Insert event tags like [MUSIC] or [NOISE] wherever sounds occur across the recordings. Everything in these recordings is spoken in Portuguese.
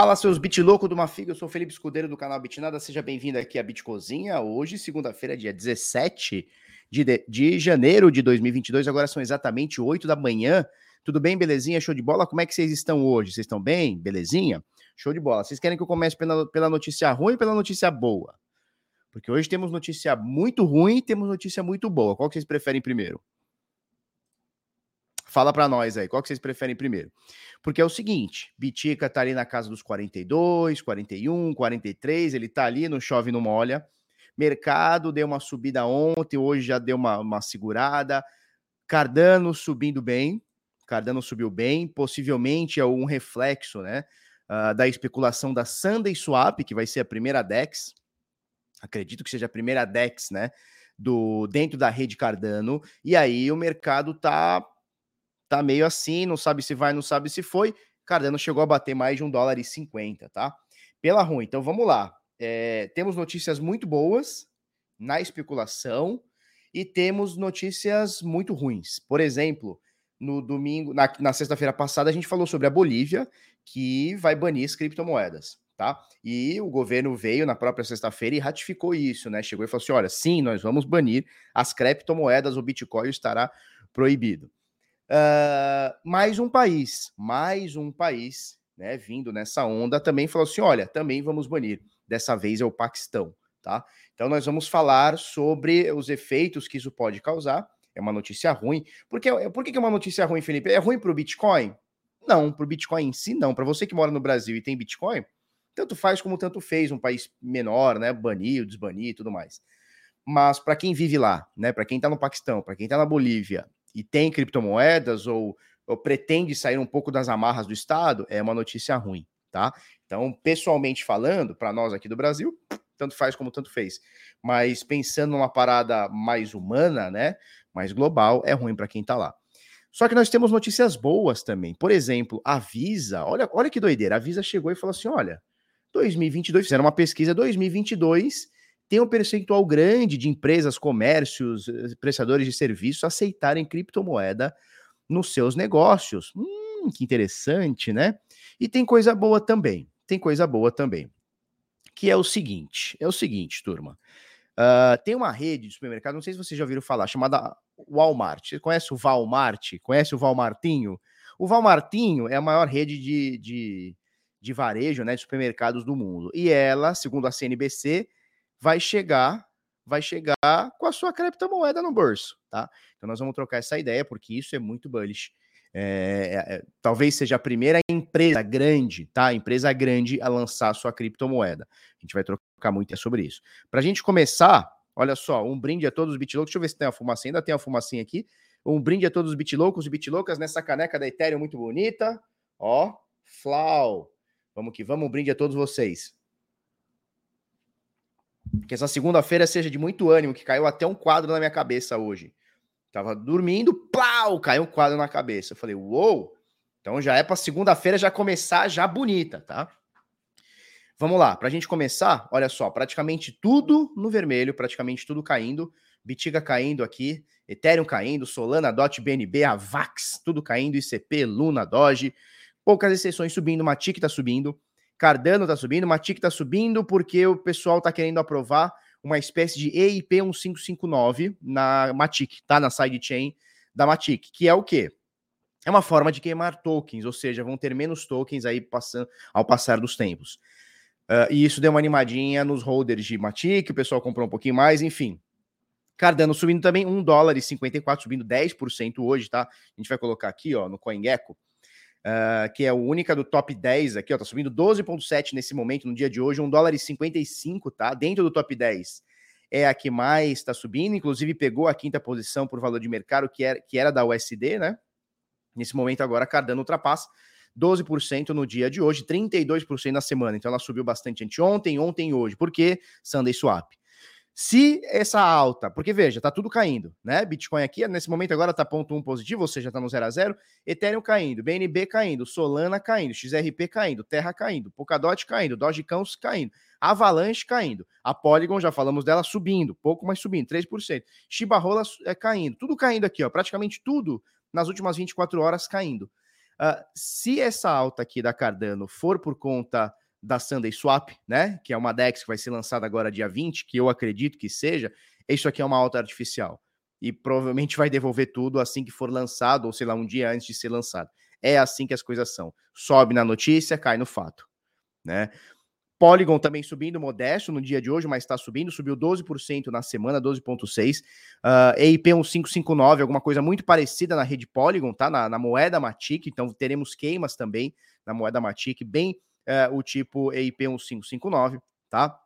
Fala, seus bit louco do Mafiga, eu sou Felipe Escudeiro do canal Bitnada, seja bem-vindo aqui à Bitcozinha. Hoje, segunda-feira, dia 17 de, de, de, janeiro de 2022, agora são exatamente 8 da manhã. Tudo bem, belezinha? Show de bola? Como é que vocês estão hoje? Vocês estão bem? Belezinha? Show de bola. Vocês querem que eu comece pela, pela notícia ruim ou pela notícia boa? Porque hoje temos notícia muito ruim e temos notícia muito boa. Qual que vocês preferem primeiro? Fala para nós aí, qual que vocês preferem primeiro? Porque é o seguinte, Bitica tá ali na casa dos 42, 41, 43, ele tá ali, não chove, não molha. Mercado deu uma subida ontem, hoje já deu uma, uma segurada. Cardano subindo bem, Cardano subiu bem, possivelmente é um reflexo, né, uh, da especulação da Sunday Swap, que vai ser a primeira DEX, acredito que seja a primeira DEX, né, do dentro da rede Cardano, e aí o mercado tá tá meio assim, não sabe se vai, não sabe se foi. Cardano chegou a bater mais de um dólar e cinquenta, tá? Pela ruim. Então vamos lá. É, temos notícias muito boas na especulação e temos notícias muito ruins. Por exemplo, no domingo, na, na sexta-feira passada, a gente falou sobre a Bolívia, que vai banir as criptomoedas, tá? E o governo veio na própria sexta-feira e ratificou isso, né? Chegou e falou assim: olha, sim, nós vamos banir as criptomoedas, o Bitcoin estará proibido. Uh, mais um país, mais um país, né, vindo nessa onda, também falou assim: olha, também vamos banir. Dessa vez é o Paquistão, tá? Então nós vamos falar sobre os efeitos que isso pode causar. É uma notícia ruim. Por que, por que é uma notícia ruim, Felipe? É ruim para o Bitcoin? Não, para o Bitcoin em si, não. Para você que mora no Brasil e tem Bitcoin, tanto faz como tanto fez, um país menor, né? Banir, desbanir e tudo mais. Mas para quem vive lá, né? Para quem está no Paquistão, para quem está na Bolívia e tem criptomoedas ou, ou pretende sair um pouco das amarras do Estado, é uma notícia ruim, tá? Então, pessoalmente falando, para nós aqui do Brasil, tanto faz como tanto fez. Mas pensando numa parada mais humana, né, mais global, é ruim para quem está lá. Só que nós temos notícias boas também. Por exemplo, a Visa, olha, olha que doideira. A Visa chegou e falou assim: olha, 2022, fizeram uma pesquisa 2022 tem um percentual grande de empresas, comércios, eh, prestadores de serviços aceitarem criptomoeda nos seus negócios. Hum, que interessante, né? E tem coisa boa também. Tem coisa boa também. Que é o seguinte: é o seguinte, turma. Uh, tem uma rede de supermercado, não sei se vocês já ouviram falar, chamada Walmart. Você conhece o Walmart? Conhece o Walmartinho? O Walmartinho é a maior rede de, de, de varejo, né, de supermercados do mundo. E ela, segundo a CNBC, vai chegar, vai chegar com a sua criptomoeda no bolso, tá? Então nós vamos trocar essa ideia porque isso é muito bullish. É, é, é, talvez seja a primeira empresa grande, tá? Empresa grande a lançar a sua criptomoeda. A gente vai trocar muito sobre isso. Para a gente começar, olha só, um brinde a todos os bitloucos. Deixa eu ver se tem a fumacinha. Ainda tem a fumacinha aqui. Um brinde a todos os bitloucos e bitloucas nessa caneca da Ethereum muito bonita. Ó, Flau. Vamos que vamos. Um brinde a todos vocês. Que essa segunda-feira seja de muito ânimo, que caiu até um quadro na minha cabeça hoje. Tava dormindo, plau, caiu um quadro na cabeça. Eu falei, uou! Então já é para segunda-feira já começar já bonita, tá? Vamos lá, para a gente começar, olha só, praticamente tudo no vermelho, praticamente tudo caindo. Bitiga caindo aqui, Ethereum caindo, Solana, DOT, BNB, Avax, tudo caindo, ICP, Luna, Doge. Poucas exceções subindo, Matic tá subindo. Cardano tá subindo, Matic tá subindo porque o pessoal tá querendo aprovar uma espécie de EIP 1559 na Matic, tá? Na sidechain da Matic, que é o quê? É uma forma de queimar tokens, ou seja, vão ter menos tokens aí passando, ao passar dos tempos. Uh, e isso deu uma animadinha nos holders de Matic, o pessoal comprou um pouquinho mais, enfim. Cardano subindo também 1 dólar e 54, subindo 10% hoje, tá? A gente vai colocar aqui, ó, no CoinGecko uh, que é a única do top 10 aqui, ó, tá subindo 12,7 nesse momento, no dia de hoje, 1 dólar e 55, tá? Dentro do top 10 é a que mais está subindo, inclusive pegou a quinta posição por valor de mercado, que era, que era da USD, né? Nesse momento agora, Cardano ultrapassa 12% no dia de hoje, 32% na semana. Então ela subiu bastante anteontem, ontem e hoje. Por quê? Sunday Swap. Se essa alta, porque veja, tá tudo caindo, né? Bitcoin aqui, nesse momento agora tá ponto um positivo, ou seja, tá no 0 a 0, Ethereum caindo, BNB caindo, Solana caindo, XRP caindo, Terra caindo, Polkadot caindo, Dogecoin caindo, Avalanche caindo, a Polygon, já falamos dela, subindo, pouco mais subindo, 3%. Shiba Rola é, caindo, tudo caindo aqui, ó, praticamente tudo nas últimas 24 horas caindo. Uh, se essa alta aqui da Cardano for por conta da Sunday Swap, né, que é uma DEX que vai ser lançada agora dia 20, que eu acredito que seja, isso aqui é uma alta artificial. E provavelmente vai devolver tudo assim que for lançado, ou sei lá, um dia antes de ser lançado. É assim que as coisas são. Sobe na notícia, cai no fato, né? Polygon também subindo, modesto no dia de hoje, mas está subindo, subiu 12% na semana, 12,6%. Uh, EIP 1559, alguma coisa muito parecida na rede Polygon, tá? Na, na, moeda Matic, então teremos queimas também na moeda Matic, bem uh, o tipo EIP 1559, tá?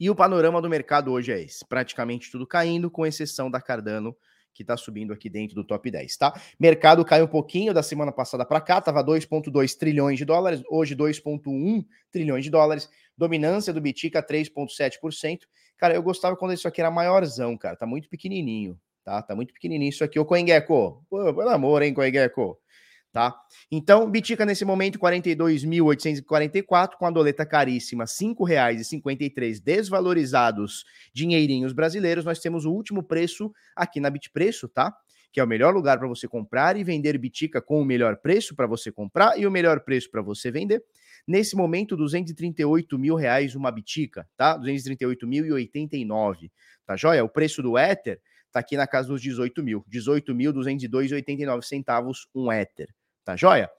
E o panorama do mercado hoje é esse: praticamente tudo caindo, com exceção da Cardano, que está subindo aqui dentro do top 10, tá? Mercado caiu um pouquinho da semana passada para cá, tava 2,2 trilhões de dólares, hoje 2,1 trilhões de dólares. Dominância do Bitica 3,7%. Cara, eu gostava quando isso aqui era maiorzão, cara. Tá muito pequenininho, tá? Tá muito pequenininho isso aqui. Ô, CoinGecko, pelo amor, hein, CoinGecko tá? Então, Bitica nesse momento 42.844 com a doleta caríssima, R$ 5,53 desvalorizados dinheirinhos brasileiros. Nós temos o último preço aqui na Bitpreço, tá? Que é o melhor lugar para você comprar e vender Bitica com o melhor preço para você comprar e o melhor preço para você vender. Nesse momento, 238 mil reais uma Bitica, tá? 238.089, tá joia? O preço do Ether tá aqui na casa dos 18 mil, 18.202,89 centavos um Ether. Tá joia?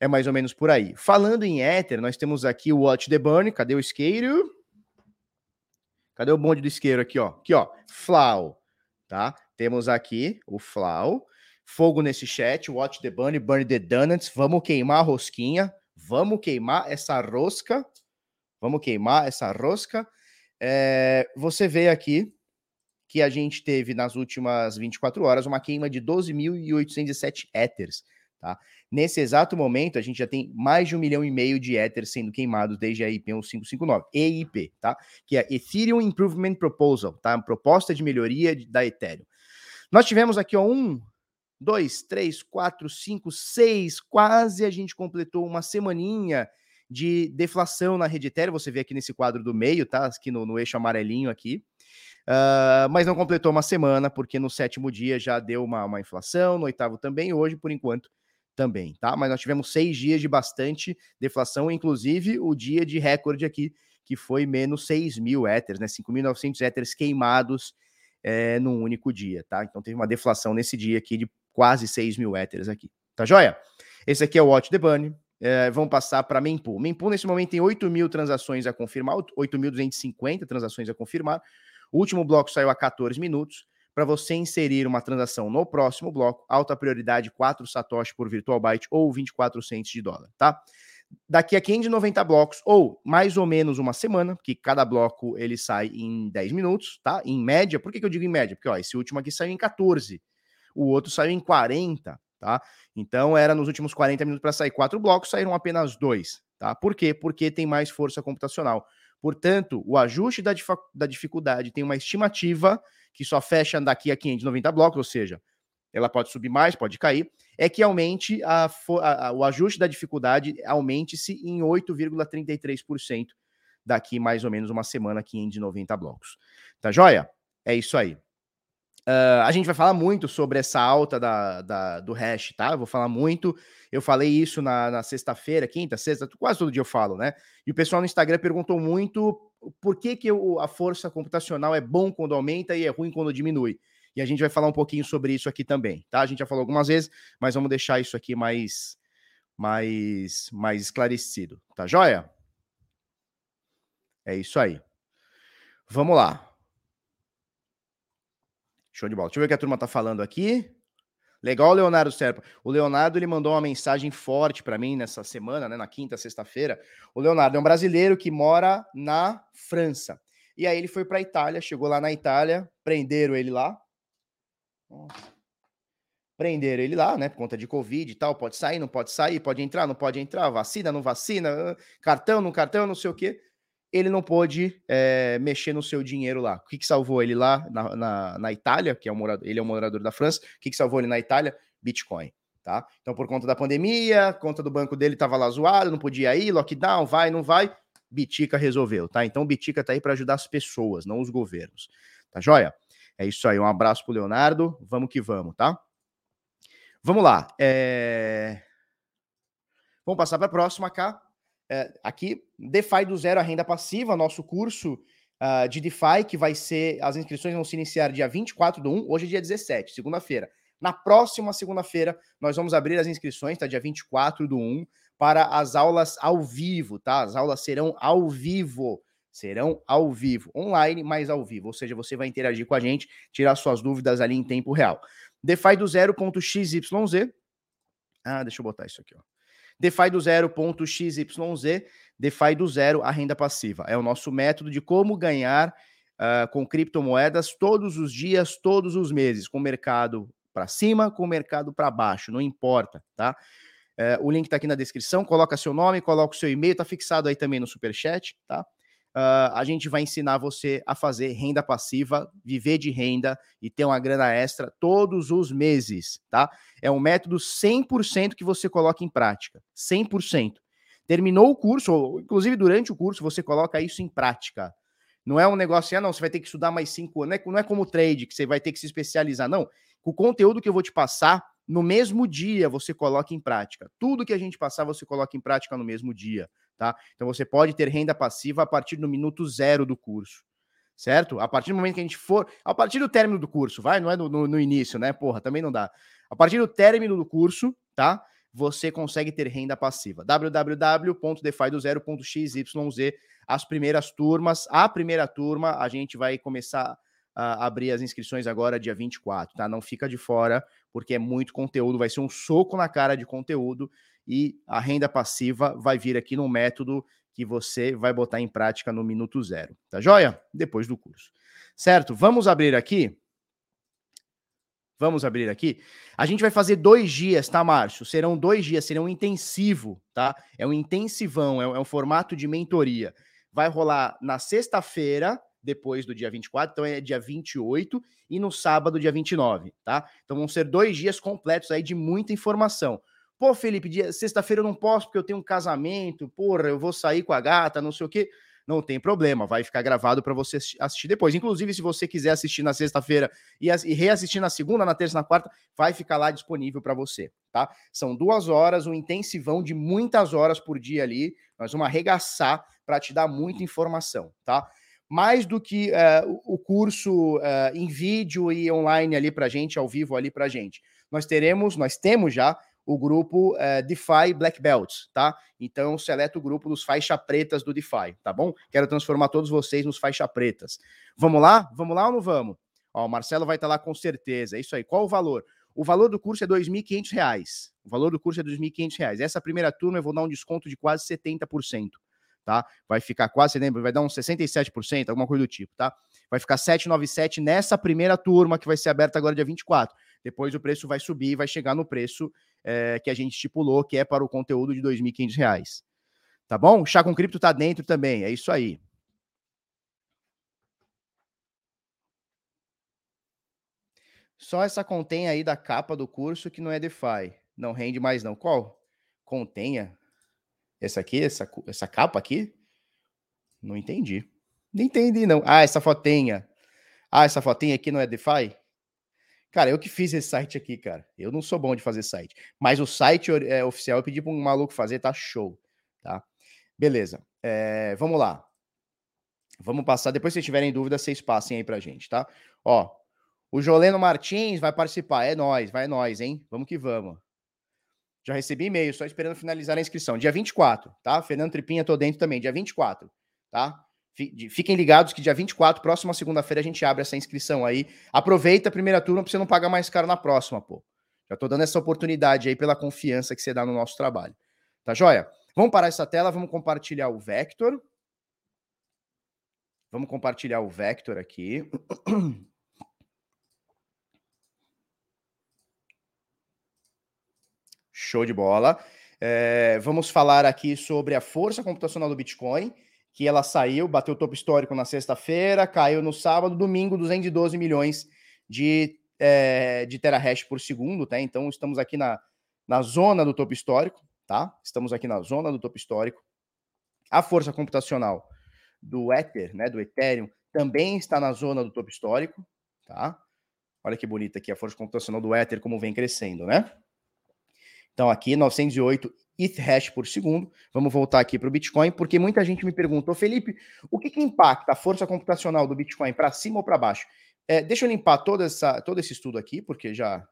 É mais ou menos por aí. Falando em Ether, nós temos aqui o Watch the Burn. Cadê o isqueiro? Cadê o bonde do isqueiro aqui, ó? Aqui, ó. Flau, tá? Temos aqui o Flau. Fogo nesse chat, Watch the Burn, Burn the Donuts. Vamos queimar a rosquinha. Vamos queimar essa rosca. Vamos queimar essa rosca. É, você vê aqui que a gente teve nas últimas 24 horas uma queima de 12.807 Ethers. Tá? Nesse exato momento, a gente já tem mais de um milhão e meio de Ether sendo queimados desde a IP 1559, EIP, tá? Que é Ethereum Improvement Proposal, tá? Proposta de melhoria da Ethereum. Nós tivemos aqui ó, um, dois, três, quatro, cinco, seis, quase a gente completou uma semaninha de deflação na rede Ethereum. Você vê aqui nesse quadro do meio, tá? Aqui no, no eixo amarelinho aqui. Uh, mas não completou uma semana, porque no sétimo dia já deu uma, uma inflação, no oitavo também, hoje, por enquanto, também, tá? Mas nós tivemos seis dias de bastante deflação, inclusive o dia de recorde aqui, que foi menos 6 mil éteres, né? 5.900 éteres queimados é, num único dia, tá? Então teve uma deflação nesse dia aqui de quase 6 mil éteres aqui, tá joia? Esse aqui é o Watch the Bunny. É, vamos passar para Mempool. Mempool, nesse momento, tem 8 mil transações a confirmar, 8.250 transações a confirmar. O último bloco saiu a 14 minutos para você inserir uma transação no próximo bloco, alta prioridade 4 satoshi por virtual byte ou 24 centos de dólar, tá? Daqui a 590 blocos ou mais ou menos uma semana, porque cada bloco ele sai em 10 minutos, tá? Em média, por que, que eu digo em média? Porque ó, esse último aqui saiu em 14, o outro saiu em 40, tá? Então era nos últimos 40 minutos para sair quatro blocos, saíram apenas dois, tá? Por quê? Porque tem mais força computacional. Portanto, o ajuste da, da dificuldade tem uma estimativa que só fecha daqui a 590 blocos, ou seja, ela pode subir mais, pode cair, é que aumente a, a, a o ajuste da dificuldade aumente-se em 8,33% daqui mais ou menos uma semana, 590 blocos. Tá joia? É isso aí. Uh, a gente vai falar muito sobre essa alta da, da, do hash, tá? Eu vou falar muito. Eu falei isso na, na sexta-feira, quinta, sexta, quase todo dia eu falo, né? E o pessoal no Instagram perguntou muito por que, que a força computacional é bom quando aumenta e é ruim quando diminui. E a gente vai falar um pouquinho sobre isso aqui também, tá? A gente já falou algumas vezes, mas vamos deixar isso aqui mais, mais, mais esclarecido, tá joia? É isso aí. Vamos lá. Show de bola. Deixa eu ver o que a turma tá falando aqui. Legal, Leonardo Serpa. O Leonardo ele mandou uma mensagem forte para mim nessa semana, né, na quinta, sexta-feira. O Leonardo é um brasileiro que mora na França. E aí ele foi para Itália, chegou lá na Itália, prenderam ele lá. Prenderam ele lá, né, por conta de Covid e tal. Pode sair, não pode sair, pode entrar, não pode entrar, vacina, não vacina, cartão, não cartão, não sei o quê ele não pôde é, mexer no seu dinheiro lá. O que, que salvou ele lá na, na, na Itália, que é um morador, ele é um morador da França, o que, que salvou ele na Itália? Bitcoin. Tá? Então, por conta da pandemia, conta do banco dele estava lá zoado, não podia ir, lockdown, vai, não vai, Bitica resolveu, tá? Então, Bitica tá aí para ajudar as pessoas, não os governos. Tá joia? É isso aí, um abraço pro Leonardo, vamos que vamos, tá? Vamos lá. É... Vamos passar para a próxima cá. É, aqui, DeFi do zero a renda passiva, nosso curso uh, de DeFi, que vai ser, as inscrições vão se iniciar dia 24 do 1, hoje é dia 17, segunda-feira. Na próxima segunda-feira, nós vamos abrir as inscrições, tá? Dia 24 do 1, para as aulas ao vivo, tá? As aulas serão ao vivo. Serão ao vivo, online, mas ao vivo. Ou seja, você vai interagir com a gente, tirar suas dúvidas ali em tempo real. DeFi do zero.xyz. Ah, deixa eu botar isso aqui, ó. DeFi do zero.xyz. DeFi do zero, a renda passiva. É o nosso método de como ganhar uh, com criptomoedas todos os dias, todos os meses, com o mercado para cima, com o mercado para baixo, não importa, tá? Uh, o link está aqui na descrição, coloca seu nome, coloca o seu e-mail, tá fixado aí também no superchat, tá? Uh, a gente vai ensinar você a fazer renda passiva, viver de renda e ter uma grana extra todos os meses, tá? É um método 100% que você coloca em prática, 100%. Terminou o curso, ou inclusive durante o curso, você coloca isso em prática. Não é um negócio assim, ah, não, você vai ter que estudar mais cinco anos. Não é, não é como trade, que você vai ter que se especializar. Não. O conteúdo que eu vou te passar, no mesmo dia você coloca em prática. Tudo que a gente passar, você coloca em prática no mesmo dia tá? Então você pode ter renda passiva a partir do minuto zero do curso, certo? A partir do momento que a gente for, a partir do término do curso, vai? Não é no, no, no início, né? Porra, também não dá. A partir do término do curso, tá? Você consegue ter renda passiva. www.defidozero.xyz as primeiras turmas. A primeira turma, a gente vai começar a abrir as inscrições agora dia 24, tá? Não fica de fora, porque é muito conteúdo, vai ser um soco na cara de conteúdo e a renda passiva vai vir aqui no método que você vai botar em prática no minuto zero, tá joia? Depois do curso. Certo? Vamos abrir aqui. Vamos abrir aqui. A gente vai fazer dois dias, tá, Márcio? Serão dois dias, serão um intensivo, tá? É um intensivão, é um, é um formato de mentoria. Vai rolar na sexta-feira, depois do dia 24, então é dia 28, e no sábado, dia 29, tá? Então vão ser dois dias completos aí de muita informação. Pô, Felipe, dia, sexta-feira eu não posso porque eu tenho um casamento, porra, eu vou sair com a gata, não sei o quê. Não tem problema, vai ficar gravado para você assistir depois. Inclusive, se você quiser assistir na sexta-feira e, reassistir na segunda, na terça, na quarta, vai ficar lá disponível para você, tá? São duas horas, um intensivão de muitas horas por dia ali. Nós vamos arregaçar para te dar muita informação, tá? Mais do que uh, o curso uh, em vídeo e online ali para gente, ao vivo ali para gente. Nós teremos, nós temos já o grupo é, DeFi Black Belts, tá? Então, seleta o grupo dos faixa pretas do DeFi, tá bom? Quero transformar todos vocês nos faixa pretas. Vamos lá? Vamos lá ou não vamos? Ó, o Marcelo vai estar tá lá com certeza. É isso aí. Qual o valor? O valor do curso é R$ 2.500. O valor do curso é R$ 2.500. Essa primeira turma eu vou dar um desconto de quase 70%, tá? Vai ficar quase, vai dar uns 67%, alguma coisa do tipo, tá? Vai ficar 797 nessa primeira turma que vai ser aberta agora dia 24. Depois o preço vai subir e vai chegar no preço é, que a gente estipulou, que é para o conteúdo de R$ 2.500. Tá bom? Chá com cripto tá dentro também, é isso aí. Só essa contém aí da capa do curso que não é DeFi. Não rende mais não. Qual? Contenha. Essa aqui, essa, essa capa aqui? Não entendi. Não entendi, não. Ah, essa fotinha. Ah, essa fotinha aqui não é DeFi? Cara, eu que fiz esse site aqui, cara. Eu não sou bom de fazer site. Mas o site é, oficial eu pedi para um maluco fazer, tá show. Tá? Beleza. É, vamos lá. Vamos passar. Depois, se tiverem dúvida, vocês passem aí pra gente, tá? Ó, o Joleno Martins vai participar. É nós, vai nós, hein? Vamos que vamos. Já recebi e-mail, só esperando finalizar a inscrição. Dia 24, tá? Fernando Tripinha, tô dentro também. Dia 24, tá? Fiquem ligados que dia 24, próxima segunda-feira, a gente abre essa inscrição aí. Aproveita a primeira turma para você não pagar mais caro na próxima, pô. Já tô dando essa oportunidade aí pela confiança que você dá no nosso trabalho. Tá joia? Vamos parar essa tela, vamos compartilhar o Vector. Vamos compartilhar o Vector aqui. Show de bola. É, vamos falar aqui sobre a força computacional do Bitcoin que ela saiu, bateu o topo histórico na sexta-feira, caiu no sábado, domingo, 212 milhões de, é, de terahash por segundo, tá? Então estamos aqui na, na zona do topo histórico, tá? Estamos aqui na zona do topo histórico. A força computacional do Ether, né, do Ethereum, também está na zona do topo histórico, tá? Olha que bonita aqui a força computacional do Ether, como vem crescendo, né? Então aqui 908 ETH hash por segundo. Vamos voltar aqui para o Bitcoin, porque muita gente me perguntou, Felipe, o que, que impacta a força computacional do Bitcoin para cima ou para baixo? É, deixa eu limpar toda essa, todo esse estudo aqui, porque já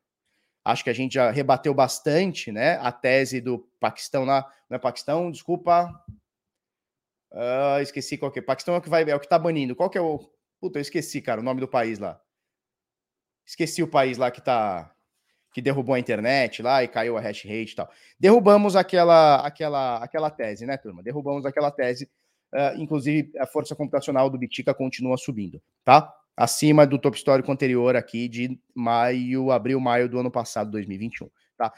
acho que a gente já rebateu bastante, né? A tese do Paquistão lá, não é Paquistão, desculpa. Uh, esqueci qual que é. Paquistão é o que vai, é o que tá banindo. Qual que é o. Puta, eu esqueci, cara, o nome do país lá. Esqueci o país lá que tá que derrubou a internet lá e caiu a hash rate e tal. Derrubamos aquela, aquela, aquela tese, né, turma? Derrubamos aquela tese. Uh, inclusive, a força computacional do Bitica continua subindo, tá? Acima do topo histórico anterior aqui de maio, abril, maio do ano passado, 2021, tá?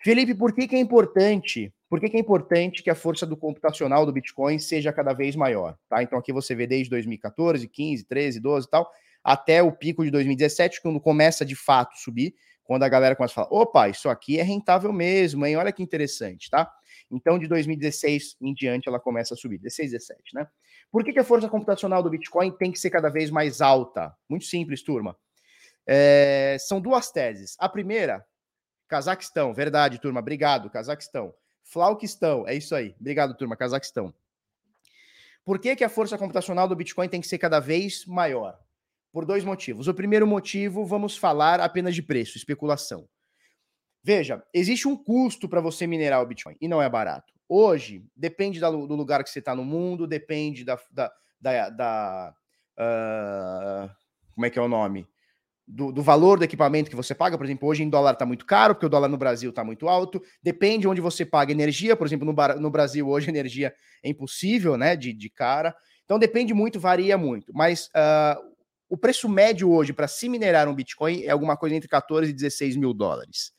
Felipe, por que, que é importante? Por que, que é importante que a força do computacional do Bitcoin seja cada vez maior? Tá? Então aqui você vê desde 2014, 15, 13, 12 e tal, até o pico de 2017, quando começa de fato subir, quando a galera começa a falar: opa, isso aqui é rentável mesmo, hein? Olha que interessante, tá? Então, de 2016 em diante, ela começa a subir, 16, 17, né? Por que, que a força computacional do Bitcoin tem que ser cada vez mais alta? Muito simples, turma. É, são duas teses. A primeira, Cazaquistão, verdade, turma, obrigado, Cazaquistão. Flauquistão, é isso aí. Obrigado, turma, Cazaquistão. Por que, que a força computacional do Bitcoin tem que ser cada vez maior? Por dois motivos. O primeiro motivo, vamos falar apenas de preço, especulação. Veja, existe um custo para você minerar o Bitcoin e não é barato. Hoje, depende do lugar que você está no mundo, depende da. da, da, da uh, como é que é o nome? Do, do, valor do equipamento que você paga. Por exemplo, hoje em dólar está muito caro, porque o dólar no Brasil está muito alto. Depende onde você paga energia. Por exemplo, no, no Brasil, hoje, [LAUGHS] energia é impossível né, de, de cara. Então, depende muito, varia muito. Mas uh, o preço médio hoje para se minerar um Bitcoin é alguma coisa entre 14 e 16 mil dólares.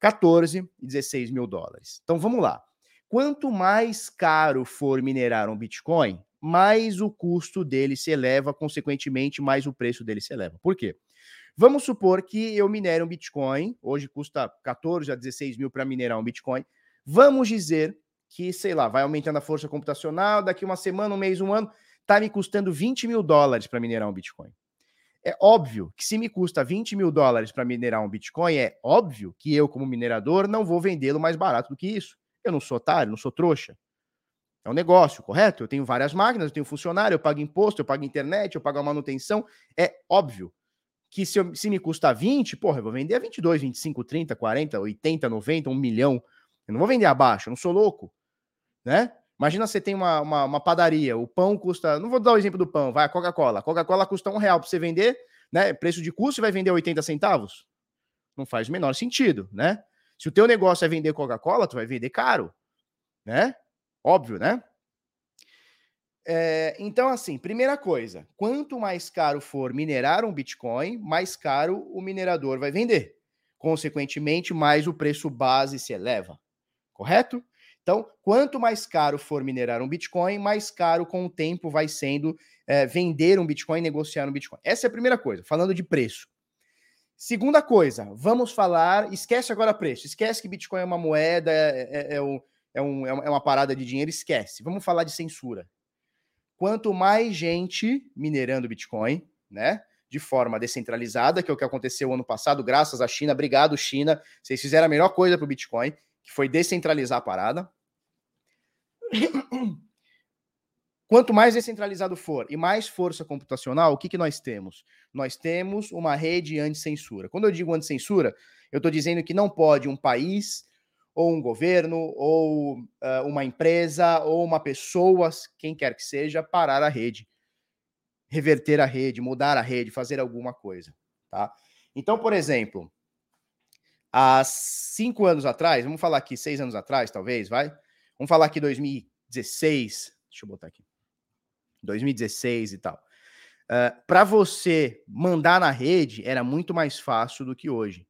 14 e 16 mil dólares. Então vamos lá. Quanto mais caro for minerar um Bitcoin, mais o custo dele se eleva, consequentemente, mais o preço dele se eleva. Por quê? Vamos supor que eu minere um Bitcoin, hoje custa 14 a 16 mil para minerar um Bitcoin. Vamos dizer que, sei lá, vai aumentando a força computacional, daqui uma semana, um mês, um ano, está me custando 20 mil dólares para minerar um Bitcoin. É óbvio que se me custa 20 mil dólares para minerar um Bitcoin, é óbvio que eu, como minerador, não vou vendê-lo mais barato do que isso. Eu não sou otário, não sou trouxa. É um negócio, correto? Eu tenho várias máquinas, eu tenho funcionário, eu pago imposto, eu pago internet, eu pago a manutenção. É óbvio que se, eu, se me custa 20, porra, eu vou vender a 22, 25, 30, 40, 80, 90, 1 milhão. Eu não vou vender abaixo, eu não sou louco, né? Imagina você tem uma, uma, uma, padaria, o pão custa. Não vou dar o exemplo do pão, vai, a Coca-Cola. Coca-Cola custa um real para você vender, né? Preço de custo, você vai vender 80 centavos? Não faz o menor sentido, né? Se o teu negócio é vender Coca-Cola, tu vai vender caro, né? Óbvio, né? É, então, assim, primeira coisa: quanto mais caro for minerar um Bitcoin, mais caro o minerador vai vender. Consequentemente, mais o preço base se eleva. Correto? Então, quanto mais caro for minerar um Bitcoin, mais caro com o tempo vai sendo é, vender um Bitcoin, negociar um Bitcoin. Essa é a primeira coisa, falando de preço. Segunda coisa, vamos falar. Esquece agora preço, esquece que Bitcoin é uma moeda, é, é, é, um, é, um, é uma parada de dinheiro, esquece. Vamos falar de censura. Quanto mais gente minerando Bitcoin, né? De forma descentralizada, que é o que aconteceu ano passado, graças à China. Obrigado, China. Vocês fizeram a melhor coisa para o Bitcoin, que foi descentralizar a parada. [COUGHS] Quanto mais descentralizado for e mais força computacional, o que, que nós temos? Nós temos uma rede anti-censura. Quando eu digo anti-censura, eu estou dizendo que não pode um país, ou um governo, ou uh, uma empresa, ou uma pessoa, quem quer que seja, parar a rede, reverter a rede, mudar a rede, fazer alguma coisa. Tá? Então, por exemplo, há cinco anos atrás, vamos falar aqui seis anos atrás, talvez, vai? Vamos falar aqui 2016. Deixa eu botar aqui. 2016 e tal. Uh, para você mandar na rede era muito mais fácil do que hoje.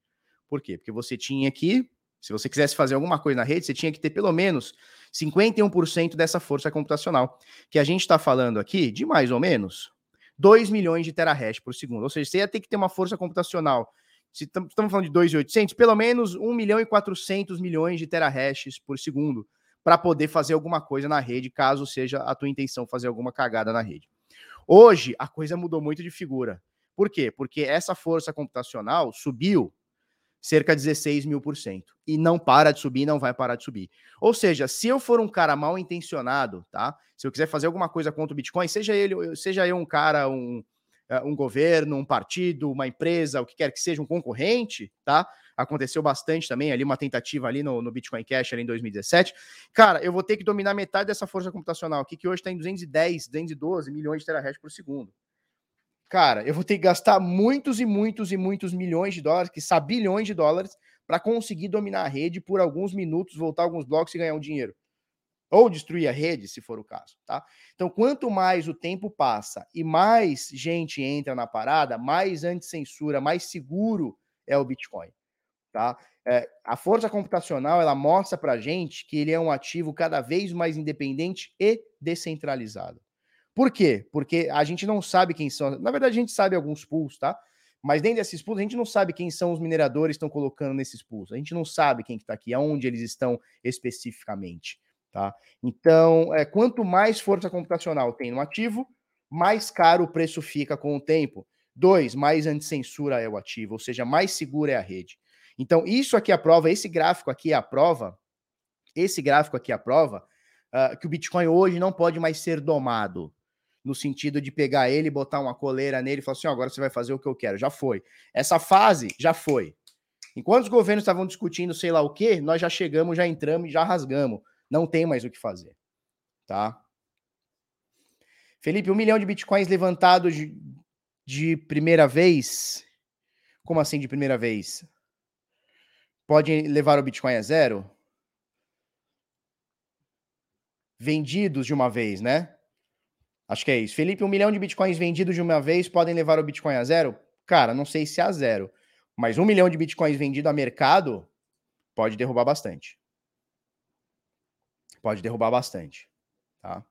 Por quê? Porque você tinha que, se você quisesse fazer alguma coisa na rede, você tinha que ter pelo menos 51% dessa força computacional. Que a gente está falando aqui de mais ou menos 2 milhões de terahash por segundo. Ou seja, você ia ter que ter uma força computacional. Se estamos falando de 2.800, pelo menos 1 milhão e 400 milhões de terahashes por segundo para poder fazer alguma coisa na rede, caso seja a tua intenção fazer alguma cagada na rede. Hoje, a coisa mudou muito de figura. Por quê? Porque essa força computacional subiu cerca de 16 mil por cento. E não para de subir, não vai parar de subir. Ou seja, se eu for um cara mal intencionado, tá? Se eu quiser fazer alguma coisa contra o Bitcoin, seja ele, seja eu um cara, um, eh, um governo, um partido, uma empresa, o que quer que seja, um concorrente, tá? Aconteceu bastante também ali, uma tentativa ali no, no Bitcoin Cash ali em 2017. Cara, eu vou ter que dominar metade dessa força computacional aqui, que hoje está em 210, 212 milhões de terahash por segundo. Cara, eu vou ter que gastar muitos e muitos e muitos milhões de dólares, que são bilhões de dólares, para conseguir dominar a rede por alguns minutos, voltar alguns blocos e ganhar um dinheiro. Ou destruir a rede, se for o caso, tá? Então, quanto mais o tempo passa e mais gente entra na parada, mais anti-censura, mais seguro é o Bitcoin, tá? É, a força computacional, ela mostra pra gente que ele é um ativo cada vez mais independente e descentralizado. Por quê? Porque a gente não sabe quem são. Na verdade, a gente sabe alguns pools, tá? Mas dentro desses pools, a gente não sabe quem são os mineradores que estão colocando nesses pools. A gente não sabe quem está que tá aqui, aonde eles estão especificamente. Tá? Então, é, quanto mais força computacional tem no ativo, mais caro o preço fica com o tempo. Dois, mais anticensura é o ativo, ou seja, mais segura é a rede. Então, isso aqui é a prova, esse gráfico aqui é a prova, esse gráfico aqui é a prova uh, que o Bitcoin hoje não pode mais ser domado, no sentido de pegar ele, botar uma coleira nele e falar assim: oh, agora você vai fazer o que eu quero. Já foi. Essa fase já foi. Enquanto os governos estavam discutindo sei lá o que, nós já chegamos, já entramos e já rasgamos. Não tem mais o que fazer. Tá? Felipe, um milhão de bitcoins levantados de, de primeira vez. Como assim de primeira vez? Pode levar o Bitcoin a zero? Vendidos de uma vez, né? Acho que é isso. Felipe, um milhão de bitcoins vendidos de uma vez podem levar o Bitcoin a zero? Cara, não sei se a zero. Mas um milhão de bitcoins vendido a mercado pode derrubar bastante. Pode derrubar bastante. Tá?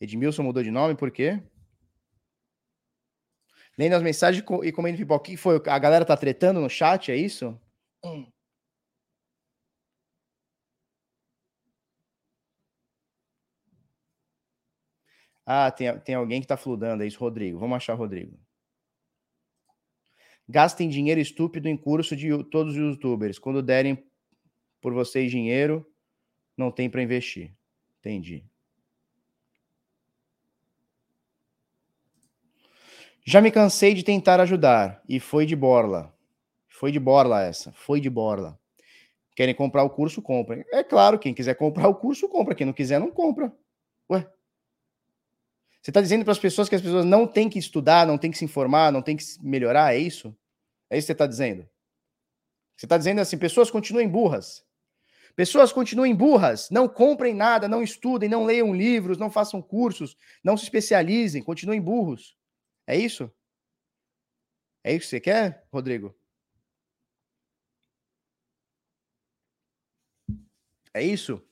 Edmilson mudou de nome por quê? Lendo as mensagens e comendo pipoca. O que foi? A galera tá tretando no chat, é isso? Hum. Ah, tem, tem alguém que tá fludando, é isso, Rodrigo. Vamos achar Rodrigo. Gastem dinheiro estúpido em curso de todos os youtubers. Quando derem por vocês dinheiro, não tem para investir. Entendi. Já me cansei de tentar ajudar e foi de borla. Foi de borla essa, foi de borla. Querem comprar o curso, comprem. É claro, quem quiser comprar o curso, compra. Quem não quiser, não compra. Ué. Você está dizendo para as pessoas que as pessoas não têm que estudar, não têm que se informar, não têm que melhorar? É isso? É isso que você está dizendo? Você está dizendo assim: pessoas continuem burras. Pessoas continuem burras, não comprem nada, não estudem, não leiam livros, não façam cursos, não se especializem, continuem burros. É isso? É isso que você quer, Rodrigo? É isso?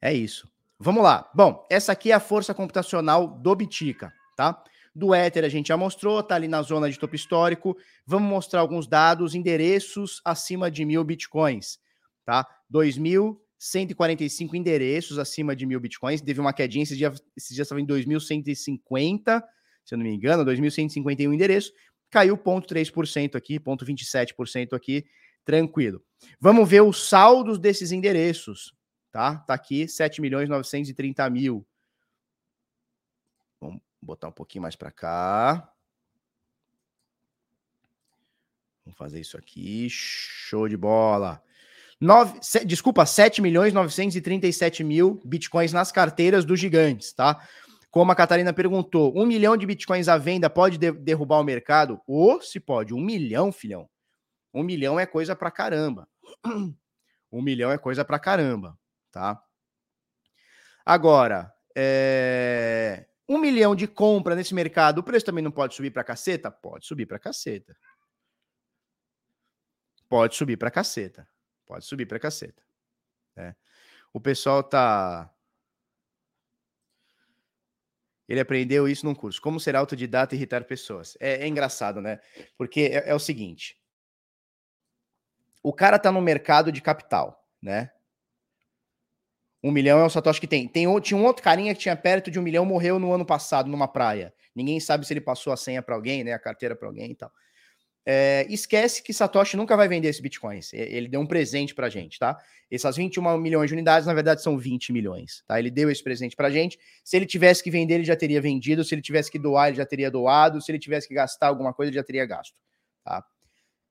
É isso. Vamos lá. Bom, essa aqui é a força computacional do Bitica, tá? Do Ether a gente já mostrou, tá ali na zona de topo histórico. Vamos mostrar alguns dados, endereços acima de mil bitcoins, tá? 2.145 endereços acima de mil bitcoins. Teve uma quedinha, esses dias, esses dias estava em 2.150, se eu não me engano, 2.151 endereços. Caiu 0,3% aqui, 0,27% aqui, tranquilo. Vamos ver os saldos desses endereços, tá? Tá aqui, 7 milhões 930 mil. Vamos botar um pouquinho mais para cá. Vamos fazer isso aqui. Show de bola. Nove, se, desculpa, 7 milhões 937 mil bitcoins nas carteiras dos gigantes, tá? Como a Catarina perguntou, um milhão de bitcoins à venda pode de, derrubar o mercado? Ou se pode, um milhão, filhão. Um milhão é coisa pra caramba. [CLEARS THROAT] Um milhão é coisa pra caramba, tá? Agora, é um milhão de compra nesse mercado, o preço também não pode subir para caceta? Pode subir para caceta. Pode subir para caceta. Pode subir para caceta. É. O pessoal tá. Ele aprendeu isso num curso. Como ser autodidata e irritar pessoas. É, é engraçado, né? Porque é, é, o seguinte: o cara tá no mercado de capital, né? Um milhão é o Satoshi que tem. tem. Tinha um outro carinha que tinha perto de um milhão, morreu no ano passado numa praia. Ninguém sabe se ele passou a senha para alguém, né? A carteira para alguém e tal. É, esquece que Satoshi nunca vai vender esse Bitcoin. Ele deu um presente pra gente, tá? Essas 21 milhões de unidades, na verdade, são 20 milhões, tá? Ele deu esse presente pra gente. Se ele tivesse que vender, ele já teria vendido. Se ele tivesse que doar, ele já teria doado. Se ele tivesse que gastar alguma coisa, ele já teria gasto, tá?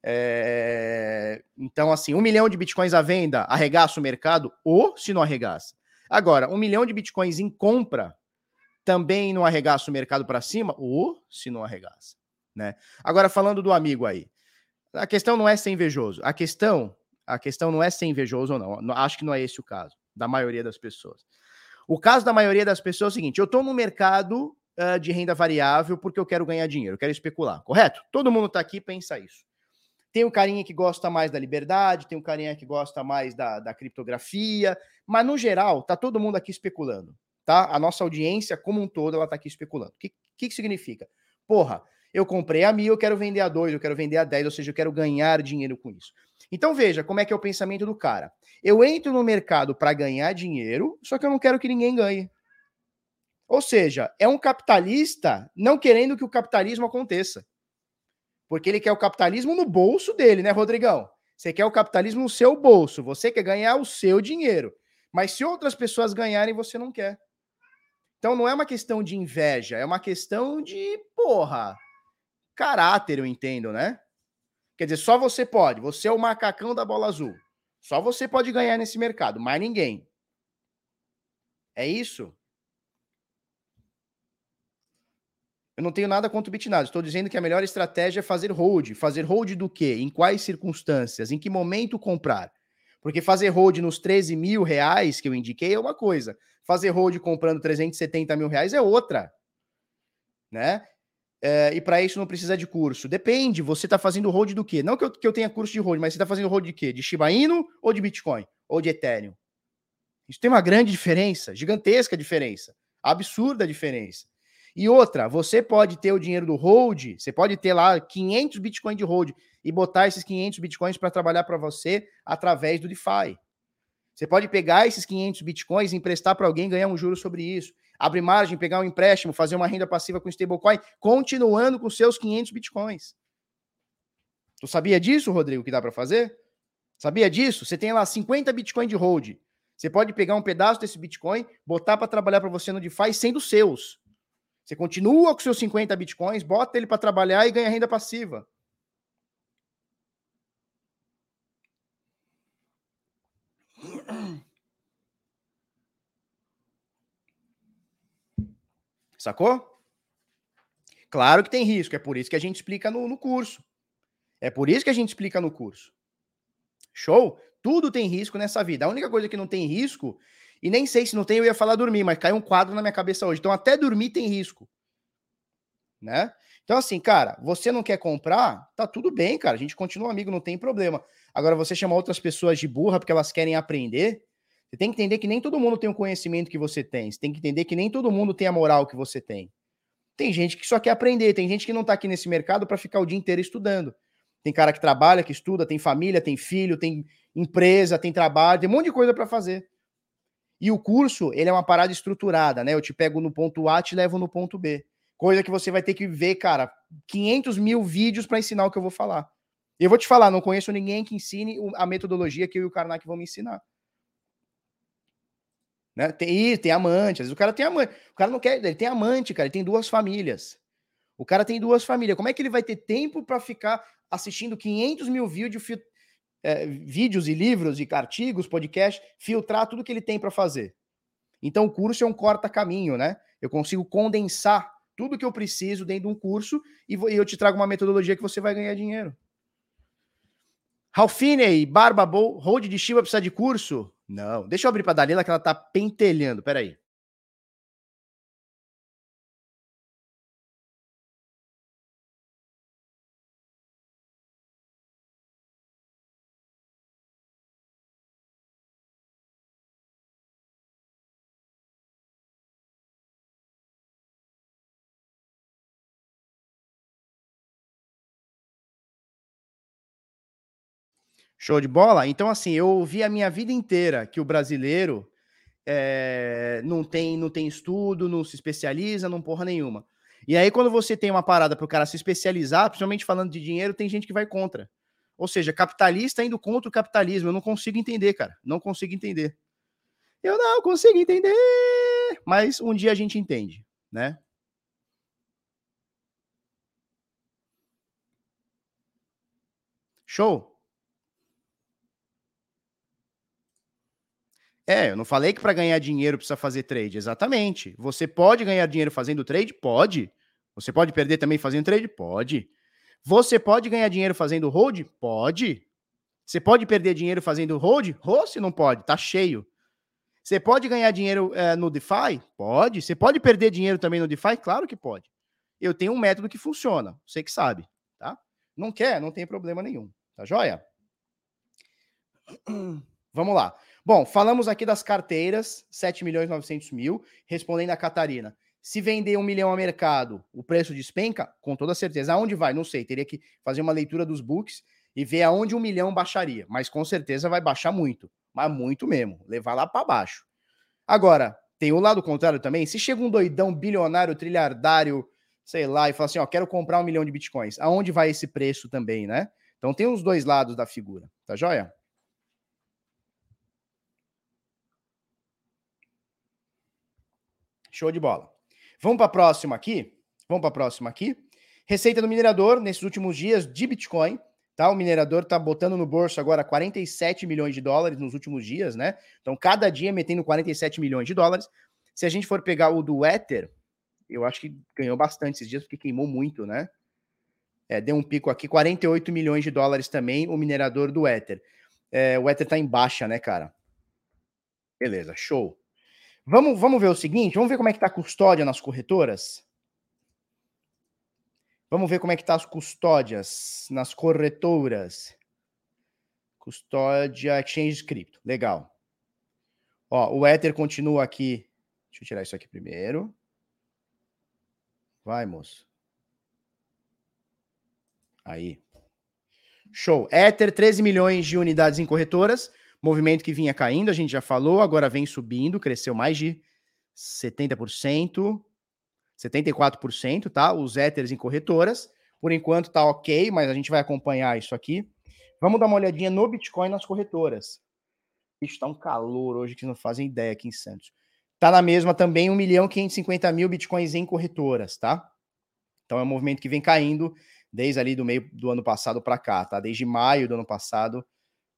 É... Então, assim, um milhão de bitcoins à venda arregaça o mercado ou se não arregaça. Agora, um milhão de bitcoins em compra também não arregaça o mercado para cima ou se não arregaça né? Agora falando do amigo aí, a questão não é ser invejoso. A questão, a questão não é ser invejoso ou não. Acho que não é esse o caso da maioria das pessoas. O caso da maioria das pessoas é o seguinte: eu estou no mercado uh, de renda variável porque eu quero ganhar dinheiro, eu quero especular, correto? Todo mundo está aqui pensa isso. Tem o carinha que gosta mais da liberdade, tem o carinha que gosta mais da, da criptografia, mas no geral, tá todo mundo aqui especulando, tá? A nossa audiência como um todo, ela tá aqui especulando. O que, que, que significa? Porra, eu comprei a mil, eu quero vender a dois, eu quero vender a dez, ou seja, eu quero ganhar dinheiro com isso. Então veja como é que é o pensamento do cara. Eu entro no mercado para ganhar dinheiro, só que eu não quero que ninguém ganhe. Ou seja, é um capitalista não querendo que o capitalismo aconteça. Porque ele quer o capitalismo no bolso dele, né, Rodrigão? Você quer o capitalismo no seu bolso, você quer ganhar o seu dinheiro. Mas se outras pessoas ganharem, você não quer. Então não é uma questão de inveja, é uma questão de, porra, caráter, eu entendo, né? Quer dizer, só você pode. Você é o macacão da bola azul. Só você pode ganhar nesse mercado, mais ninguém. É isso? Eu não tenho nada contra o Bitnado. Estou dizendo que a melhor estratégia é fazer hold. Fazer hold do quê? Em quais circunstâncias? Em que momento comprar? Porque fazer hold nos 13 mil reais que eu indiquei é uma coisa. Fazer hold comprando 370 mil reais é outra. Né? É, e para isso não precisa de curso. Depende, você está fazendo hold do quê? Não que eu, que eu tenha curso de hold, mas você está fazendo hold de quê? De Shiba Inu ou de Bitcoin? Ou de Ethereum? Isso tem uma grande diferença, gigantesca diferença, absurda diferença. E outra, você pode ter o dinheiro do hold, você pode ter lá 500 Bitcoin de hold e botar esses 500 Bitcoins para trabalhar para você através do DeFi. Você pode pegar esses 500 Bitcoins, emprestar para alguém, ganhar um juro sobre isso abrir margem, pegar um empréstimo, fazer uma renda passiva com stablecoin, continuando com seus 500 bitcoins. Tu sabia disso, Rodrigo, que dá para fazer? Sabia disso? Você tem lá 50 bitcoins de hold. Você pode pegar um pedaço desse bitcoin, botar para trabalhar para você no DeFi sendo seus. Você continua com seus 50 bitcoins, bota ele para trabalhar e ganha renda passiva. Sacou? Claro que tem risco, é por isso que a gente explica no, no curso. É por isso que a gente explica no curso. Show? Tudo tem risco nessa vida. A única coisa que não tem risco, e nem sei se não tem, eu ia falar dormir, mas caiu um quadro na minha cabeça hoje. Então, até dormir tem risco. Né? Então, assim, cara, você não quer comprar, tá tudo bem, cara. A gente continua amigo, não tem problema. Agora, você chama outras pessoas de burra porque elas querem aprender, você tem que entender que nem todo mundo tem o conhecimento que você tem. Você tem que entender que nem todo mundo tem a moral que você tem. Tem gente que só quer aprender, tem gente que não está aqui nesse mercado para ficar o dia inteiro estudando. Tem cara que trabalha, que estuda, tem família, tem filho, tem empresa, tem trabalho, tem um monte de coisa para fazer. E o curso, ele é uma parada estruturada, né? Eu te pego no ponto A, te levo no ponto B. Coisa que você vai ter que ver, cara, 500 mil vídeos para ensinar o que eu vou falar. Eu vou te falar, não conheço ninguém que ensine a metodologia que eu e o Karnak vão me ensinar. Né? Tem, tem amante, às vezes o cara tem amante. O cara não quer, ele tem amante, cara, ele tem duas famílias. O cara tem duas famílias. Como é que ele vai ter tempo para ficar assistindo 500 mil vídeos, é, vídeos e livros e artigos, podcast, filtrar tudo que ele tem para fazer? Então o curso é um corta-caminho, né? Eu consigo condensar tudo que eu preciso dentro de um curso e, eu te trago uma metodologia que você vai ganhar dinheiro. Ralfinei, Barba Hold de Shiva precisa de curso? Não. Deixa eu abrir para a Dalila que ela tá pentelhando. Peraí. Show de bola? Então, assim, eu ouvi a minha vida inteira que o brasileiro é, não, tem, não tem estudo, não se especializa, não porra nenhuma. E aí, quando você tem uma parada para o cara se especializar, principalmente falando de dinheiro, tem gente que vai contra. Ou seja, capitalista indo contra o capitalismo. Eu não consigo entender, cara. Não consigo entender. Eu não consigo entender. Mas um dia a gente entende, né? Show? É, eu não falei que para ganhar dinheiro precisa fazer trade, exatamente. Você pode ganhar dinheiro fazendo trade? Pode. Você pode perder também fazendo trade? Pode. Você pode ganhar dinheiro fazendo hold? Pode. Você pode perder dinheiro fazendo hold? Host não pode, tá cheio. Você pode ganhar dinheiro é, no DeFi? Pode. Você pode perder dinheiro também no DeFi? Claro que pode. Eu tenho um método que funciona, você que sabe, tá? Não quer? Não tem problema nenhum, tá joia? [CLEARS THROAT] Vamos lá. Bom, falamos aqui das carteiras, 7 milhões e 900 mil, respondendo a Catarina. Se vender um milhão a mercado, o preço despenca? Com toda certeza. Aonde vai? Não sei. Teria que fazer uma leitura dos books e ver aonde um milhão baixaria. Mas com certeza vai baixar muito. Mas muito mesmo. Levar lá para baixo. Agora, tem o lado contrário também. Se chega um doidão bilionário, trilhardário, sei lá, e fala assim: ó, quero comprar um milhão de bitcoins. Aonde vai esse preço também, né? Então tem os dois lados da figura. Tá joia? Show de bola. Vamos para a próxima aqui? Vamos para a próxima aqui. Receita do minerador nesses últimos dias de Bitcoin. Tá? O minerador está botando no bolso agora 47 milhões de dólares nos últimos dias, né? Então, cada dia metendo 47 milhões de dólares. Se a gente for pegar o do Ether, eu acho que ganhou bastante esses dias, porque queimou muito, né? É, deu um pico aqui, 48 milhões de dólares também, o minerador do Ether. É, o Ether tá em baixa, né, cara? Beleza, show. Vamos, vamos ver o seguinte, vamos ver como é que tá a custódia nas corretoras? Vamos ver como é que tá as custódias nas corretoras. Custódia Exchange Cripto. Legal. Ó, o Ether continua aqui. Deixa eu tirar isso aqui primeiro. Vai, moço. Aí. Show. Ether, 13 milhões de unidades em corretoras. Movimento que vinha caindo, a gente já falou, agora vem subindo, cresceu mais de 70%, 74%, tá? Os Ethers em corretoras. Por enquanto tá ok, mas a gente vai acompanhar isso aqui. Vamos dar uma olhadinha no Bitcoin nas corretoras. Isso tá um calor hoje que não fazem ideia aqui em Santos. Tá na mesma também 1 milhão 550 mil Bitcoins em corretoras, tá? Então é um movimento que vem caindo desde ali do meio do ano passado para cá, tá? Desde maio do ano passado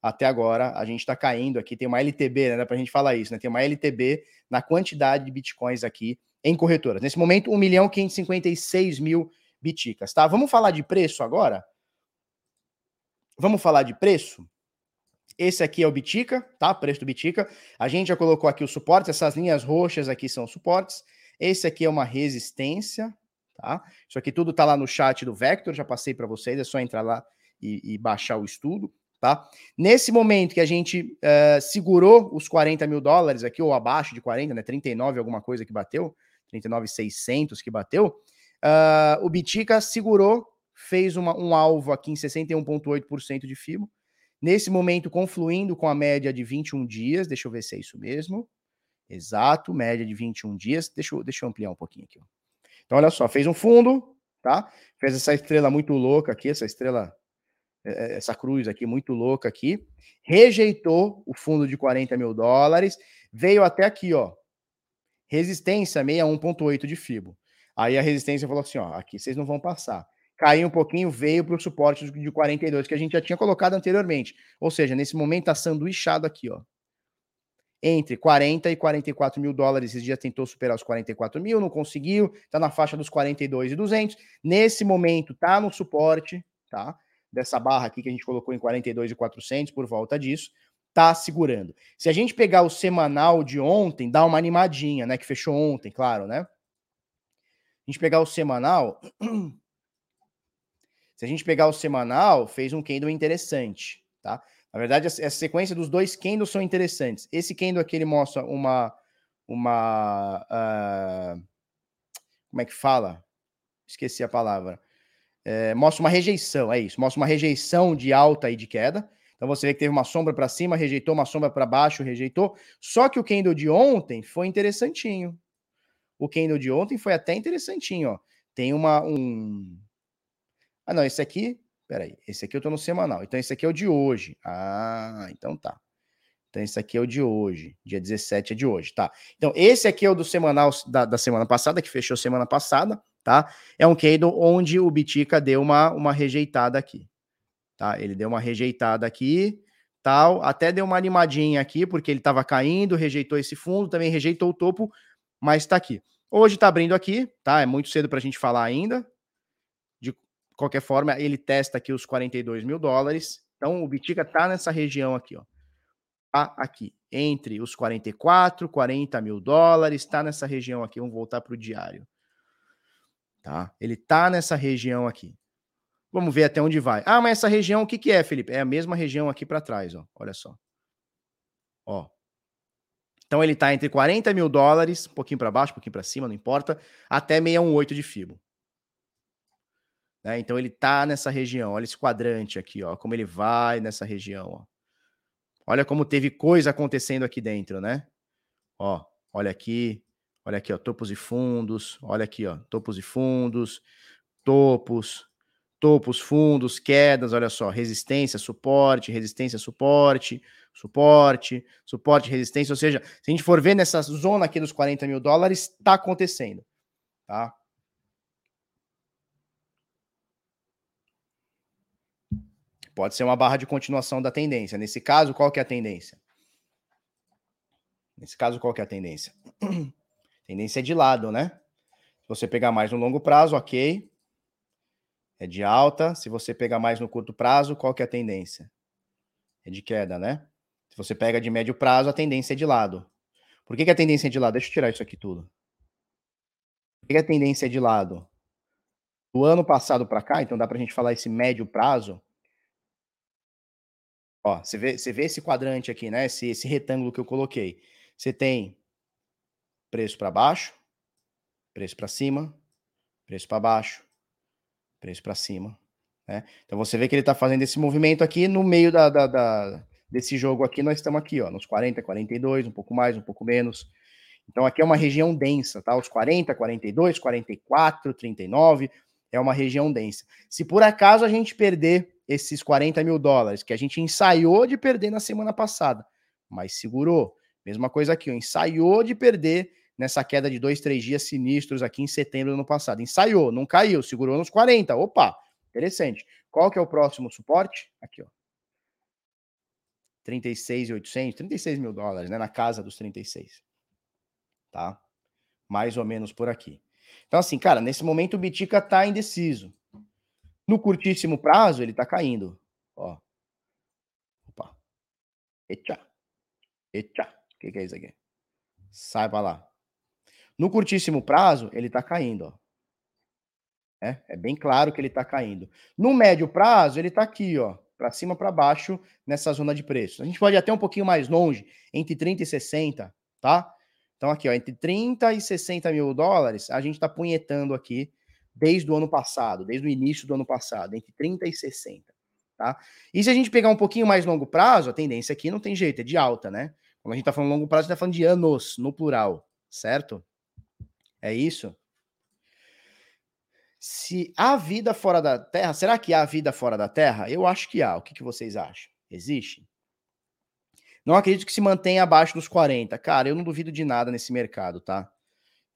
até agora a gente está caindo aqui. Tem uma LTB, né? Para a gente falar isso, né? Tem uma LTB na quantidade de bitcoins aqui em corretoras. Nesse momento, 1 milhão 556 mil biticas, tá? Vamos falar de preço agora? Vamos falar de preço? Esse aqui é o Bitica, tá? Preço do Bitica. A gente já colocou aqui os suportes, essas linhas roxas aqui são suportes. Esse aqui é uma resistência, tá? Isso aqui tudo tá lá no chat do Vector, já passei para vocês, é só entrar lá e, e baixar o estudo tá? Nesse momento que a gente uh, segurou os 40 mil dólares aqui, ou abaixo de 40, né? 39 alguma coisa que bateu, 39,600 que bateu, uh, o Bitica segurou, fez uma, um alvo aqui em 61,8% de FIBO. Nesse momento, confluindo com a média de 21 dias, deixa eu ver se é isso mesmo. Exato, média de 21 dias. Deixa eu, deixa eu ampliar um pouquinho aqui. Então, olha só, fez um fundo, tá? Fez essa estrela muito louca aqui, essa estrela essa cruz aqui muito louca aqui, rejeitou o fundo de 40 mil dólares, veio até aqui, ó, resistência 61.8 de FIBO. Aí a resistência falou assim, ó, aqui vocês não vão passar. Caiu um pouquinho, veio para o suporte de 42 que a gente já tinha colocado anteriormente. Ou seja, nesse momento está sanduichado aqui, ó. Entre 40 e 44 mil dólares. Esses dias tentou superar os 44 mil, não conseguiu. Está na faixa dos 42 e 200. Nesse momento tá no suporte, tá? Dessa barra aqui que a gente colocou em 42,400 por volta disso, tá segurando. Se a gente pegar o semanal de ontem, dá uma animadinha, né, que fechou ontem, claro, né? A gente pegar o semanal, [CLEARS THROAT] se a gente pegar o semanal, fez um candle interessante, tá? Na verdade, essa sequência dos dois candles são interessantes. Esse candle aqui ele mostra uma uma uh, como é que fala? Esqueci a palavra é, mostra uma rejeição, é isso, mostra uma rejeição de alta e de queda. Então você vê que teve uma sombra para cima, rejeitou, uma sombra para baixo, rejeitou. Só que o candle de ontem foi interessantinho. O candle de ontem foi até interessantinho, ó. tem uma um Ah, não, esse aqui, peraí, esse aqui eu tô no semanal. Então esse aqui é o de hoje. Ah, então tá. Então esse aqui é o de hoje, dia 17 é de hoje, tá? Então esse aqui é o do semanal da, da semana passada, que fechou semana passada, tá? É um candle onde o Bitica deu uma, uma rejeitada aqui, tá? Ele deu uma rejeitada aqui, tal, até deu uma animadinha aqui, porque ele estava caindo, rejeitou esse fundo, também rejeitou o topo, mas está aqui. Hoje está abrindo aqui, tá? É muito cedo para a gente falar ainda. De qualquer forma, ele testa aqui os 42 mil dólares. Então, o Bitica está nessa região aqui, ó. Tá aqui, entre os 44, 40 mil dólares, está nessa região aqui. Vamos voltar para o diário. Tá? Ele está nessa região aqui. Vamos ver até onde vai. Ah, mas essa região, o que, que é, Felipe? É a mesma região aqui para trás, ó. Olha só. Ó. Então ele está entre 40 mil dólares, um pouquinho para baixo, um pouquinho para cima, não importa, até 618 de FIBO. Né? Então ele está nessa região. Olha esse quadrante aqui, ó, como ele vai nessa região, ó. Olha como teve coisa acontecendo aqui dentro, né? Ó, olha aqui, olha aqui, ó, topos e fundos, olha aqui, ó, topos e fundos, topos, topos, fundos, quedas, olha só, resistência, suporte, resistência, suporte, suporte, suporte, resistência, ou seja, se a gente for ver nessa zona aqui dos 40 mil dólares, está acontecendo, tá? Pode ser uma barra de continuação da tendência. Nesse caso, qual que é a tendência? Nesse caso, qual que é a tendência? [CLEARS THROAT] tendência é de lado, né? Se você pegar mais no longo prazo, ok é de alta. Se você pegar mais no curto prazo, qual que é a tendência? É de queda, né? Se você pega de médio prazo, a tendência é de lado. Por que, que a tendência é de lado? Deixa eu tirar isso aqui tudo. Por que, que a tendência é de lado? Do ano passado para cá, então dá para a gente falar esse médio prazo. Ó, você vê, você vê esse quadrante aqui, né? Esse, esse retângulo que eu coloquei. Você tem preço para baixo, preço para cima, preço para baixo, preço para cima. Né? Então você vê que ele está fazendo esse movimento aqui no meio da, da, da, desse jogo aqui, nós estamos aqui, ó, nos 40, 42, um pouco mais, um pouco menos. Então aqui é uma região densa, tá? Os 40, 42, 44, 39 é uma região densa. Se por acaso a gente perder esses 40 mil dólares, que a gente ensaiou de perder na semana passada, mas segurou. Mesma coisa aqui, ó, ensaiou de perder nessa queda de dois, três dias sinistros aqui em setembro do ano passado. Ensaiou, não caiu, segurou nos 40. Opa, interessante. Qual que é o próximo suporte? Aqui, ó. 36,800, 36 mil dólares, né? Na casa dos 36. Tá? Mais ou menos por aqui. Então, assim, cara, nesse momento o Bitica tá indeciso. No curtíssimo prazo, ele tá caindo. Ó. Opa. Eita. Eita. O que, que é isso aqui? Sai pra lá. No curtíssimo prazo, ele está caindo. Ó. É, é bem claro que ele está caindo. No médio prazo, ele está aqui, ó, para cima para baixo, nessa zona de preço. A gente pode ir até um pouquinho mais longe, entre 30 e 60, tá? Então, aqui, ó, entre 30 e 60 mil dólares, a gente está punhetando aqui desde o ano passado, desde o início do ano passado, entre 30 e 60, tá? E se a gente pegar um pouquinho mais longo prazo, a tendência aqui não tem jeito, é de alta, né? Quando a gente está falando longo prazo, a gente está falando de anos, no plural, certo? É isso? Se há vida fora da Terra, será que há vida fora da Terra? Eu acho que há. O que, que vocês acham? Existe? Não acredito que se mantenha abaixo dos 40. Cara, eu não duvido de nada nesse mercado, tá?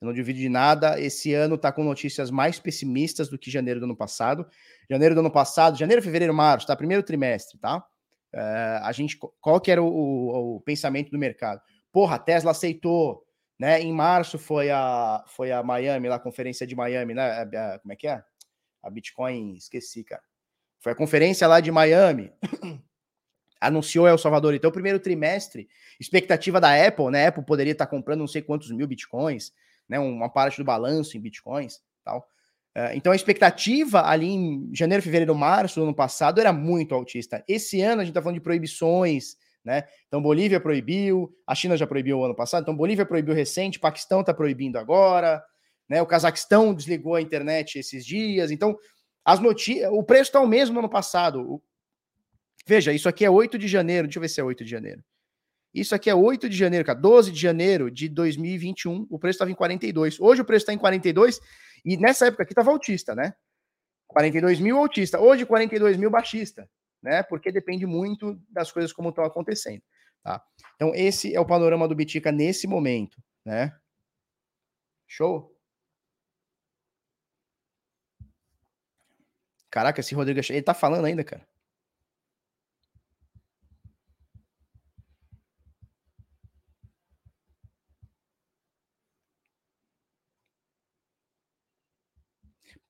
Eu não duvido de nada. Esse ano tá com notícias mais pessimistas do que janeiro do ano passado. Janeiro do ano passado, janeiro, fevereiro, março, tá? Primeiro trimestre, tá? Uh, a gente, qual que era o, o, o pensamento do mercado? Porra, a Tesla aceitou né? Em março foi a, foi a Miami, lá a conferência de Miami, né? A, a, como é que é? A Bitcoin, esqueci, cara. Foi a conferência lá de Miami. Anunciou El Salvador. Então, primeiro trimestre, expectativa da Apple, né? Apple poderia estar comprando não sei quantos mil bitcoins, né? Uma parte do balanço em bitcoins tal. É, então, a expectativa ali em janeiro, fevereiro, março do ano passado era muito altista. Esse ano a gente está falando de proibições, né? Então, Bolívia proibiu, a China já proibiu o ano passado, então Bolívia proibiu recente, Paquistão está proibindo agora, né? O Cazaquistão desligou a internet esses dias. Então, as notícias, o preço está o mesmo no ano passado. Veja, isso aqui é 8 de janeiro, deixa eu ver se é 8 de janeiro. Isso aqui é 8 de janeiro, cara, 12 de janeiro de 2021, o preço estava em 42. Hoje o preço está em 42 E nessa época aqui estava autista, né? 42 mil autista. Hoje, 42 mil baixista, né? Porque depende muito das coisas como estão acontecendo, tá? Então, esse é o panorama do Bitica nesse momento, né? Show? Caraca, esse Rodrigo, ele tá falando ainda, cara.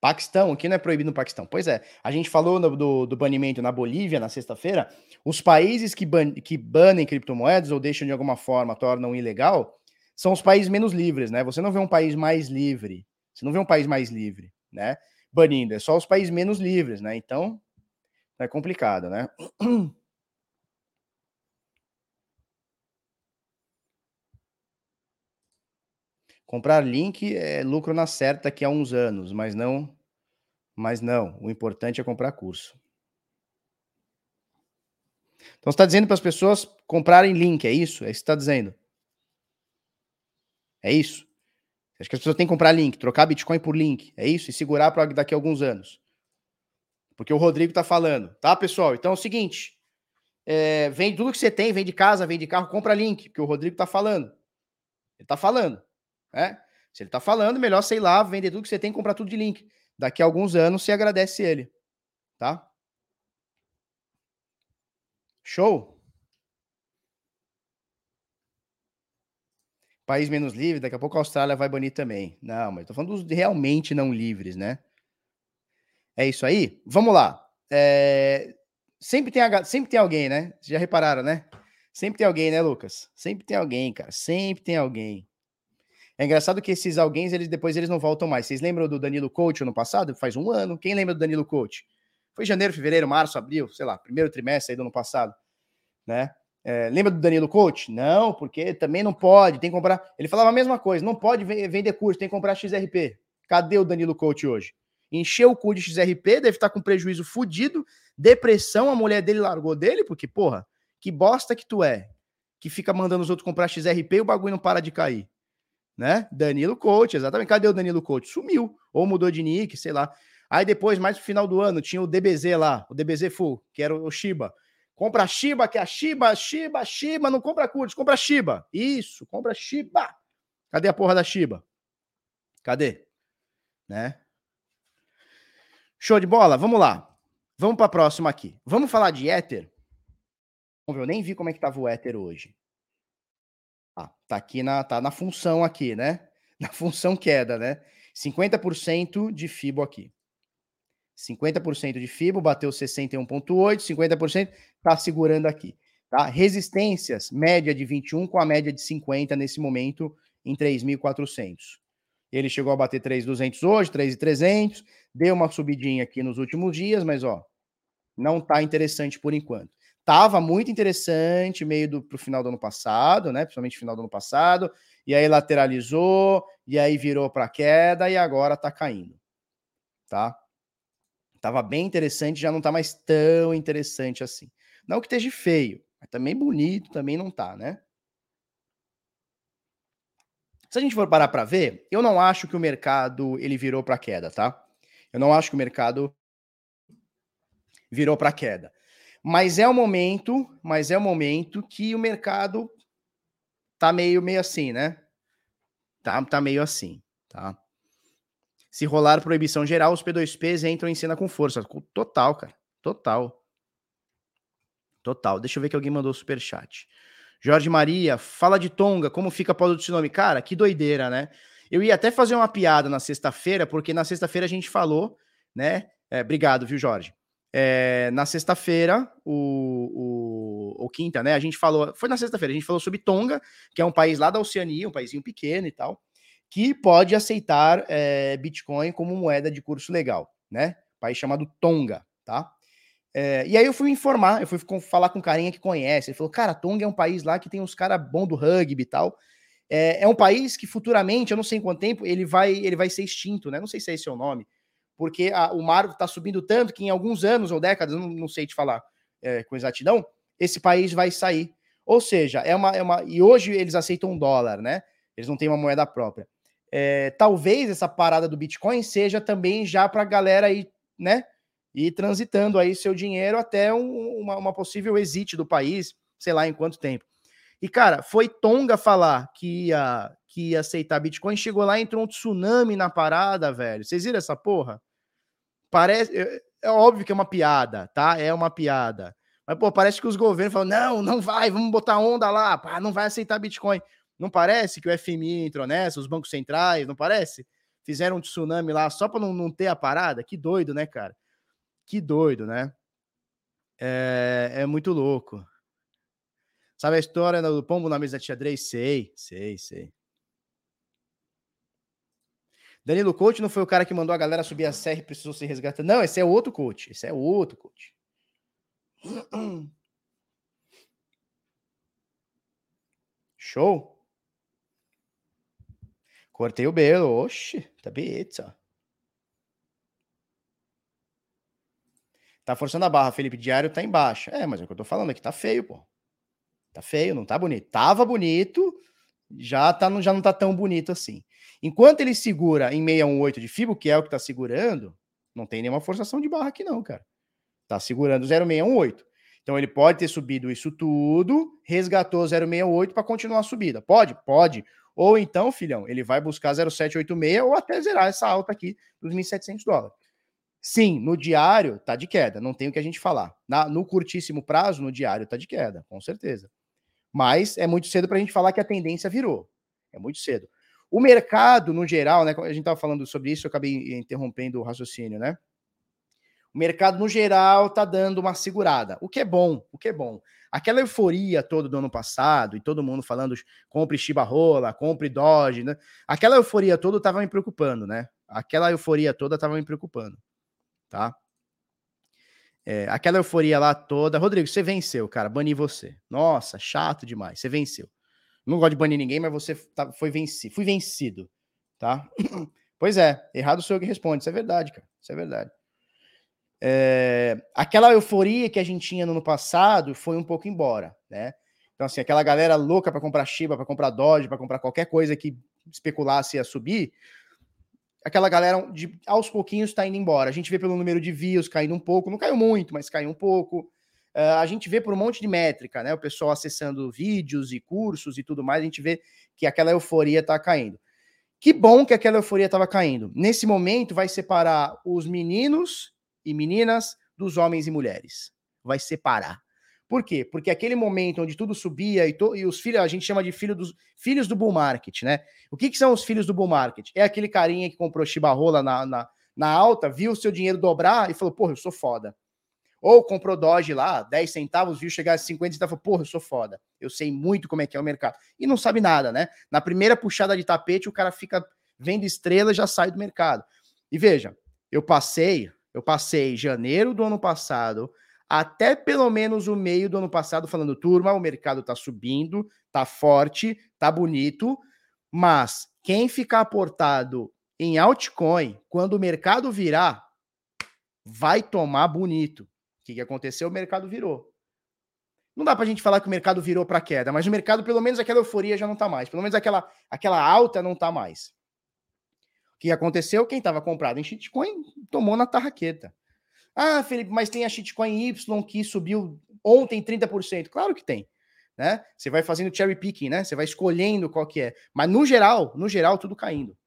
Paquistão, aqui não é proibido no Paquistão. Pois é, a gente falou do, do, do banimento na Bolívia na sexta-feira. Os países que, ban, que banem criptomoedas ou deixam de alguma forma, tornam ilegal, são os países menos livres, né? Você não vê um país mais livre. Você não vê um país mais livre, né? Banindo, é só os países menos livres, né? Então, é complicado, né? [CLEARS THROAT] Comprar link é lucro na certa daqui a uns anos, mas não mas não, o importante é comprar curso. Então você está dizendo para as pessoas comprarem link, é isso? É isso que está dizendo? É isso? Acho que as pessoas têm que comprar link, trocar Bitcoin por link, é isso? E segurar para daqui a alguns anos. Porque o Rodrigo está falando, tá, pessoal? Então é o seguinte: é, vende tudo que você tem, vende casa, vende carro, compra link, porque o Rodrigo está falando. Ele está falando, né? Se ele está falando, melhor sei lá, vender tudo que você tem, comprar tudo de link daqui a alguns anos se agradece ele, tá? Show? País menos livre, daqui a pouco a Austrália vai banir também. Não, mas tô falando dos realmente não livres, né? É isso aí? Vamos lá. É... Sempre, tem, sempre tem alguém, né? Já repararam, né? Sempre tem alguém, né, Lucas? Sempre tem alguém, cara. Sempre tem alguém. É engraçado que esses alguém, eles depois eles não voltam mais. Vocês lembram do Danilo Coach ano passado? Faz um ano. Quem lembra do Danilo Coach? Foi janeiro, fevereiro, março, abril, sei lá, primeiro trimestre aí do ano passado, né? É, lembra do Danilo Coach? Não, porque também não pode, tem que comprar. Ele falava a mesma coisa, não pode vender curso, tem que comprar XRP. Cadê o Danilo Coach hoje? Encheu o cu de XRP, deve estar com prejuízo fudido, depressão, a mulher dele largou dele, porque, porra, que bosta que tu é, que fica mandando os outros comprar XRP e o bagulho não para de cair né? Danilo Coach, exatamente. Cadê o Danilo Coach? Sumiu, ou mudou de nick, sei lá. Aí depois, mais no final do ano, tinha o DBZ lá, o DBZ Full, que era o Shiba. Compra Shiba, que é a Shiba, Shiba, Shiba, não compra curso, compra Shiba. Isso, compra Shiba. Cadê a porra da Shiba? Cadê? Né? Show de bola, vamos lá. Vamos para a próxima aqui. Vamos falar de ver, eu nem vi como é que tava o Ether hoje. Ah, tá aqui na, tá na função aqui, né? [LAUGHS] Na função queda, né? 50% de FIBO aqui. 50% de FIBO, bateu 61,8, 50% tá segurando aqui, tá? Resistências, média de 21 com a média de 50 nesse momento em 3.400. Ele chegou a bater 3.200 hoje, 3.300, deu uma subidinha aqui nos últimos dias, mas ó, não tá interessante por enquanto. Tava muito interessante, meio do pro final do ano passado, né? Principalmente final do ano passado, e aí lateralizou, e aí virou para queda e agora tá caindo. Tá? Tava bem interessante, já não tá mais tão interessante assim. Não que esteja feio, mas também bonito, também não tá, né? Se a gente for parar para ver, eu não acho que o mercado ele virou para queda, tá? Eu não acho que o mercado virou para queda. Mas é o momento, mas é o momento que o mercado tá meio meio assim, né? Tá, tá meio assim, tá? Se rolar proibição geral, os P2Ps entram em cena com força. Total, cara. Total. Total. Deixa eu ver que alguém mandou super chat. Jorge Maria, fala de Tonga, como fica após o tsunami? Cara, que doideira, né? Eu ia até fazer uma piada na sexta-feira, porque na sexta-feira a gente falou, né? É, obrigado, viu, Jorge? É, na sexta-feira, o, o, o, quinta, né? A gente falou, foi na sexta-feira, a gente falou sobre Tonga, que é um país lá da Oceania, um paísinho pequeno e tal, que pode aceitar é, Bitcoin como moeda de curso legal, né? País chamado Tonga, tá? É, e aí eu fui informar, eu fui falar com um carinha que conhece. Ele falou, cara, Tonga é um país lá que tem uns caras bons do rugby e tal. É, é, um país que futuramente, eu não sei em quanto tempo, ele vai, ele vai ser extinto, né? Não sei se é esse o nome porque a, o mar está subindo tanto que em alguns anos ou décadas, não, não sei te falar é, com exatidão, esse país vai sair. Ou seja, é uma, é uma. E hoje eles aceitam um dólar, né? Eles não têm uma moeda própria. é, talvez essa parada do Bitcoin seja também já para a galera aí, né? Ir transitando aí seu dinheiro até um, uma, uma possível exit do país, sei lá em quanto tempo. E, cara, foi Tonga falar que ia, que ia aceitar Bitcoin, chegou lá e entrou um tsunami na parada, velho. Vocês viram essa porra? Parece. É, é óbvio que é uma piada, tá? É uma piada. Mas, pô, parece que os governos falam: não, não vai, vamos botar onda lá, pá, não vai aceitar Bitcoin. Não parece que o FMI entrou nessa, os bancos centrais, não parece? Fizeram um tsunami lá só para não, não ter a parada? Que doido, né, cara? Que doido, né? É, é muito louco. Sabe a história do pombo na mesa da tia Drey? Sei, sei, sei. Danilo Coach não foi o cara que mandou a galera subir a serra e precisou ser resgatado. Não, esse é outro coach. Esse é outro coach. [CLEARS THROAT] Show. Cortei o belo. Oxi, tá beleza. Tá forçando a barra, Felipe. Diário tá embaixo. É, mas é o que eu tô falando aqui. Tá feio, pô. Tá feio, não tá bonito. Tava bonito, já, tá, já não tá tão bonito assim. Enquanto ele segura em 618 de FIBO, que é o que tá segurando, não tem nenhuma forçação de barra aqui não, cara. Tá segurando 0618. Então ele pode ter subido isso tudo, resgatou 068 para continuar a subida. Pode? Pode. Ou então, filhão, ele vai buscar 0786 ou até zerar essa alta aqui dos 1.700 dólares. Sim, no diário tá de queda, não tem o que a gente falar. Na, no curtíssimo prazo, no diário tá de queda, com certeza. Mas é muito cedo para a gente falar que a tendência virou. É muito cedo. O mercado, no geral, né? A gente estava falando sobre isso, eu acabei interrompendo o raciocínio, né? O mercado, no geral, está dando uma segurada, o que é bom, o que é bom. Aquela euforia toda do ano passado, e todo mundo falando compre Shiba Rola, compre Doge, né? Aquela euforia toda estava me preocupando, né? Aquela euforia toda estava me preocupando, tá? É, aquela euforia lá toda. Rodrigo, você venceu, cara. Bani você. Nossa, chato demais. Você venceu. Não gosto de banir ninguém, mas você tá, foi vencido. Fui vencido, tá? [CLEARS THROAT] pois é, errado sou eu que responde. Isso é verdade, cara. Isso é verdade. É, aquela euforia que a gente tinha no ano passado foi um pouco embora, né? Então, assim, aquela galera louca para comprar Shiba, para comprar Doge, para comprar qualquer coisa que especulasse a subir, aquela galera de, aos pouquinhos está indo embora. A gente vê pelo número de views caindo um pouco, não caiu muito, mas caiu um pouco. Uh, a gente vê por um monte de métrica, né? O pessoal acessando vídeos e cursos e tudo mais, a gente vê que aquela euforia está caindo. Que bom que aquela euforia estava caindo. Nesse momento, vai separar os meninos e meninas dos homens e mulheres. Vai separar. Por quê? Porque aquele momento onde tudo subia e, to, e os filhos, a gente chama de filho dos, filhos do bull market, né? O que, que são os filhos do bull market? É aquele carinha que comprou chibarrola na, na, na alta, viu o seu dinheiro dobrar e falou, porra, eu sou foda. Ou comprou Doge lá, 10 centavos, viu chegar a 50 centavos, falou, porra, eu sou foda. Eu sei muito como é que é o mercado. E não sabe nada, né? Na primeira puxada de tapete, o cara fica vendo estrela já sai do mercado. E veja, eu passei, eu passei janeiro do ano passado até pelo menos o meio do ano passado, falando, turma, o mercado está subindo, está forte, está bonito, mas quem ficar aportado em altcoin, quando o mercado virar, vai tomar bonito. O que, que aconteceu? O mercado virou. Não dá para a gente falar que o mercado virou para queda, mas o mercado, pelo menos aquela euforia já não está mais. Pelo menos aquela, aquela alta não está mais. O que aconteceu? Quem estava comprado em shitcoin tomou na tarraqueta. Ah, Felipe, mas tem a shitcoin Y que subiu ontem 30%. Claro que tem. Né? Você vai fazendo cherry picking, né? Você vai escolhendo qual que é. Mas no geral, no geral, tudo caindo.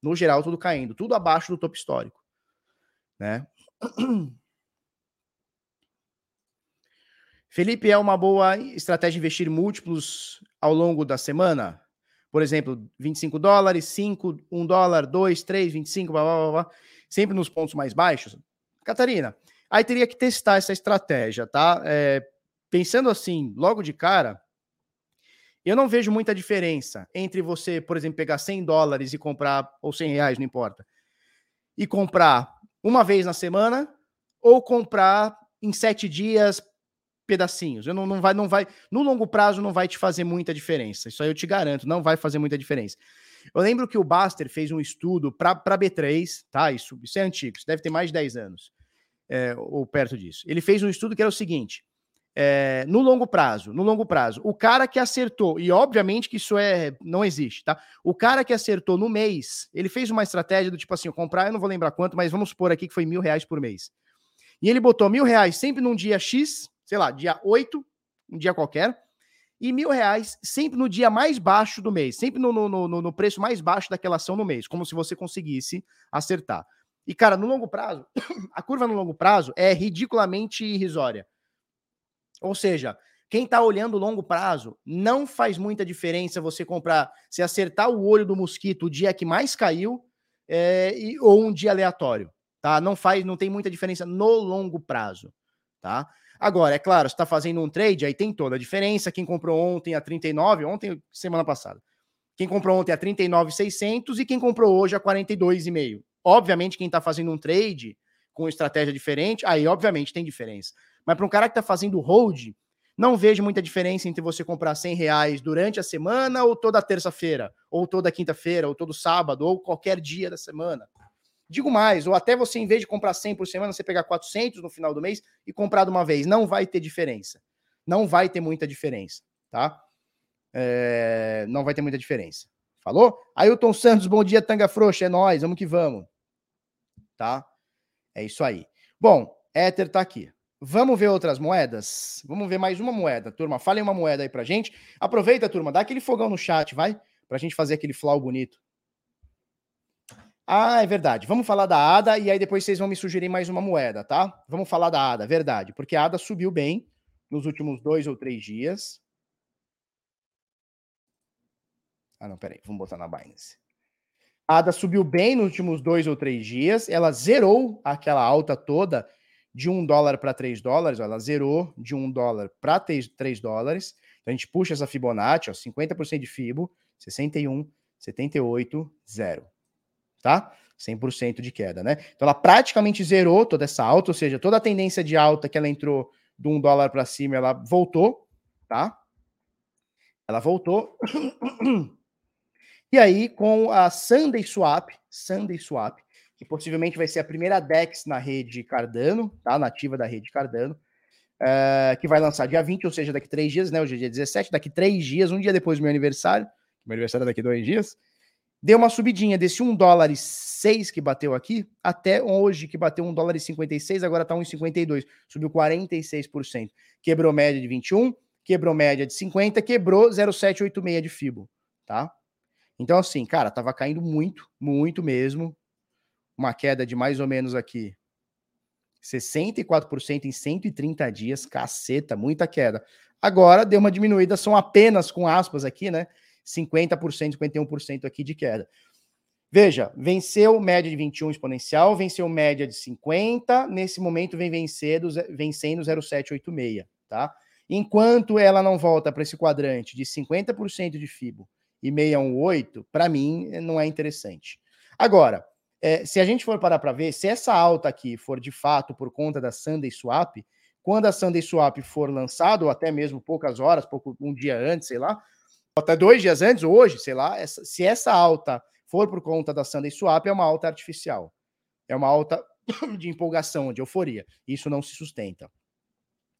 No geral, tudo caindo. Tudo abaixo do topo histórico. Né? [CLEARS THROAT] Felipe, é uma boa estratégia investir múltiplos ao longo da semana? Por exemplo, 25 dólares, 5, 1 dólar, 2, 3, 25, blá, blá, blá, blá, sempre nos pontos mais baixos? Catarina, aí teria que testar essa estratégia, tá? É, pensando assim, logo de cara, eu não vejo muita diferença entre você, por exemplo, pegar 100 dólares e comprar, ou 100 reais, não importa, e comprar uma vez na semana, ou comprar em sete dias pedacinhos. Eu não, não vai, não vai, no longo prazo não vai te fazer muita diferença. Isso aí eu te garanto, não vai fazer muita diferença. Eu lembro que o Baster fez um estudo para B3, tá? Isso, isso é antigo, isso deve ter mais de 10 anos, é, ou perto disso. Ele fez um estudo que era o seguinte: é, no longo prazo, no longo prazo, o cara que acertou, e obviamente que isso é não existe, tá? O cara que acertou no mês, ele fez uma estratégia do tipo assim, comprar, eu não vou lembrar quanto, mas vamos supor aqui que foi mil reais por mês. E ele botou mil reais sempre num dia X, sei lá, dia 8, um dia qualquer, e mil reais sempre no dia mais baixo do mês, sempre no, no, no, no preço mais baixo daquela ação no mês, como se você conseguisse acertar. E, cara, no longo prazo, [COUGHS] a curva no longo prazo é ridiculamente irrisória. Ou seja, quem está olhando longo prazo, não faz muita diferença você comprar, se acertar o olho do mosquito o dia que mais caiu é, e, ou um dia aleatório, tá? Não faz, não tem muita diferença no longo prazo, tá? Agora, é claro, está fazendo um trade, aí tem toda a diferença. Quem comprou ontem a 39, ontem, semana passada. Quem comprou ontem a 39,600 e quem comprou hoje a 42,5. Obviamente, quem está fazendo um trade com estratégia diferente, aí obviamente tem diferença. Mas para um cara que está fazendo hold, não vejo muita diferença entre você comprar 100 reais durante a semana ou toda terça-feira, ou toda quinta-feira, ou todo sábado, ou qualquer dia da semana. Digo mais, ou até você, em vez de comprar 100 por semana, você pegar 400 no final do mês e comprar de uma vez. Não vai ter diferença. Não vai ter muita diferença, tá? É... não vai ter muita diferença. Falou? Ailton Santos, bom dia, Tanga Frouxa. É nós, vamos que vamos. Tá? É isso aí. Bom, Ether tá aqui. Vamos ver outras moedas? Vamos ver mais uma moeda, turma. Falem uma moeda aí pra gente. Aproveita, turma, dá aquele fogão no chat, vai? Pra gente fazer aquele flow bonito. Ah, é verdade. Vamos falar da ADA e aí depois vocês vão me sugerir mais uma moeda, tá? Vamos falar da ADA, verdade. Porque a ADA subiu bem nos últimos dois ou três dias. Ah, não, peraí. Vamos botar na Binance. A ADA subiu bem nos últimos dois ou três dias. Ela zerou aquela alta toda de 1 dólar para 3 dólares, ela zerou de 1 dólar para 3 dólares. Então a gente puxa essa Fibonacci, ó, 50% de Fibo, 61, 78, 0. Tá? 100% de queda, né? Então ela praticamente zerou toda essa alta, ou seja, toda a tendência de alta que ela entrou de 1 dólar para cima, ela voltou, tá? Ela voltou. [COUGHS] e aí, com a Sunday Swap, Sunday Swap, que possivelmente vai ser a primeira DEX na rede Cardano, tá? Nativa da rede Cardano, uh, que vai lançar dia 20, ou seja, daqui três dias, né? Hoje é dia 17, daqui três dias, um dia depois do meu aniversário, meu aniversário é daqui dois dias, deu uma subidinha desse 1 dólar e 6 que bateu aqui, até hoje, que bateu 1 dólar e 56, agora tá 1,52, subiu 46%. Quebrou média de 21, quebrou média de 50, quebrou 0,786 de FIBO, tá? Então, assim, cara, tava caindo muito, muito mesmo uma queda de mais ou menos aqui 64% em 130 dias, caceta, muita queda. Agora deu uma diminuída, são apenas com aspas aqui, né? 50%, 51% aqui de queda. Veja, venceu média de 21 exponencial, venceu média de 50, nesse momento vem vencendo, vencendo 0,786, tá? Enquanto ela não volta para esse quadrante de 50% de FIBO e 618, para mim não é interessante. Agora, é, se a gente for parar para ver, se essa alta aqui for de fato por conta da Sunday Swap, quando a Sunday Swap for lançada, ou até mesmo poucas horas, pouco, um dia antes, sei lá, até dois dias antes, hoje, sei lá, essa, se essa alta for por conta da Sunday Swap, é uma alta artificial. É uma alta [COUGHS] de empolgação, de euforia. Isso não se sustenta.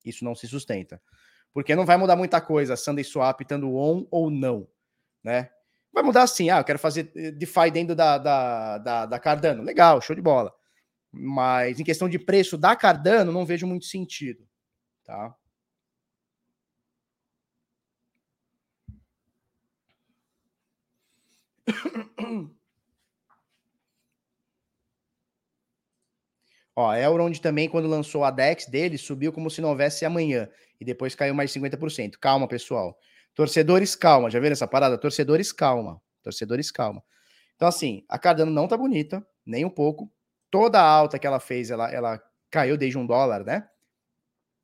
Isso não se sustenta. Porque não vai mudar muita coisa a Sunday Swap estando on ou não, né? Vai mudar assim, ah, eu quero fazer eh, DeFi dentro da, da, da, da Cardano. Legal, show de bola. Mas em questão de preço da Cardano, não vejo muito sentido. Tá? [COUGHS] Ó, Elrond também, quando lançou a DEX dele, subiu como se não houvesse amanhã. E depois caiu mais 50%. Calma, pessoal. Torcedores, calma. Já viram essa parada? Torcedores, calma. Torcedores, calma. Então, assim, a Cardano não tá bonita, nem um pouco. Toda a alta que ela fez, ela, ela caiu desde um dólar, né?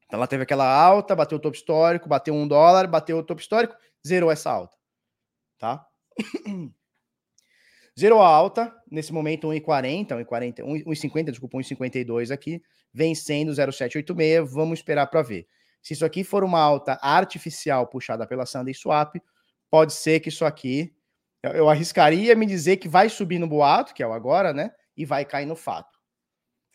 Então, ela teve aquela alta, bateu o topo histórico, bateu um dólar, bateu o topo histórico, zerou essa alta, tá? [COUGHS] Zerou a alta, nesse momento 1,40, 1,40, 1,50, desculpa, 1,52 aqui, vencendo 0,786, vamos esperar para ver. Se isso aqui for uma alta artificial puxada pela Sunday Swap, pode ser que isso aqui eu arriscaria me dizer que vai subir no boato, que é o agora, né? E vai cair no fato.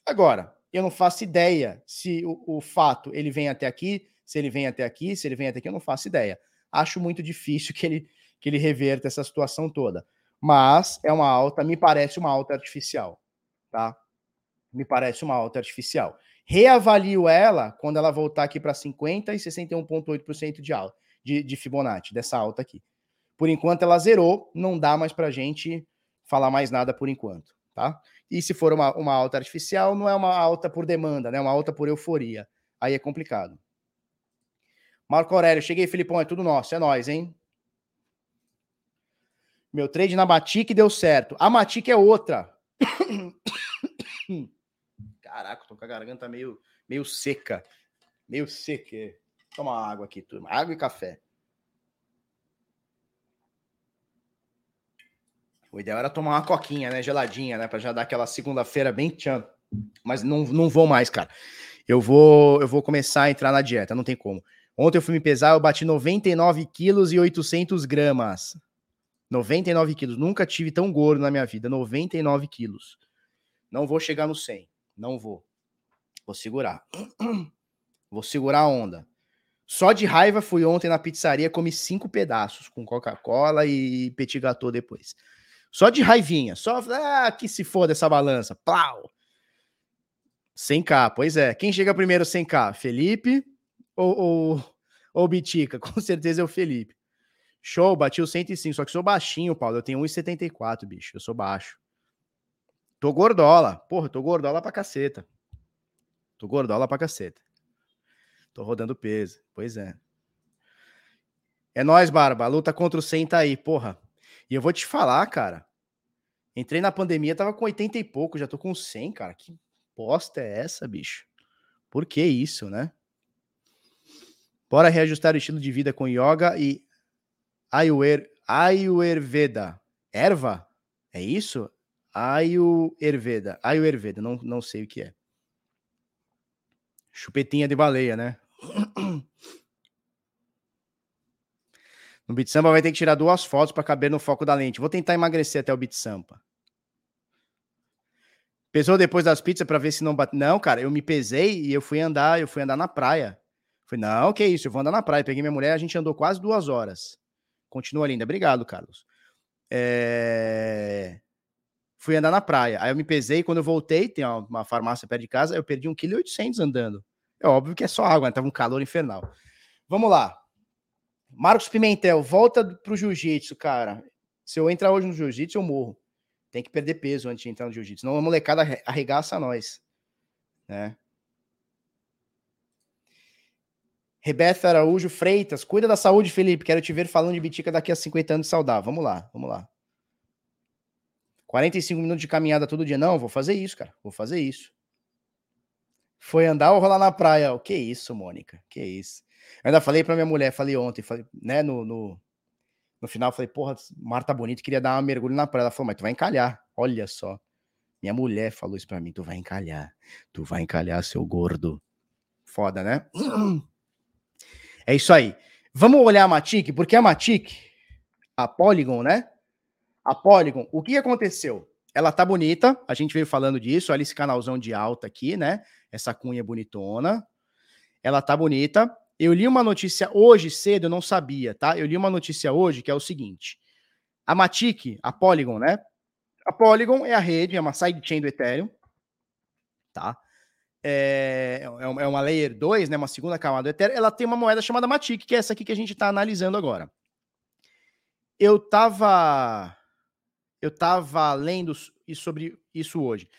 Agora, eu não faço ideia se o, o fato ele vem até aqui, Se ele vem até aqui, se ele vem até aqui, eu não faço ideia. Acho muito difícil que ele, que ele reverta essa situação toda. Mas é uma alta, me parece uma alta artificial, tá? Me parece uma alta artificial. Reavalio ela quando ela voltar aqui para 50 e 61,8% de alta de, de Fibonacci, dessa alta aqui. Por enquanto ela zerou, não dá mais para gente falar mais nada por enquanto, tá? E se for uma, uma alta artificial, não é uma alta por demanda, né? Uma alta por euforia. Aí é complicado. Marco Aurélio, cheguei, Filipão, é tudo nosso, é nós, hein? Meu trade na Matic deu certo. A Matic é outra. Caraca, tô com a garganta meio, meio seca. Meio seca. Toma água aqui, turma. Água e café. O ideal era tomar uma coquinha, né? Geladinha, né? Pra já dar aquela segunda-feira bem tchan. Mas não, não vou mais, cara. Eu vou, eu vou começar a entrar na dieta, não tem como. Ontem eu fui me pesar, eu bati 99 quilos e 800 gramas. 99 quilos. Nunca tive tão gordo na minha vida. 99 quilos. Não vou chegar no 100. Não vou. Vou segurar. [CLEARS THROAT] Vou segurar a onda. Só de raiva fui ontem na pizzaria, comi cinco pedaços com Coca-Cola e petit gâteau depois. Só de raivinha. Só, ah, que se for dessa balança. Plau! 100k, pois é. Quem chega primeiro 100k? Felipe ou, ou, ou Bitica? [LAUGHS] Com certeza é o Felipe. Show, bati o 105, só que sou baixinho, Paulo. Eu tenho 1,74, bicho. Eu sou baixo. Tô gordola. Porra, tô gordola pra caceta. Tô gordola pra caceta. Tô rodando peso. Pois é. É nós, Barba. A luta contra o 100 tá aí, porra. E eu vou te falar, cara. Entrei na pandemia, tava com 80 e pouco, já tô com 100, cara. Que bosta é essa, bicho? Por que isso, né? Bora reajustar o estilo de vida com yoga e Ayur, Ayurveda. Erva? É isso? Ayurveda. Ayurveda, não, não sei o que é. Chupetinha de baleia, né? [CLEARS THROAT] No Beat Sampa vai ter que tirar duas fotos para caber no foco da lente. Vou tentar emagrecer até o Beat Sampa. Pesou depois das pizzas para ver se não bate. Não, cara, eu me pesei e eu fui andar, eu fui andar na praia. Falei, não, que isso, eu vou andar na praia. Peguei minha mulher, a gente andou quase duas horas. Continua linda. Obrigado, Carlos. É... Fui andar na praia. Aí eu me pesei. Quando eu voltei, tem uma farmácia perto de casa, eu perdi 1,8 kg andando. É óbvio que é só água, né? Tava um calor infernal. Vamos lá. Marcos Pimentel, volta pro jiu-jitsu, cara. Se eu entrar hoje no jiu-jitsu, eu morro. Tem que perder peso antes de entrar no jiu-jitsu. Senão a molecada arregaça nós. Né? Rebeca Araújo Freitas, cuida da saúde, Felipe. Quero te ver falando de bitica daqui a 50 anos saudável. Vamos lá, vamos lá. 45 minutos de caminhada todo dia. Não, vou fazer isso, cara. Vou fazer isso. Foi andar ou rolar na praia? Que isso, Mônica? Que isso? Eu ainda falei pra minha mulher, falei ontem, falei, né, no, no, no final, falei, porra, mar tá bonito, queria dar uma mergulho na praia. Ela falou, mas tu vai encalhar. Olha só. Minha mulher falou isso pra mim, tu vai encalhar. Tu vai encalhar, seu gordo. Foda, né? [CLEARS THROAT] É isso aí. Vamos olhar a Matic, porque a Matic, a Polygon, né? A Polygon, o que aconteceu? Ela tá bonita, a gente veio falando disso, olha esse canalzão de alta aqui, né? Essa cunha bonitona. Ela tá bonita. Eu li uma notícia hoje cedo, eu não sabia, tá? Eu li uma notícia hoje que é o seguinte: a Matic, a Polygon, né? A Polygon é a rede, é uma sidechain do Ethereum, tá? É, é, é uma Layer 2, né, uma segunda camada do Ethereum, ela tem uma moeda chamada Matic, que é essa aqui que a gente está analisando agora. Eu estava eu tava lendo sobre isso hoje.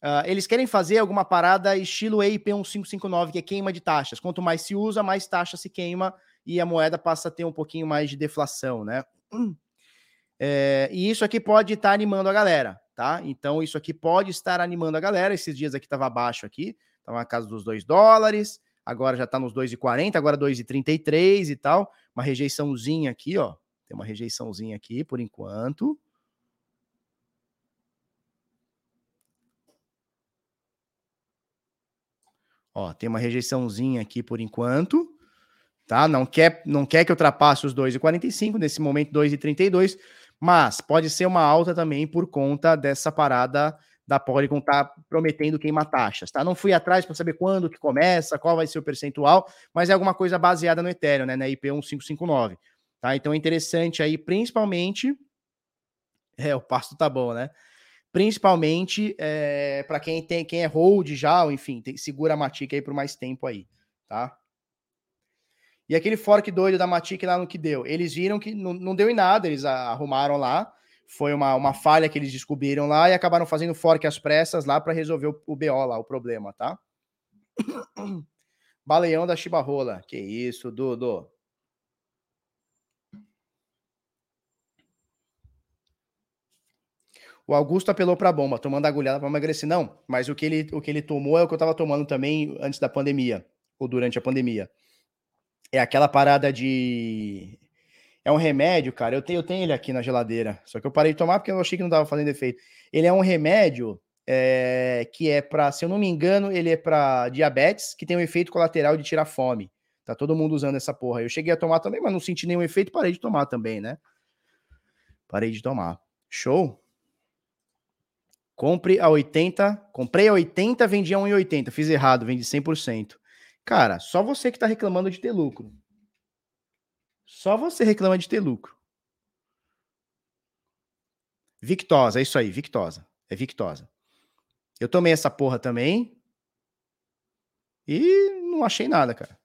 Uh, eles querem fazer alguma parada estilo EIP 1559, que é queima de taxas. Quanto mais se usa, mais taxa se queima e a moeda passa a ter um pouquinho mais de deflação, né? [CLEARS THROAT] É, e isso aqui pode estar tá animando a galera, tá? Então, isso aqui pode estar animando a galera. Esses dias aqui estava baixo aqui, estava na casa dos 2 dólares, agora já está nos 2,40, agora 2,33 e tal. Uma rejeiçãozinha aqui, ó. Tem uma rejeiçãozinha aqui por enquanto. Ó, tem uma rejeiçãozinha aqui por enquanto, tá? Não quer, não quer que ultrapasse os 2,45, nesse momento 2,32, mas pode ser uma alta também por conta dessa parada da Polygon tá prometendo queimar taxas, tá? Não fui atrás para saber quando que começa, qual vai ser o percentual, mas é alguma coisa baseada no Ethereum, né, na IP 1559, tá? Então é interessante aí, principalmente é, o pasto tá bom, né? Principalmente é, para quem tem quem é hold já, ou enfim, tem, segura a Matic aí por mais tempo aí, tá? E aquele fork doido da Matic lá no que deu, eles viram que não, não deu em nada, eles arrumaram lá, foi uma, uma falha que eles descobriram lá e acabaram fazendo fork às pressas lá para resolver o, o BO lá, o problema, tá? [COUGHS] Baleão da Chibarrola. Que isso, Dudu. O Augusto apelou para bomba, tomando agulhada para emagrecer. Não, mas o que, ele, o que ele tomou é o que eu estava tomando também antes da pandemia, ou durante a pandemia. É aquela parada de é um remédio, cara. Eu tenho, eu tenho ele aqui na geladeira. Só que eu parei de tomar porque eu achei que não estava fazendo efeito. Ele é um remédio é, que é para, se eu não me engano, ele é para diabetes, que tem um efeito colateral de tirar fome. Tá todo mundo usando essa porra. Eu cheguei a tomar também, mas não senti nenhum efeito, parei de tomar também, né? Parei de tomar. Show? Compre a 80, comprei a 80, vendi a 1,80. Fiz errado, vendi 100%. Cara, só você que tá reclamando de ter lucro. Só você reclama de ter lucro. Victosa, é isso aí, Victosa. É Victosa. Eu tomei essa porra também. E não achei nada, cara.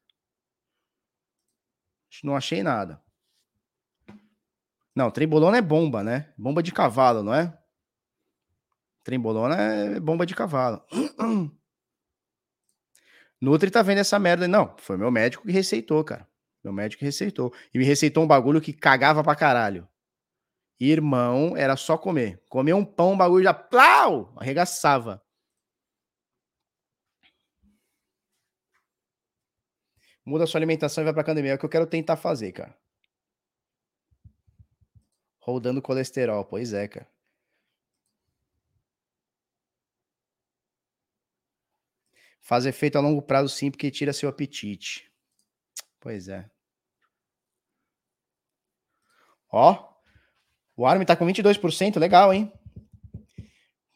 Não achei nada. Não, trembolona é bomba, né? Bomba de cavalo, não é? Trembolona é bomba de cavalo. [CLEARS THROAT] Nutri tá vendo essa merda. Não, foi meu médico que receitou, cara. Meu médico receitou. E me receitou um bagulho que cagava pra caralho. Irmão, era só comer. Comer um pão, o bagulho já plau! Arregaçava. Muda sua alimentação e vai pra academia. É o que eu quero tentar fazer, cara. Rodando colesterol. Pois é, cara. Faz efeito a longo prazo sim, porque tira seu apetite. Pois é. Ó, o Armin tá com 22%, legal, hein?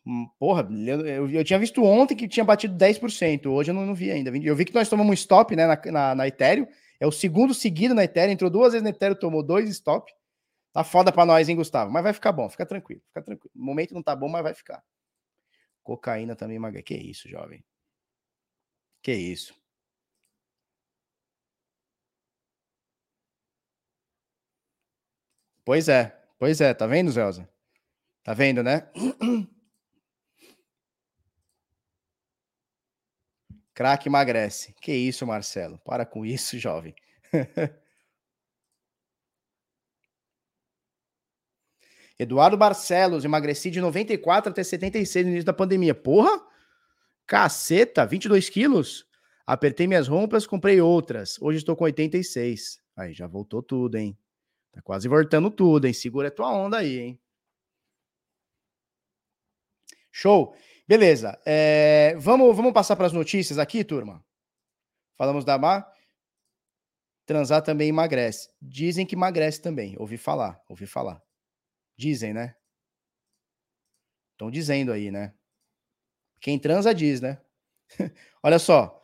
Hum, porra, eu, eu, tinha visto ontem que tinha batido 10%, hoje eu não, não vi ainda. Eu vi que nós tomamos um stop né, na, na, na, Ethereum, é o segundo seguido na Ethereum, entrou duas vezes na Ethereum, tomou dois stop. Tá foda pra nós, hein, Gustavo? Mas vai ficar bom, fica tranquilo, fica tranquilo. O momento não tá bom, mas vai ficar. Cocaína também, maga. Que isso, jovem? Que isso? Pois é, pois é, tá vendo, Zelza? Tá vendo, né? [CLEARS THROAT] Craque emagrece. Que isso, Marcelo? Para com isso, [LAUGHS] jovem. Eduardo Barcelos, emagreci de 94 até 76 no início da pandemia. Porra! Caceta, 22 quilos? Apertei minhas roupas, comprei outras. Hoje estou com 86. Aí, já voltou tudo, hein? Tá quase voltando tudo, hein? Segura a tua onda aí, hein? Show. Beleza. É, vamos, vamos passar para as notícias aqui, turma? Falamos da Mar. Transar também emagrece. Dizem que emagrece também. Ouvi falar, ouvi falar. Dizem, né? Estão dizendo aí, né? Quem transa diz, né? [LAUGHS] Olha só.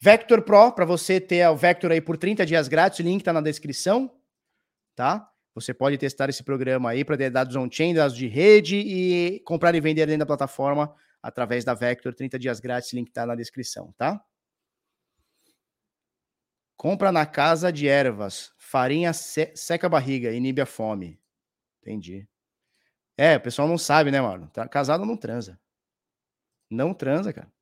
Vector Pro, para você ter o Vector aí por 30 dias grátis, o link tá na descrição tá? Você pode testar esse programa aí para ter dados on-chain, dados de rede e comprar e vender dentro da plataforma através da Vector, 30 dias grátis, link tá na descrição, tá? Compra na casa de ervas, farinha se seca a barriga, inibe a fome. Entendi. É, o pessoal não sabe, né, mano? Casado não transa. Não transa, cara.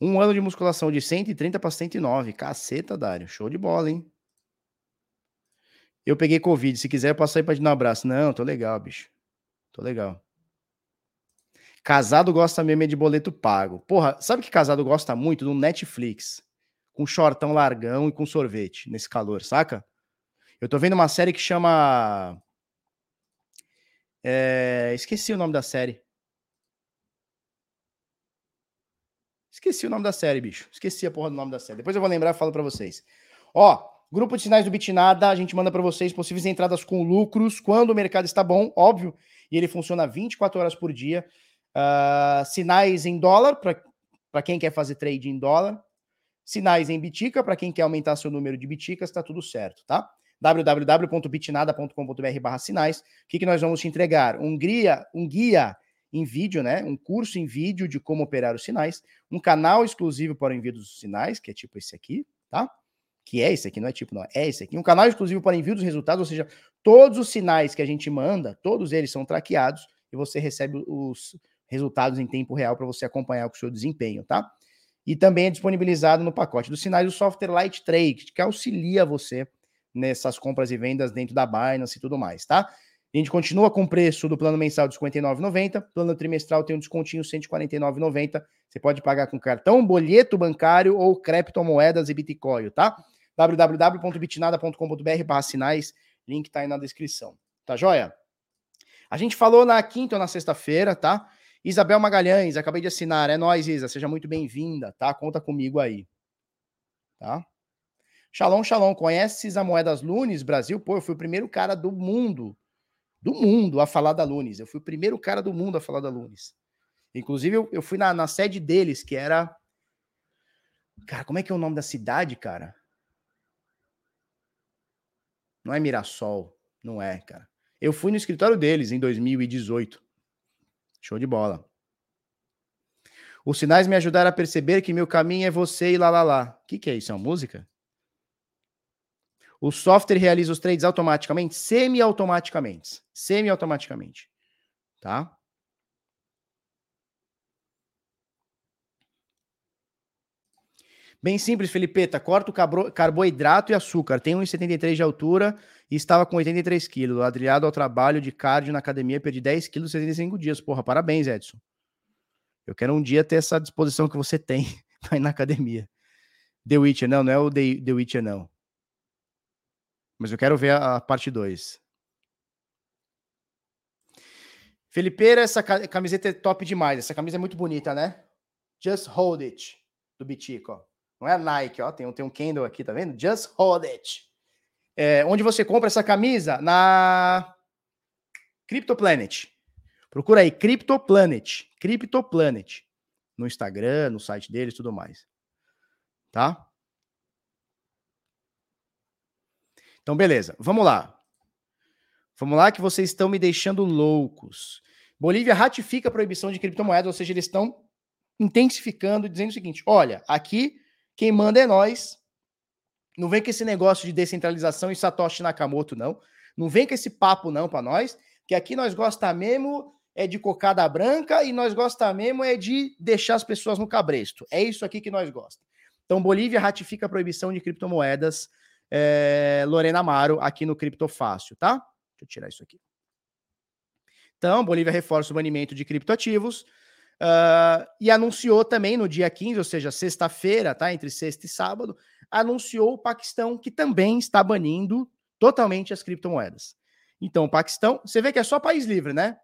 Um ano de musculação de 130 para 109. Caceta, Dário. Show de bola, hein? Eu peguei Covid. Se quiser, eu posso sair pra te dar um abraço. Não, tô legal, bicho. Tô legal. Casado gosta mesmo é de boleto pago. Porra, sabe que casado gosta muito do Netflix? Com shortão largão e com sorvete nesse calor, saca? Eu tô vendo uma série que chama. É... Esqueci o nome da série. Esqueci o nome da série, bicho. Esqueci a porra do nome da série. Depois eu vou lembrar e falo para vocês. Ó, Grupo de sinais do Bitnada, a gente manda para vocês possíveis entradas com lucros quando o mercado está bom, óbvio, e ele funciona 24 horas por dia. Uh, sinais em dólar, para quem quer fazer trade em dólar. Sinais em Bitica, para quem quer aumentar seu número de Biticas, está tudo certo, tá? www.bitnada.com.br sinais. O que, que nós vamos te entregar? Um guia, um guia em vídeo, né? Um curso em vídeo de como operar os sinais, um canal exclusivo para o envio dos sinais, que é tipo esse aqui, tá? Que é esse aqui, não é tipo, não, é esse aqui. Um canal exclusivo para envio dos resultados, ou seja, todos os sinais que a gente manda, todos eles são traqueados e você recebe os resultados em tempo real para você acompanhar com o seu desempenho, tá? E também é disponibilizado no pacote dos sinais o software Light Trade, que auxilia você nessas compras e vendas dentro da Binance e tudo mais, tá? A gente continua com o preço do plano mensal de R$ 59,90. Plano trimestral tem um descontinho R$ 149,90. Você pode pagar com cartão, boleto bancário ou criptomoedas e Bitcoin, tá? www.bitnada.com.br sinais. Link tá aí na descrição. Tá joia? A gente falou na quinta ou na sexta-feira, tá? Isabel Magalhães, acabei de assinar. É nóis, Isa. Seja muito bem-vinda, tá? Conta comigo aí. Tá? Shalom, shalom. Conheces a Moedas Lunes, Brasil? Pô, eu fui o primeiro cara do mundo do mundo a falar da Lunes. Eu fui o primeiro cara do mundo a falar da Lunes. Inclusive, eu, eu fui na, na sede deles, que era. Cara, como é que é o nome da cidade, cara? Não é Mirassol. Não é, cara. Eu fui no escritório deles em 2018. Show de bola. Os sinais me ajudaram a perceber que meu caminho é você e lá lá lá. O que, que é isso? É uma música? O software realiza os trades automaticamente, semi-automaticamente. Semi-automaticamente. Tá? Bem simples, Felipeta. Corta o carboidrato e açúcar. Tem 1,73 de altura e estava com 83 quilos. Ladrilhado ao trabalho de cardio na academia, perdi 10 quilos em 65 dias. Porra, parabéns, Edson. Eu quero um dia ter essa disposição que você tem [LAUGHS] ir na academia. The Witcher, não, não é o The, The Witcher, não. Mas eu quero ver a, a parte 2. Felipeira, essa camiseta é top demais. Essa camisa é muito bonita, né? Just Hold It, do Bitico. Não é a Nike, ó. Tem, um, tem um candle aqui, tá vendo? Just Hold It. É, onde você compra essa camisa? Na CryptoPlanet. Procura aí, CryptoPlanet. CryptoPlanet. No Instagram, no site deles tudo mais. Tá? Então, beleza, vamos lá. Vamos lá, que vocês estão me deixando loucos. Bolívia ratifica a proibição de criptomoedas, ou seja, eles estão intensificando, dizendo o seguinte: olha, aqui quem manda é nós. Não vem com esse negócio de descentralização e Satoshi Nakamoto, não. Não vem com esse papo, não, para nós, que aqui nós gostamos mesmo é de cocada branca e nós gostamos mesmo é de deixar as pessoas no cabresto. É isso aqui que nós gostamos. Então, Bolívia ratifica a proibição de criptomoedas é, Lorena Amaro aqui no Criptofácil, tá? Deixa eu tirar isso aqui. Então, Bolívia reforça o banimento de criptoativos uh, e anunciou também no dia 15, ou seja, sexta-feira, tá? Entre sexta e sábado, anunciou o Paquistão que também está banindo totalmente as criptomoedas. Então, o Paquistão, você vê que é só país livre, né?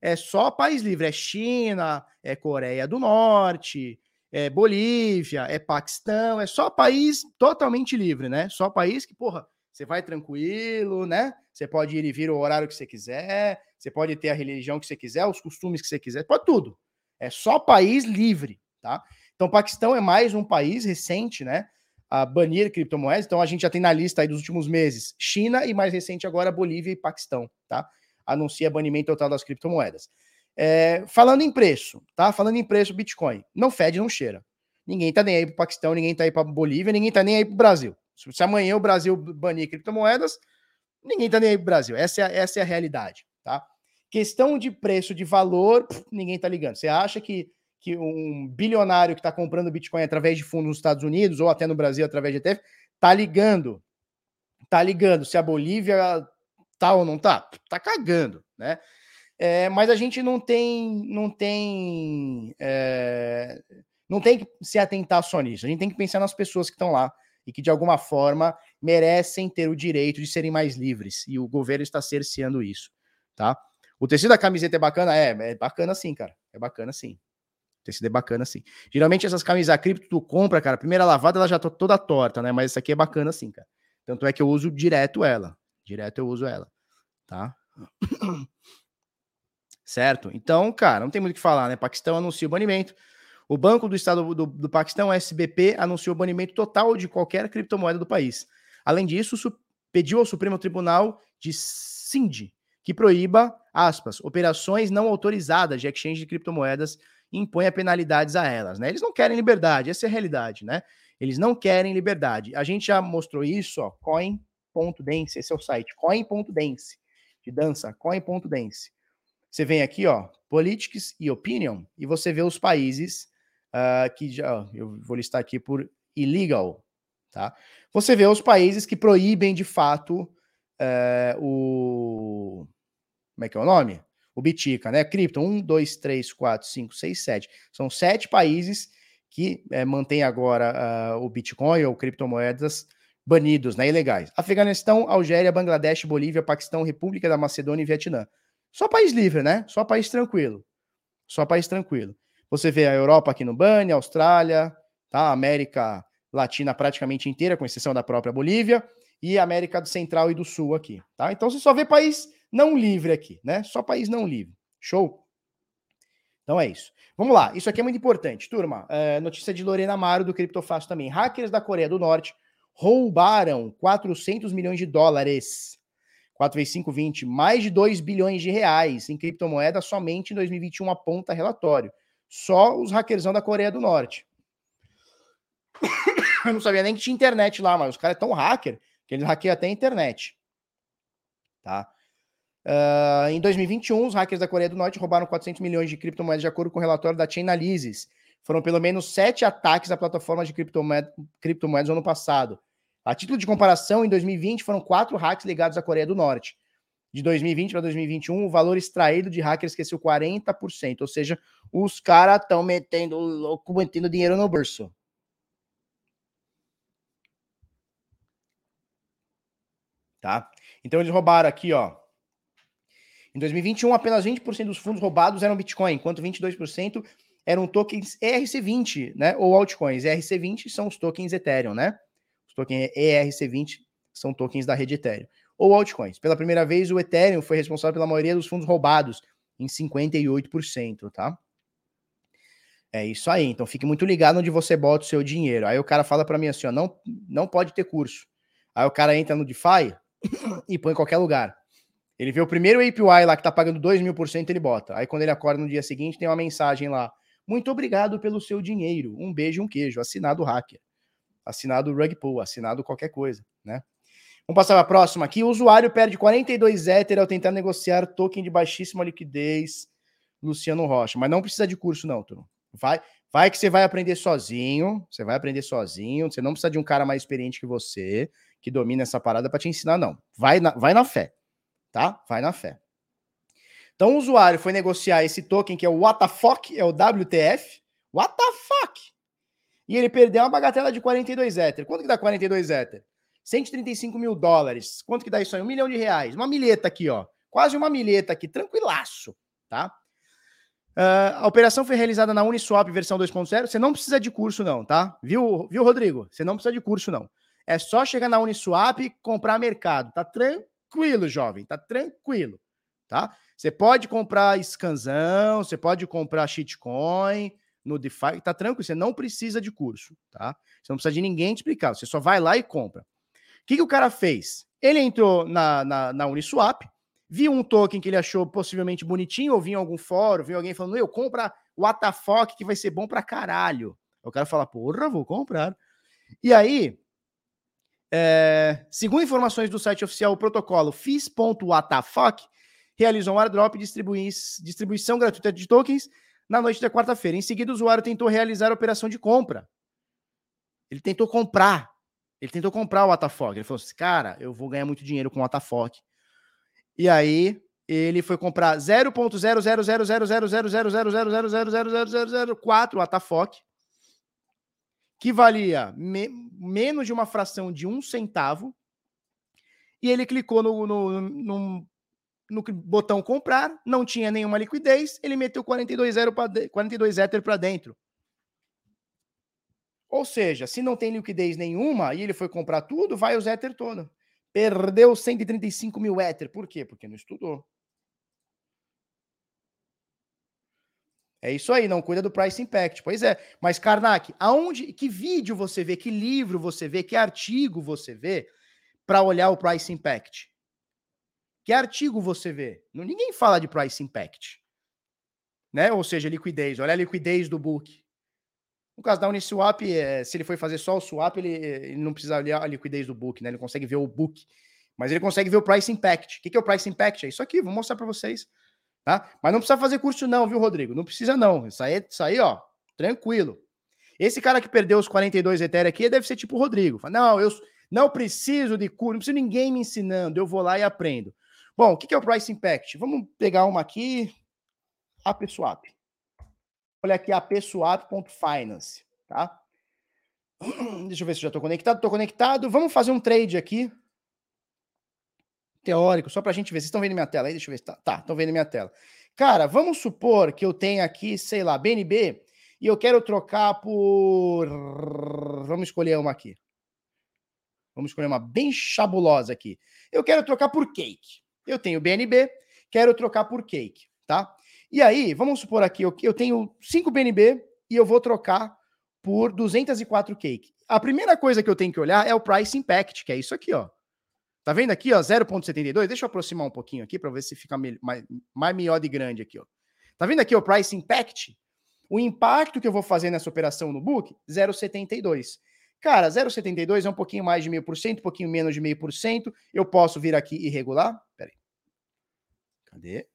É só país livre, é China, é Coreia do Norte, é Bolívia, é Paquistão, é só país totalmente livre, né? Só país que, porra, você vai tranquilo, né? Você pode ir e vir o horário que você quiser, você pode ter a religião que você quiser, os costumes que você quiser, pode tudo. É só país livre, tá? Então, Paquistão é mais um país recente, né? A banir criptomoedas. Então, a gente já tem na lista aí dos últimos meses China e mais recente agora Bolívia e Paquistão, tá? Anuncia banimento total das criptomoedas. É, falando em preço, tá? Falando em preço, Bitcoin. Não fede, não cheira. Ninguém tá nem aí pro Paquistão, ninguém tá aí pra Bolívia, ninguém tá nem aí pro Brasil. Se amanhã o Brasil banir criptomoedas, ninguém tá nem aí pro Brasil. Essa é, a, essa é a realidade, tá? Questão de preço, de valor, ninguém tá ligando. Você acha que, que um bilionário que tá comprando Bitcoin através de fundos nos Estados Unidos ou até no Brasil através de ETF, tá ligando. Tá ligando se a Bolívia tá ou não tá? Tá cagando, né? É, mas a gente não tem, não tem, é, não tem que se atentar só nisso. A gente tem que pensar nas pessoas que estão lá e que de alguma forma merecem ter o direito de serem mais livres. E o governo está cerceando isso, tá? O tecido da camiseta é bacana? É, é bacana sim, cara. É bacana sim. O tecido é bacana sim. Geralmente essas camisas cripto tu compra, cara, a primeira lavada ela já tá toda torta, né? Mas essa aqui é bacana sim, cara. Tanto é que eu uso direto ela. Direto eu uso ela, tá? Certo? Então, cara, não tem muito o que falar, né? Paquistão anuncia o banimento. O Banco do Estado do, do, Paquistão, SBP, anunciou o banimento total de qualquer criptomoeda do país. Além disso, pediu ao Supremo Tribunal de Sindh que proíba, aspas, operações não autorizadas de exchange de criptomoedas e imponha penalidades a elas, né? Eles não querem liberdade, essa é a realidade, né? Eles não querem liberdade. A gente já mostrou isso, ó, coin.dance, esse é o site, coin.dance, de dança, coin.dance. Você vem aqui, ó, politics e opinion, e você vê os países uh, que já, eu vou listar aqui por illegal, tá? Você vê os países que proíbem de fato uh, o como é que é o nome? O Bitica, né? Cripto, 1, 2, 3, 4, 5, 6, 7. São sete países que é, mantêm agora uh, o Bitcoin ou criptomoedas banidos, né? Ilegais. Afeganistão, Algéria, Bangladesh, Bolívia, Paquistão, República da Macedônia e Vietnã. Só país livre, né? Só país tranquilo. Só país tranquilo. Você vê a Europa aqui no Bani, Austrália, tá? América Latina praticamente inteira, com exceção da própria Bolívia, e América do Central e do Sul aqui, tá? Então você só vê país não livre aqui, né? Só país não livre. Show? Então é isso. Vamos lá, isso aqui é muito importante, turma. É, notícia de Lorena Amaro do Criptofácil também. Hackers da Coreia do Norte roubaram 400 milhões de dólares. 4 vezes 5, 20. Mais de 2 bilhões de reais em criptomoeda somente em 2021, aponta relatório. Só os hackersão da Coreia do Norte. [COUGHS] Eu não sabia nem que tinha internet lá, mas os caras é tão hacker que eles hackeiam até a internet. Tá? Uh, em 2021, os hackers da Coreia do Norte roubaram 400 milhões de criptomoedas de acordo com o relatório da Chainalysis. Foram pelo menos sete ataques a plataformas de criptomoedas no ano passado. A título de comparação, em 2020 foram quatro hacks ligados à Coreia do Norte. De 2020 para 2021, o valor extraído de hackers cresceu 40%. Ou seja, os caras estão metendo louco, metendo dinheiro no bolso. Tá? Então eles roubaram aqui, ó, em 2021, apenas 20% dos fundos roubados eram Bitcoin, enquanto 22% eram tokens ERC20, né? Ou altcoins. ERC20 são os tokens Ethereum, né? Os tokens ERC20 são tokens da rede Ethereum. Ou altcoins. Pela primeira vez, o Ethereum foi responsável pela maioria dos fundos roubados, em 58%, tá? É isso aí. Então fique muito ligado onde você bota o seu dinheiro. Aí o cara fala para mim assim, ó, não, não pode ter curso. Aí o cara entra no DeFi [COUGHS] e põe em qualquer lugar. Ele vê o primeiro APY lá que tá pagando 2 mil por cento, ele bota. Aí quando ele acorda no dia seguinte, tem uma mensagem lá. Muito obrigado pelo seu dinheiro. Um beijo um queijo. Assinado hacker. Assinado rug pull, assinado qualquer coisa, né? Vamos passar para a próxima aqui. O usuário perde 42 Ether ao tentar negociar token de baixíssima liquidez. Luciano Rocha. Mas não precisa de curso, não, turma. Vai, vai que você vai aprender sozinho. Você vai aprender sozinho. Você não precisa de um cara mais experiente que você, que domina essa parada para te ensinar, não. Vai na, vai na fé tá? Vai na fé. Então o usuário foi negociar esse token que é o WTF, é o WTF, WTF, e ele perdeu uma bagatela de 42 Ether. Quanto que dá 42 Ether? 135 mil dólares. Quanto que dá isso aí? Um milhão de reais. Uma milheta aqui, ó. Quase uma milheta aqui, tranquilaço, tá? Uh, a operação foi realizada na Uniswap versão 2.0. Você não precisa de curso, não, tá? Viu, viu, Rodrigo? Você não precisa de curso, não. É só chegar na Uniswap e comprar mercado. Tá tranquilo jovem, tá tranquilo, tá? Você pode comprar scanzão, você pode comprar shitcoin no DeFi, tá tranquilo, você não precisa de curso, tá? Você não precisa de ninguém te explicar, você só vai lá e compra. O que, que o cara fez? Ele entrou na, na, na Uniswap, viu um token que ele achou possivelmente bonitinho, ou viu em algum fórum, viu alguém falando, eu compra o WTF que vai ser bom pra caralho. O cara fala, porra, vou comprar. E aí, é, segundo informações do site oficial, o protocolo FIS.WTF realizou um airdrop e distribui distribuição gratuita de tokens na noite da quarta-feira. Em seguida, o usuário tentou realizar a operação de compra. Ele tentou comprar. Ele tentou comprar o WTF. Ele falou assim: cara, eu vou ganhar muito dinheiro com o WTF. E aí, ele foi comprar 0.0000000000004 WTF que valia me menos de uma fração de um centavo, e ele clicou no, no, no, no botão comprar, não tinha nenhuma liquidez, ele meteu 42, 0 42 Ether para dentro. Ou seja, se não tem liquidez nenhuma e ele foi comprar tudo, vai o Ether todo. Perdeu 135 mil Ether. Por quê? Porque não estudou. É isso aí, não cuida do price impact. Pois é, mas Karnak, aonde, que vídeo você vê, que livro você vê, que artigo você vê para olhar o price impact? Que artigo você vê? Ninguém fala de price impact. Né? Ou seja, liquidez. Olha a liquidez do book. No caso da Uniswap, é, se ele for fazer só o swap, ele, ele, não precisa olhar a liquidez do book, né? Ele consegue ver o book, mas ele consegue ver o price impact. O que, que é o price impact? É isso aqui, vou mostrar para vocês. Tá? Mas não precisa fazer curso, não, viu, Rodrigo? Não precisa, não. Isso aí, isso aí, ó, tranquilo. Esse cara que perdeu os 42 Ethereum aqui deve ser tipo o Rodrigo. Fala, não, eu não preciso de curso, não preciso de ninguém me ensinando, eu vou lá e aprendo. Bom, o que, é o price impact? Vamos pegar uma aqui, a PSwap. Olha aqui, apswap.finance, tá? [CLEARS THROAT] Deixa eu ver se já estou conectado. Estou conectado. Vamos fazer um trade aqui. Teórico, só para a gente ver. Vocês estão vendo minha tela aí? Deixa eu ver. Tá, tá, estão vendo minha tela. Cara, vamos supor que eu tenha aqui, sei lá, BNB e eu quero trocar por. Vamos escolher uma aqui. Vamos escolher uma bem chabulosa aqui. Eu quero trocar por cake. Eu tenho BNB, quero trocar por cake, tá? E aí, vamos supor aqui, eu, eu tenho 5 BNB e eu vou trocar por 204 cake. A primeira coisa que eu tenho que olhar é o price impact, que é isso aqui, ó. Tá vendo aqui, ó, 0.72? Deixa eu aproximar um pouquinho aqui para ver se fica mais, mais melhor de grande aqui, ó. Tá vendo aqui o price impact? O impacto que eu vou fazer nessa operação no book, 0,72. Cara, 0,72 é um pouquinho mais de meio por cento, um pouquinho menos de meio por cento. Eu posso vir aqui e regular? Peraí. Cadê?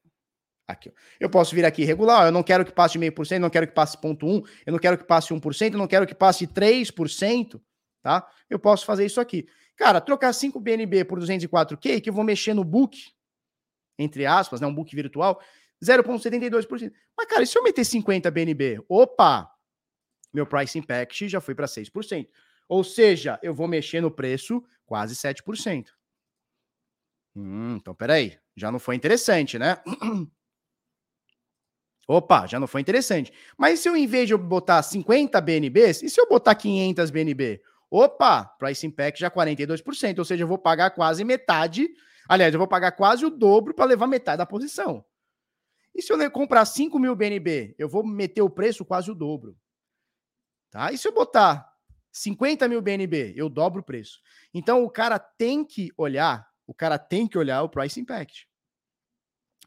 Aqui, ó. Eu posso vir aqui regular, eu não quero que passe meio por cento, não quero que passe ponto um, eu não quero que passe 1%, eu não quero que passe 3%, tá? Eu posso fazer isso aqui. Cara, trocar 5 BNB por 204K, que eu vou mexer no book, entre aspas, né, um book virtual, 0,72%. Mas, cara, e se eu meter 50 BNB? Opa! Meu price impact já foi para 6%. Ou seja, eu vou mexer no preço quase 7%. Hum, então, peraí. Já não foi interessante, né? [CLEARS THROAT] Opa, já não foi interessante. Mas se eu, em vez de eu botar 50 BNBs, e se eu botar 500 BNB? Opa, price impact já 42%, ou seja, eu vou pagar quase metade. Aliás, eu vou pagar quase o dobro para levar metade da posição. E se eu comprar 5 mil BNB, eu vou meter o preço quase o dobro. Tá? E se eu botar 50 mil BNB, eu dobro o preço. Então o cara tem que olhar, o cara tem que olhar o price impact.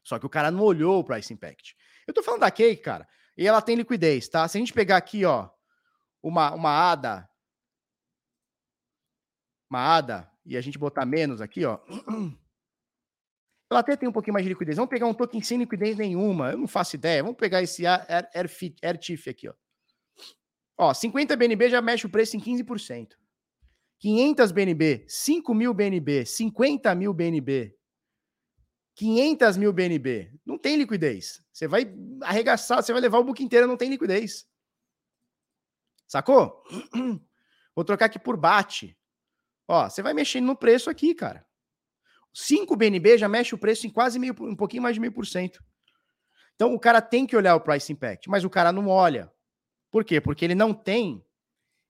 Só que o cara não olhou o price impact. Eu tô falando da Cake, cara, e ela tem liquidez, tá? Se a gente pegar aqui, ó, uma, uma ADA, uma ADA, e a gente botar menos aqui, ó, [CLEARS THROAT] ela até tem um pouquinho mais de liquidez. Vamos pegar um token sem liquidez nenhuma, eu não faço ideia. Vamos pegar esse AirTIF aqui, ó. Ó, 50 BNB já mexe o preço em 15%. 500 BNB, 5 mil BNB, 50 mil BNB, 500 mil BNB. Não tem liquidez. Você vai arregaçar, você vai levar o book inteiro, não tem liquidez. Sacou? [CLEARS THROAT] Vou trocar aqui por bate. Ó, você vai mexendo no preço aqui, cara. 5 BNB já mexe o preço em quase meio, um pouquinho mais de meio por cento. Então o cara tem que olhar o price impact, mas o cara não olha. Por quê? Porque ele não tem,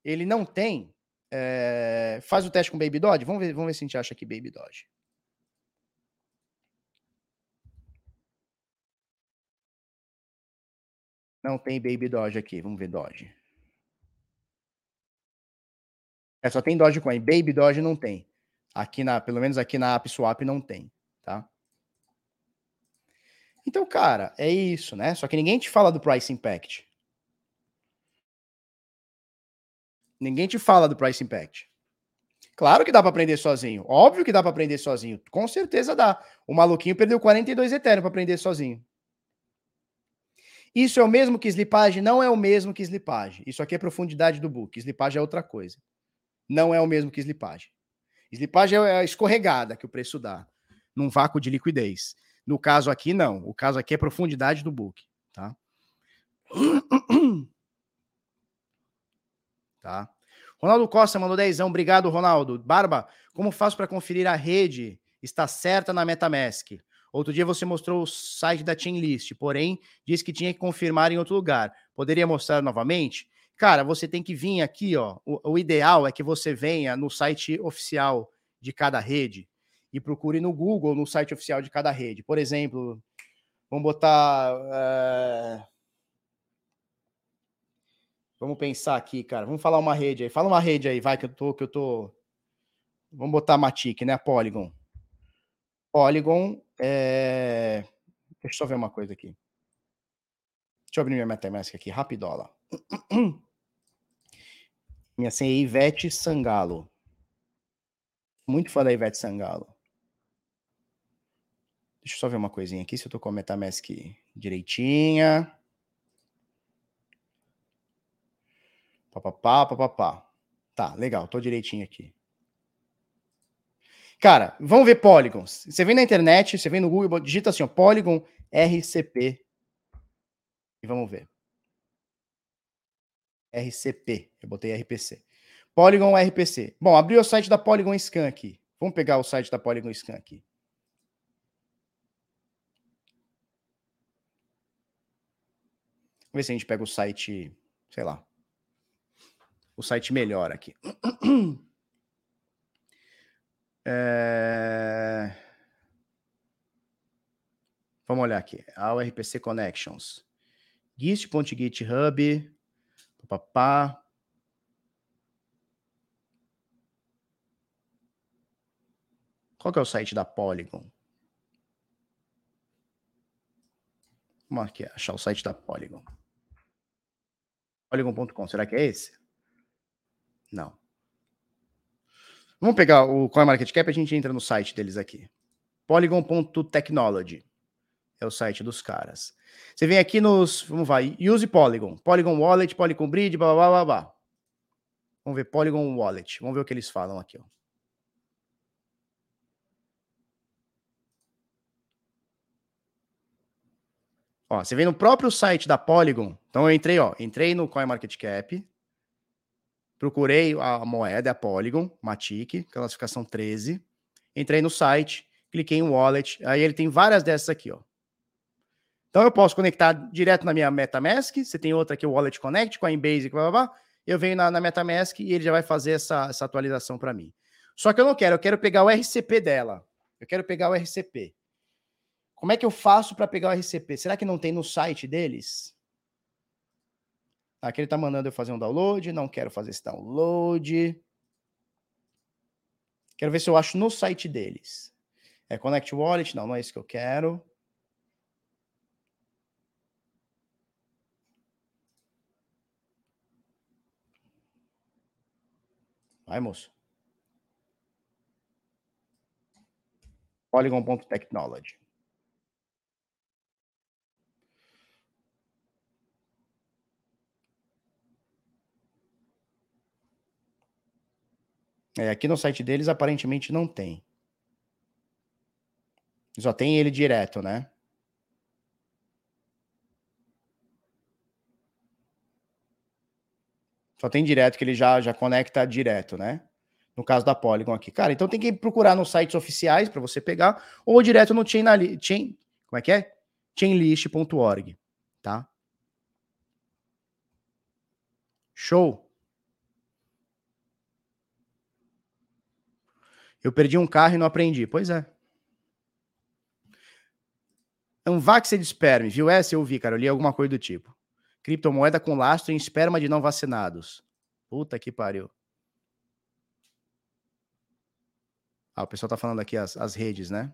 ele não tem. É... Faz o teste com Baby Dodge. Vamos ver, vamos ver se a gente acha aqui Baby Dodge. Não tem Baby Doge aqui. Vamos ver Doge. É, só tem Dogecoin. Baby Doge não tem. Aqui na, pelo menos aqui na AppSwap não tem, tá? Então, cara, é isso, né? Só que ninguém te fala do price impact. Ninguém te fala do price impact. Claro que dá para aprender sozinho. Óbvio que dá para aprender sozinho. Com certeza dá. O maluquinho perdeu 42 Ethereum para aprender sozinho. Isso é o mesmo que slipagem? Não é o mesmo que slipagem. Isso aqui é profundidade do book. Slipagem é outra coisa. Não é o mesmo que slipagem. Slipagem é a escorregada que o preço dá num vácuo de liquidez. No caso aqui, não. O caso aqui é profundidade do book. Tá? [CLEARS THROAT] [CLEARS THROAT] Tá? Ronaldo Costa mandou dezão. Obrigado, Ronaldo. Barba, como faço para conferir a rede? Está certa na MetaMask. Outro dia você mostrou o site da Chainlist, porém disse que tinha que confirmar em outro lugar. Poderia mostrar novamente? Cara, você tem que vir aqui, ó. O, o ideal é que você venha no site oficial de cada rede e procure no Google, no site oficial de cada rede. Por exemplo, vamos botar. É... Vamos pensar aqui, cara. Vamos falar uma rede aí. Fala uma rede aí, vai, que eu tô. Que eu tô... Vamos botar a Matic, né? A Polygon. Polygon. É... Deixa eu só ver uma coisa aqui. Deixa eu abrir minha MetaMask aqui, rapidola. [CLEARS THROAT] Minha senha é Ivete Sangalo. Muito fã da Ivete Sangalo. Deixa eu só ver uma coisinha aqui, se eu tô com a MetaMask direitinha. Papapá, papapá. Tá, legal, tô direitinho aqui. Cara, vamos ver polygons. Você vem na internet, você vem no Google, digita assim, ó, Polygon RCP. E vamos ver. RCP. Eu botei RPC. Polygon RPC. Bom, abriu o site da Polygon Scan aqui. Vamos pegar o site da Polygon Scan aqui. Vamos ver se a gente pega o site, sei lá. O site melhor aqui. [CLEARS THROAT] É... Vamos olhar aqui. A RPC Connections. gist.github. Papá. Qual que é o site da Polygon? Vamos aqui achar o site da Polygon. Polygon.com, será que é esse? Não. Vamos pegar o CoinMarketCap e a gente entra no site deles aqui. Polygon.technology é o site dos caras. Você vem aqui nos. Vamos vai. Use Polygon. Polygon Wallet, Polygon Bridge, blá blá blá blá. Vamos ver Polygon Wallet. Vamos ver o que eles falam aqui. Ó. Ó, você vem no próprio site da Polygon. Então eu entrei, ó, entrei no CoinMarketCap, procurei a moeda, a Polygon, Matic, classificação 13. Entrei no site, cliquei em Wallet, aí ele tem várias dessas aqui, ó. Então eu posso conectar direto na minha MetaMask. Você tem outra aqui, o Wallet Connect, Coinbase, blá, blá, blá. Eu venho na, na MetaMask e ele já vai fazer essa, essa atualização para mim. Só que eu não quero, eu quero pegar o RCP dela. Eu quero pegar o RCP. Como é que eu faço para pegar o RCP? Será que não tem no site deles? Aqui ele está mandando eu fazer um download. Não quero fazer esse download. Quero ver se eu acho no site deles. É Connect Wallet? Não, não é isso que eu quero. Vai, moço. Polygon.technology. É, aqui no site deles aparentemente não tem. Só tem ele direto, né? Só tem direto que ele já, já conecta direto, né? No caso da Polygon aqui. Cara, então tem que procurar nos sites oficiais para você pegar ou direto no chain, chain como é que é? chainlist.org, tá? Show. Eu perdi um carro e não aprendi. Pois é. Anvax de esperme, viu essa? Eu vi, cara. Eu li alguma coisa do tipo. Criptomoeda com lastro em esperma de não vacinados. Puta que pariu. Ah, o pessoal tá falando aqui as, as redes, né?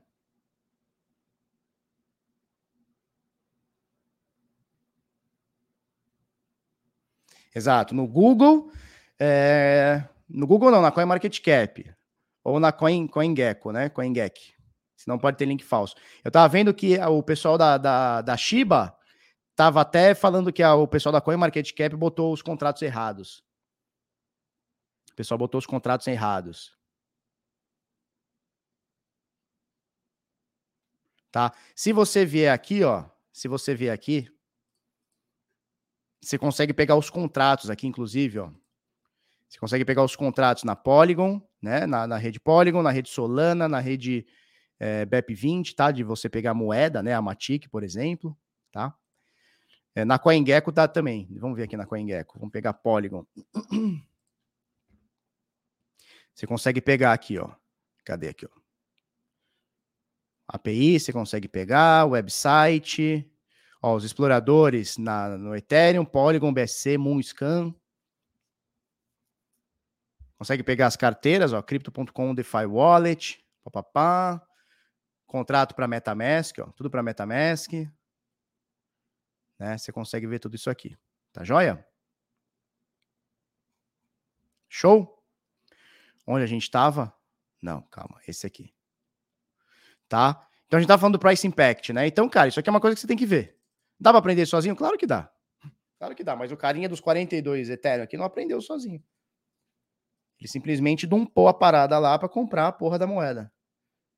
Exato. No Google, é... no Google não, na CoinMarketCap. Ou na Coin, CoinGecko, né? CoinGecko. Senão pode ter link falso. Eu tava vendo que o pessoal da, da, da Shiba Tava até falando que a, o pessoal da CoinMarketCap botou os contratos errados. O pessoal botou os contratos errados. Tá? Se você vier aqui, ó, se você vier aqui, você consegue pegar os contratos aqui, inclusive, ó. Você consegue pegar os contratos na Polygon, né? Na, na rede Polygon, na rede Solana, na rede é, BEP20, tá? De você pegar moeda, né? A Matic, por exemplo, tá? É, na CoinGecko dá também. Vamos ver aqui na CoinGecko. Vamos pegar Polygon. [CLEARS THROAT] Você consegue pegar aqui, ó. Cadê aqui, ó? API, você consegue pegar, website, ó, os exploradores na, no Ethereum, Polygon, BSC, Moonscan. Consegue pegar as carteiras, ó, Crypto.com, DeFi Wallet, papapá. Contrato para MetaMask, ó, tudo para MetaMask. Né? Você consegue ver tudo isso aqui. Tá joia? Show? Onde a gente estava? Não, calma, esse aqui. Tá? Então a gente tá falando do price impact, né? Então, cara, isso aqui é uma coisa que você tem que ver. Dá para aprender sozinho? Claro que dá. Claro que dá, mas o carinha dos 42 Ethereum aqui não aprendeu sozinho. Ele simplesmente dumpou a parada lá para comprar a porra da moeda,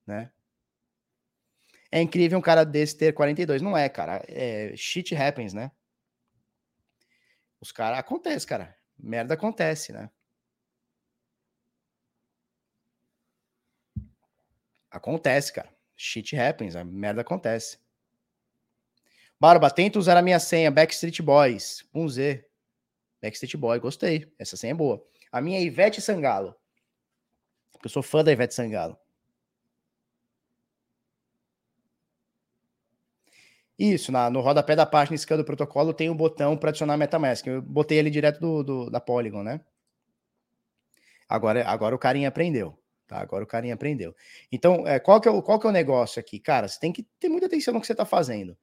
né? É incrível um cara desse ter 42. Não é, cara. É, shit happens, né? Os caras. Acontece, cara. Merda acontece, né? Acontece, cara. Shit happens. A merda acontece. Barba, tenta usar a minha senha. Backstreet Boys. Com Z. Backstreet Boy. Gostei. Essa senha é boa. A minha é Ivete Sangalo. Eu sou fã da Ivete Sangalo. Isso, na, no rodapé da página esquerda do protocolo tem um botão para adicionar MetaMask. Eu botei ele direto do, do, da Polygon, né? Agora, agora o carinha aprendeu. Tá? Agora o carinha aprendeu. Então, é, qual, que é o, qual que é o negócio aqui? Cara, você tem que ter muita atenção no que você está fazendo.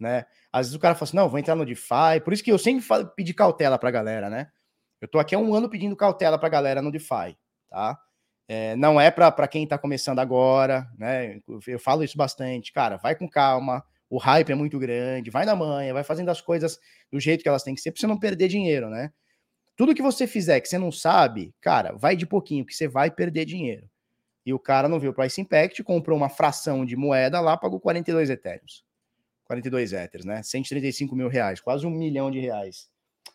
Né? Às vezes o cara fala assim: não, vou entrar no DeFi. Por isso que eu sempre falo, pedi cautela para a galera, né? Eu tô aqui há um ano pedindo cautela para a galera no DeFi, tá? É, não é para quem está começando agora, né? Eu falo isso bastante. Cara, vai com calma o hype é muito grande, vai na manhã, vai fazendo as coisas do jeito que elas têm que ser, para você não perder dinheiro, né? Tudo que você fizer que você não sabe, cara, vai de pouquinho, que você vai perder dinheiro. E o cara não viu o price impact, comprou uma fração de moeda lá, pagou 42 etéreos. 42 éteres, né? 135 mil reais, quase um milhão de reais.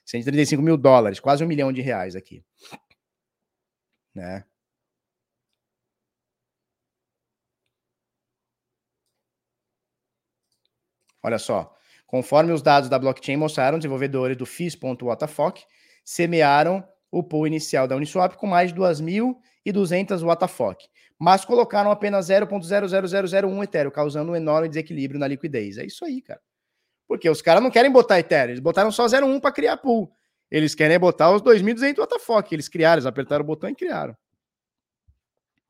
135 mil dólares, quase um milhão de reais aqui. Né? Olha só. Conforme os dados da blockchain mostraram, desenvolvedores do FIS.WTF semearam o pool inicial da Uniswap com mais de 2.200 WTF, mas colocaram apenas 0.00001 Ethereum, causando um enorme desequilíbrio na liquidez. É isso aí, cara. Porque os caras não querem botar Ethereum, eles botaram só 0.1 para criar pool. Eles querem botar os 2.200 WTF, eles criaram, eles apertaram o botão e criaram.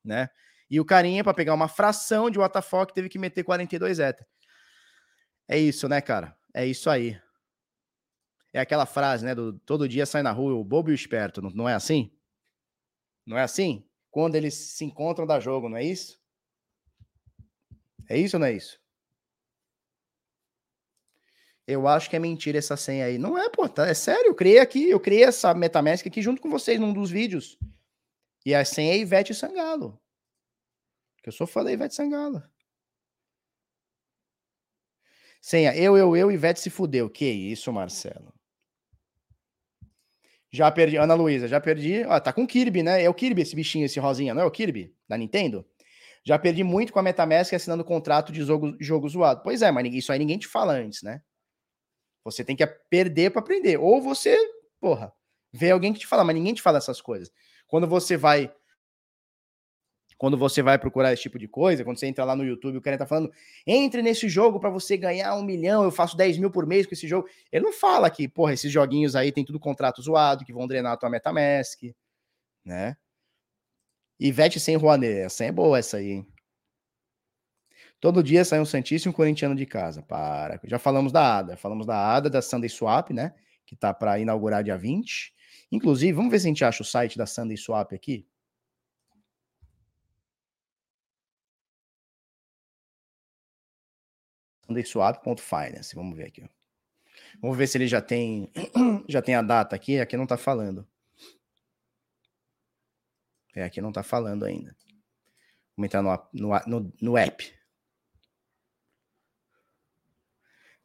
Né? E o carinha, para pegar uma fração de WTF, teve que meter 42 Ether. É isso, né, cara? É isso aí. É aquela frase, né? Do todo dia sai na rua o bobo e o esperto, não, não é assim? Não é assim? Quando eles se encontram da jogo, não é isso? É isso ou não é isso? Eu acho que é mentira essa senha aí. Não é, pô, tá, é sério. Eu criei aqui, eu criei essa MetaMask aqui junto com vocês num dos vídeos. E a senha é Ivete Sangalo. Que eu sou fã da Ivete Sangalo. Senha, eu, eu, eu, Ivete se fudeu. Que isso, Marcelo? Já perdi, Ana Luísa, já perdi. Ó, tá com Kirby, né? É o Kirby esse bichinho, esse rosinha, não é o Kirby? Da Nintendo? Já perdi muito com a Metamask assinando contrato de jogo, jogo zoado. Pois é, mas isso aí ninguém te fala antes, né? Você tem que perder para aprender. Ou você, porra, vê alguém que te fala, mas ninguém te fala essas coisas. Quando você vai quando você vai procurar esse tipo de coisa, quando você entra lá no YouTube, o cara tá falando, entre nesse jogo para você ganhar um milhão, eu faço 10 mil por mês com esse jogo. Ele não fala que, porra, esses joguinhos aí tem tudo contrato zoado, que vão drenar a tua Metamask, né? Ivete sem Rouanet, essa é boa essa aí, hein? Todo dia sai um Santíssimo Corintiano de casa. Para. Já falamos da ADA. Falamos da ADA, da Sunday Swap, né? Que tá para inaugurar dia 20. Inclusive, vamos ver se a gente acha o site da Sunday Swap aqui. Sundayswap.finance. Vamos ver aqui. Vamos ver se ele já tem [CLEARS THROAT] já tem a data aqui. Aqui não está falando. É, aqui não está falando ainda. Vamos entrar no, no, no, no app.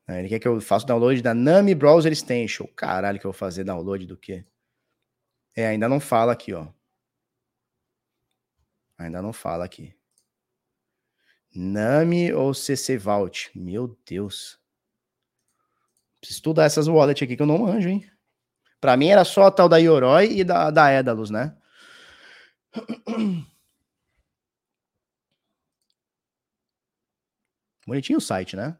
Ele quer que eu faça download da Nami Browser Extension. Caralho, que eu vou fazer download do quê? É, ainda não fala aqui, ó. Ainda não fala aqui. Nami ou CC Vault? Meu Deus. Preciso estudar essas wallets aqui que eu não manjo, hein? Pra mim era só a tal da Yoroi e da, da Edalus, né? [CLEARS THROAT] Bonitinho o site, né?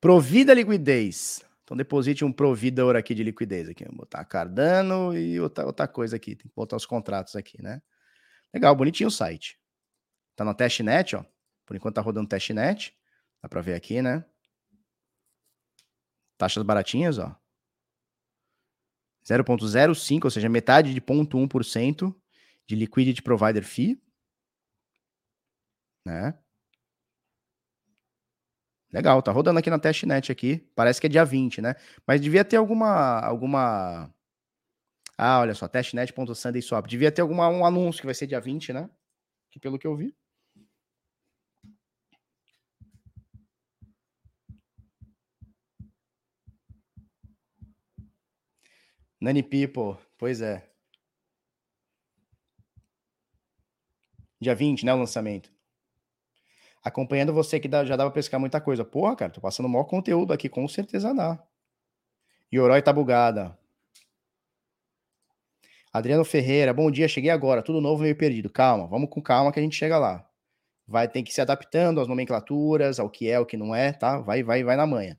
Provida liquidez. Então deposite um providor aqui de liquidez aqui. Vou botar Cardano e outra, outra coisa aqui. Tem que botar os contratos aqui, né? Legal, bonitinho o site. Tá no testnet, ó. Por enquanto tá rodando testnet. Dá para ver aqui, né? Taxas baratinhas, ó. 0.05, ou seja, metade de 0.1% de liquidity provider fee, né? Legal, tá rodando aqui na testnet aqui. Parece que é dia 20, né? Mas devia ter alguma alguma Ah, olha só, testnet.sundayswap. Devia ter alguma um anúncio que vai ser dia 20, né? Que pelo que eu vi. Nani People, pois é. Dia 20, né, o lançamento. Acompanhando você que já dá pra pescar muita coisa. Porra, cara, tô passando maior conteúdo aqui, com certeza dá. Yoroi tá bugada. Adriano Ferreira, bom dia, cheguei agora, tudo novo, meio perdido. Calma, vamos com calma que a gente chega lá. Vai ter que se adaptando às nomenclaturas, ao que é, o que não é, tá? Vai, vai, vai na manhã.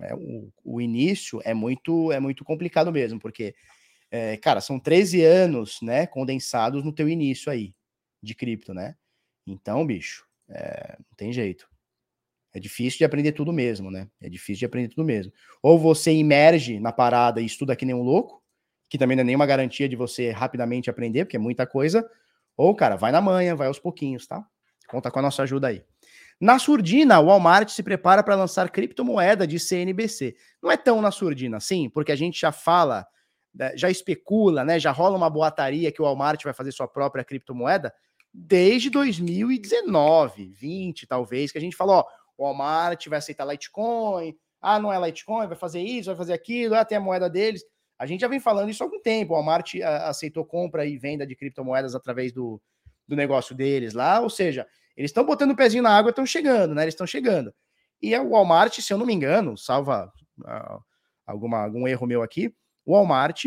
É, o, o, início é muito é muito complicado mesmo, porque, é, cara, são 13 anos, né, condensados no teu início aí, de cripto, né? Então, bicho, é, não tem jeito. É difícil de aprender tudo mesmo, né? É difícil de aprender tudo mesmo. Ou você emerge na parada e estuda que nem um louco, que também não é nenhuma garantia de você rapidamente aprender, porque é muita coisa. Ou, cara, vai na manhã, vai aos pouquinhos, tá? Conta com a nossa ajuda aí. Na surdina, o Walmart se prepara para lançar criptomoeda de CNBC. Não é tão na surdina, sim, porque a gente já fala, né, já especula, né? Já rola uma boataria que o Walmart vai fazer sua própria criptomoeda desde 2019, 20, talvez, que a gente falou, ó, o Walmart vai aceitar Litecoin, ah, não é Litecoin, vai fazer isso, vai fazer aquilo, ah, tem a moeda deles. A gente já vem falando isso há algum tempo. O Walmart ah, aceitou compra e venda de criptomoedas através do, do negócio deles lá, ou seja, eles estão botando o pezinho na água, estão chegando, né? Eles estão chegando. E o Walmart, se eu não me engano, salva uh, alguma, algum erro meu aqui, o Walmart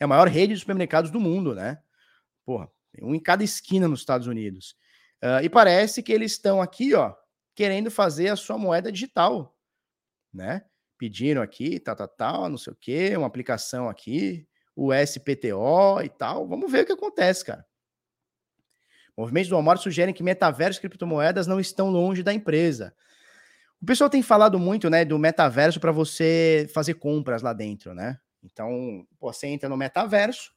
é a maior rede de supermercados do mundo, né? Porra, tem um em cada esquina nos Estados Unidos. Uh, e parece que eles estão aqui, ó, querendo fazer a sua moeda digital, né? Pediram aqui, tal, tal, tal, não sei o quê, uma aplicação aqui, o SPTO e tal. Vamos ver o que acontece, cara. Movimentos do Walmart sugerem que metaverso e criptomoedas não estão longe da empresa. O pessoal tem falado muito, né, do metaverso para você fazer compras lá dentro, né? Então, pô, você entra no metaverso,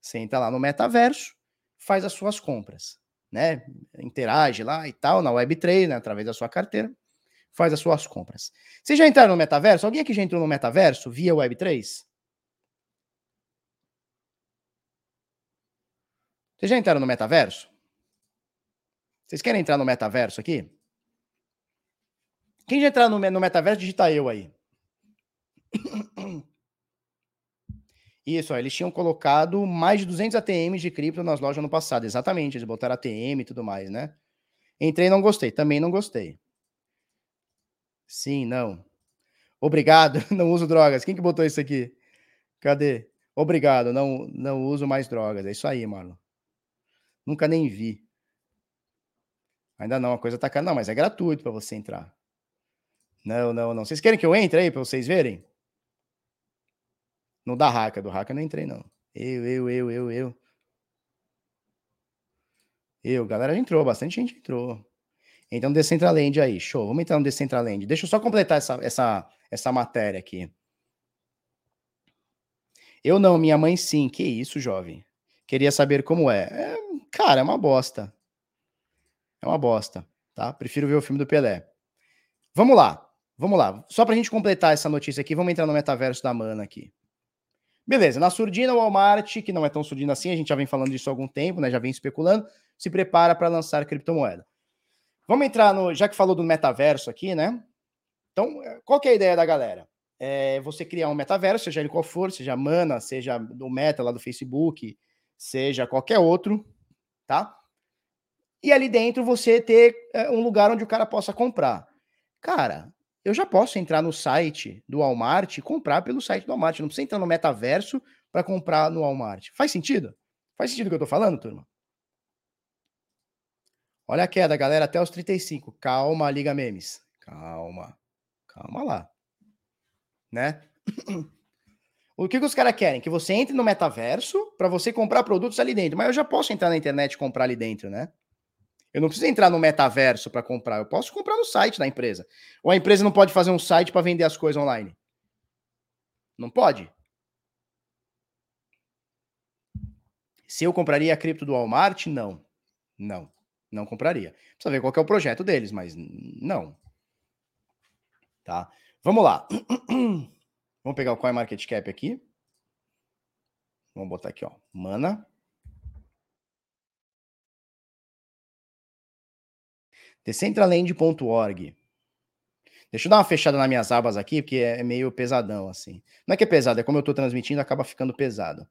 você entra lá no metaverso, faz as suas compras, né? Interage lá e tal, na Web3, né, através da sua carteira, faz as suas compras. Vocês já entraram no metaverso? Alguém aqui já entrou no metaverso via Web3? Vocês já entraram no metaverso? Vocês querem entrar no metaverso aqui? Quem já entrar no, no metaverso, digita eu aí. [COUGHS] Isso, ó, eles tinham colocado mais de 200 ATMs de cripto nas lojas no passado. Exatamente, eles botaram ATM e tudo mais, né? Entrei e não gostei. Também não gostei. Sim, não. Obrigado, [LAUGHS] não uso drogas. Quem que botou isso aqui? Cadê? Obrigado, não, não uso mais drogas. É isso aí, mano. Nunca nem vi. Ainda não, a coisa tá cara. Não, mas é gratuito para você entrar. Não, não, não. Vocês querem que eu entre aí para vocês verem? No da Haka, do Haka eu não entrei, não. Eu, eu, eu, eu, eu. Eu, galera entrou, bastante gente entrou. Então, Decentraland aí, show. Vamos entrar no Decentraland. Deixa eu só completar essa, essa, essa matéria aqui. Eu não, minha mãe sim. Que isso, jovem? Queria saber como é. é cara, é uma bosta. É uma bosta, tá? Prefiro ver o filme do Pelé. Vamos lá, vamos lá. Só pra gente completar essa notícia aqui, vamos entrar no metaverso da Mana aqui. Beleza, na surdina, o Walmart, que não é tão surdina assim, a gente já vem falando disso há algum tempo, né? Já vem especulando, se prepara para lançar criptomoeda. Vamos entrar no. Já que falou do metaverso aqui, né? Então, qual que é a ideia da galera? É você criar um metaverso, seja ele qual for, seja Mana, seja do Meta lá do Facebook, seja qualquer outro, tá? e ali dentro você ter é, um lugar onde o cara possa comprar. Cara, eu já posso entrar no site do Walmart e comprar pelo site do Walmart. Não precisa entrar no metaverso para comprar no Walmart. Faz sentido? Faz sentido o que eu tô falando, turma? Olha a queda, galera, até os 35. Calma, Liga Memes. Calma. Calma lá. Né? [CLEARS THROAT] O que, que os caras querem? Que você entre no metaverso para você comprar produtos ali dentro. Mas eu já posso entrar na internet e comprar ali dentro, né? Eu não preciso entrar no metaverso para comprar. Eu posso comprar no site da empresa. Ou a empresa não pode fazer um site para vender as coisas online? Não pode? Se eu compraria a cripto do Walmart? Não. Não. Não compraria. Precisa ver qual é o projeto deles, mas não. Tá? Vamos lá. [CLEARS THROAT] Vamos pegar o CoinMarketCap aqui. Vamos botar aqui, ó. Mana. Decentraland.org. Deixa eu dar uma fechada nas minhas abas aqui, porque é meio pesadão, assim. Não é que é pesado, é como eu estou transmitindo, acaba ficando pesado.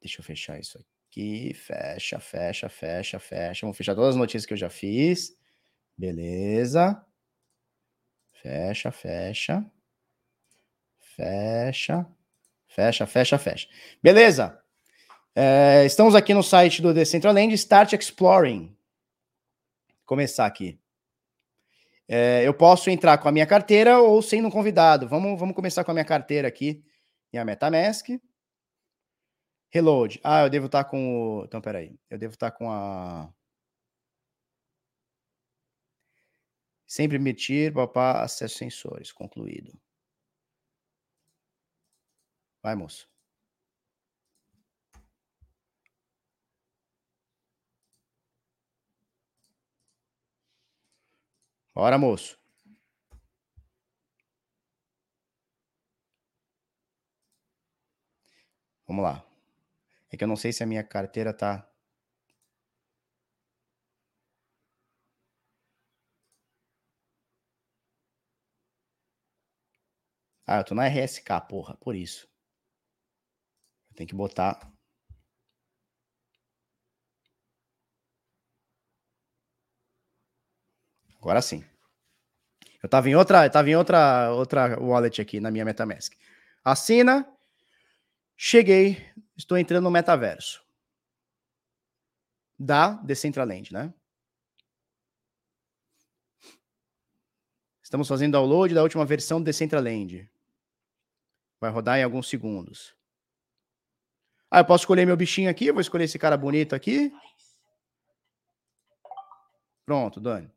Deixa eu fechar isso aqui. Fecha, fecha, fecha, fecha. Vamos fechar todas as notícias que eu já fiz. Beleza. Fecha, fecha. Fecha. Fecha, fecha, fecha. Beleza. É, estamos aqui no site do Decentraland. Start Exploring. Começar aqui. É, eu posso entrar com a minha carteira ou sendo um convidado. Vamos, vamos começar com a minha carteira aqui. Minha MetaMask. Reload. Ah, eu devo estar com o. Então, peraí. Eu devo estar com a. Sempre emitir, papá, acesso sensores. Concluído. Vai, moço. Bora, moço. Vamos lá. É que eu não sei se a minha carteira tá. Ah, eu tô na RSK, porra, por isso. Tem que botar. Agora sim. Eu tava em outra, eu tava em outra, outra wallet aqui na minha MetaMask. Assina. Cheguei, estou entrando no metaverso. Da Decentraland, né? Estamos fazendo download da última versão do Decentraland. Vai rodar em alguns segundos. Ah, eu posso escolher meu bichinho aqui? Vou escolher esse cara bonito aqui. Pronto, Dani.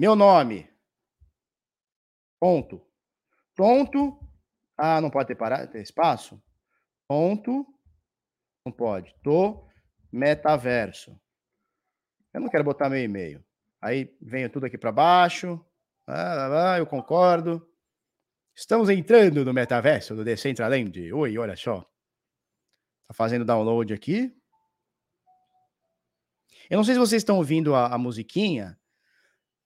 Meu nome. Ponto. Ponto. Ah, não pode ter parado, ter espaço? Ponto. Não pode. Tô metaverso. Eu não quero botar meu e-mail. Aí venho tudo aqui para baixo. Ah, eu concordo. Estamos entrando no metaverso do Decentraland. Oi, olha só. Tá fazendo download aqui. Eu não sei se vocês estão ouvindo a, a musiquinha.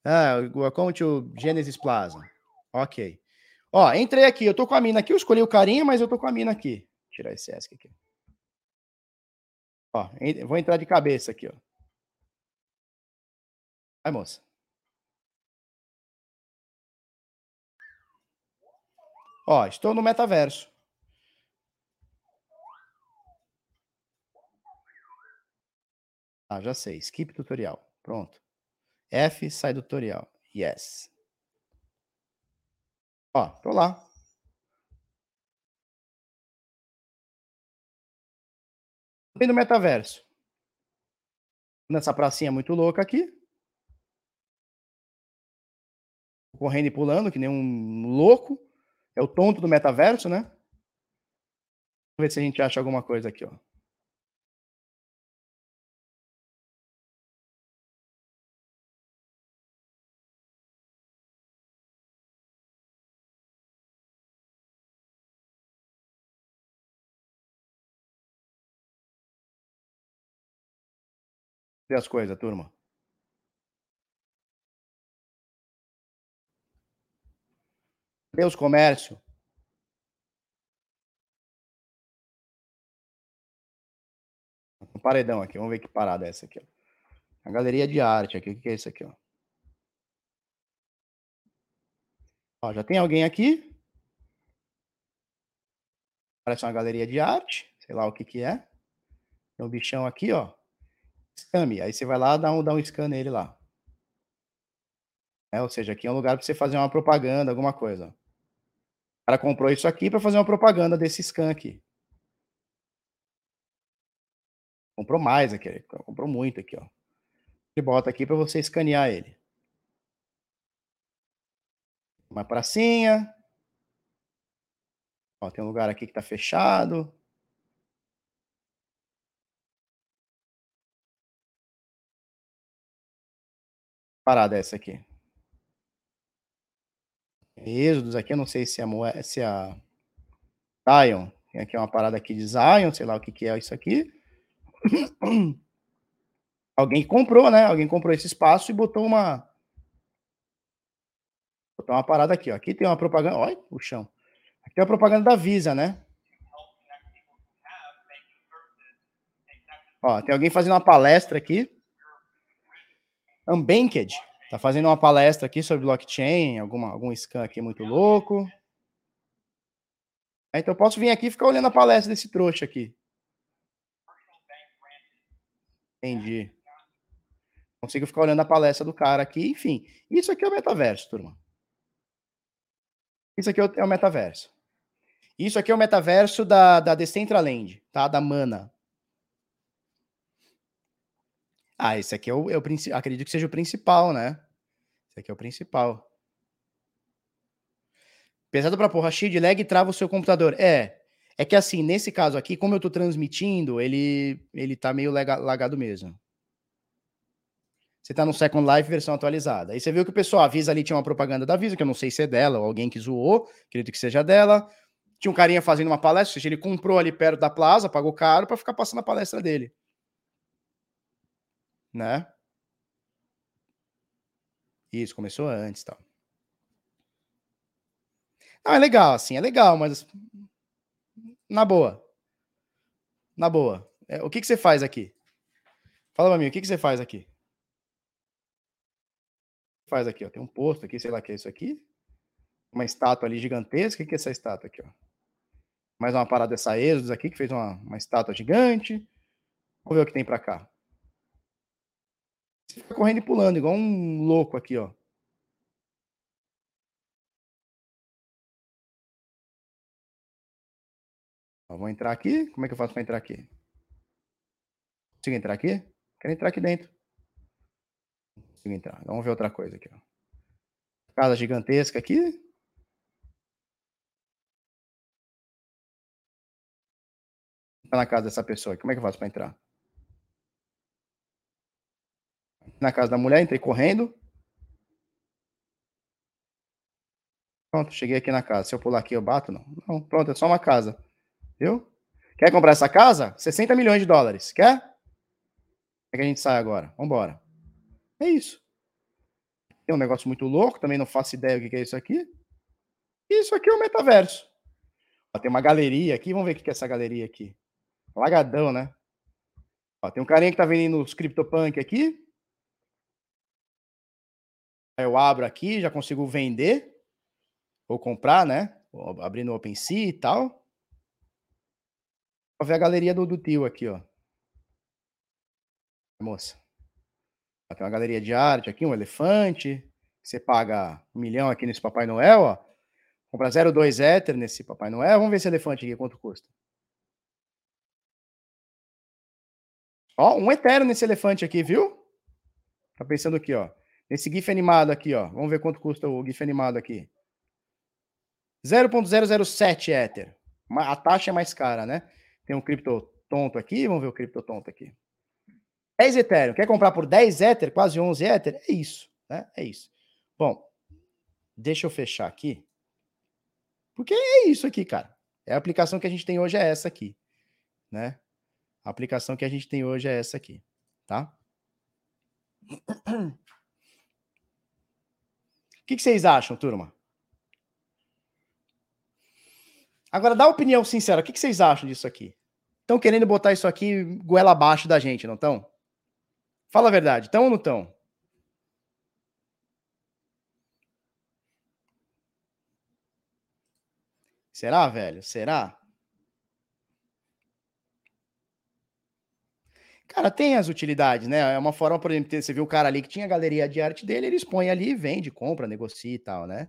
Ah, welcome to Genesis Plaza. Ok. Ó, entrei aqui, eu tô com a mina aqui, eu escolhi o carinha, mas eu tô com a mina aqui. Vou tirar esse ESC aqui. Ó, vou entrar de cabeça aqui, ó. Vai, moça. Ó, estou no metaverso. Ah, já sei. Skip tutorial. Pronto. F, sai do tutorial. Yes. Ó, tô lá. Bem no metaverso. Nessa pracinha muito louca aqui. Correndo e pulando, que nem um louco. É o tonto do metaverso, né? Vamos ver se a gente acha alguma coisa aqui, ó. Ver as coisas, turma. Deus comércio. Um paredão aqui, vamos ver que parada é essa aqui. Ó. A galeria de arte aqui, o que é isso aqui? Ó? Ó, já tem alguém aqui. Parece uma galeria de arte, sei lá o que que é. Tem um bichão aqui, ó. Scam. Aí você vai lá dar um, dar um scan nele lá. É, ou seja, aqui é um lugar para você fazer uma propaganda, alguma coisa. O cara comprou isso aqui para fazer uma propaganda desse scan aqui. Comprou mais aqui, comprou muito aqui, ó. Ele bota aqui para você escanear ele. Uma pracinha. Ó, tem um lugar aqui que está fechado. Parada essa aqui. Êxodos aqui, eu não sei se é, moeda, se é a Zion. Tem aqui uma parada aqui de Zion, sei lá o que, que é isso aqui. [CLEARS THROAT] Alguém comprou, né? Alguém comprou esse espaço e botou uma. Botou uma parada aqui, ó. Aqui tem uma propaganda. Olha o chão. Aqui tem a propaganda da Visa, né? Ó, tem alguém fazendo uma palestra aqui. Unbanked. Tá fazendo uma palestra aqui sobre blockchain, alguma, algum scan aqui muito louco. Então eu posso vir aqui e ficar olhando a palestra desse trouxa aqui. Entendi. Consigo ficar olhando a palestra do cara aqui, enfim. Isso aqui é o metaverso, turma. Isso aqui é o é metaverso. Isso aqui é o metaverso da, da Decentraland, tá? Da Mana. Ah, esse aqui é o, é o acredito que seja o principal, né? Esse aqui é o principal. Pesado pra porra, shield lag trava o seu computador. É, é que assim, nesse caso aqui, como eu tô transmitindo, ele, ele tá meio lagado mesmo. Você tá no Second Life versão atualizada. Aí você viu que o pessoal avisa ali, tinha uma propaganda da Visa, que eu não sei se é dela ou alguém que zoou, acredito que seja dela. Tinha um carinha fazendo uma palestra, ou seja, ele comprou ali perto da plaza, pagou caro para ficar passando a palestra dele. Né? Isso, começou antes, tal. Ah, é legal, assim, é legal, mas na boa. Na boa. É, o que, que você faz aqui? Fala pra mim, o que, que você faz aqui? Faz aqui, ó. Tem um posto aqui, sei lá o que é isso aqui. Uma estátua ali gigantesca. O que é essa estátua aqui, ó? Mais uma parada dessa Êxodos aqui, que fez uma, uma estátua gigante. Vamos ver o que tem pra cá. Você fica correndo e pulando, igual um louco aqui, ó. Ó, vou entrar aqui. Como é que eu faço para entrar aqui? Consigo entrar aqui? Quero entrar aqui dentro. Consigo entrar. Vamos ver outra coisa aqui. Ó. Casa gigantesca aqui. Na casa dessa pessoa. Como é que eu faço para entrar? Na casa da mulher, entrei correndo. Pronto, cheguei aqui na casa. Se eu pular aqui, eu bato? Não. Não, pronto, é só uma casa. Viu? Quer comprar essa casa? 60 milhões de dólares. Quer? É que a gente sai agora? Vamos embora. É isso. Tem um negócio muito louco, também não faço ideia do que é isso aqui. Isso aqui é o metaverso. Ó, tem uma galeria aqui, vamos ver o que é essa galeria aqui. Lagadão, né? Ó, tem um carinha que tá vendendo os CryptoPunk aqui. Eu abro aqui, já consigo vender ou comprar, né? Abrindo o OpenSea e tal. Vou ver a galeria do, do tio aqui, ó. Moça. Tem uma galeria de arte aqui, um elefante. Você paga um milhão aqui nesse Papai Noel, ó. Compra 0,2 Ether nesse Papai Noel. Vamos ver esse elefante aqui, quanto custa. Ó, um Ethereum nesse elefante aqui, viu? Tá pensando aqui, ó. Nesse GIF animado aqui, ó. Vamos ver quanto custa o GIF animado aqui. 0.007 Ether. A taxa é mais cara, né? Tem um cripto tonto aqui. Vamos ver o cripto tonto aqui. 10 Ethereum. Quer comprar por 10 Ether, quase 11 Ether? É isso, né? É isso. Bom, deixa eu fechar aqui. Porque é isso aqui, cara. É a aplicação que a gente tem hoje é essa aqui, né? A aplicação que a gente tem hoje é essa aqui, tá? O que, vocês acham, turma? Agora, dá opinião sincera. O que vocês acham disso aqui? Estão querendo botar isso aqui goela abaixo da gente, não estão? Fala a verdade, estão ou não estão? Será, velho? Será? Cara, tem as utilidades, né? É uma forma, por exemplo, você viu o cara ali que tinha a galeria de arte dele, ele expõe ali, vende, compra, negocia e tal, né?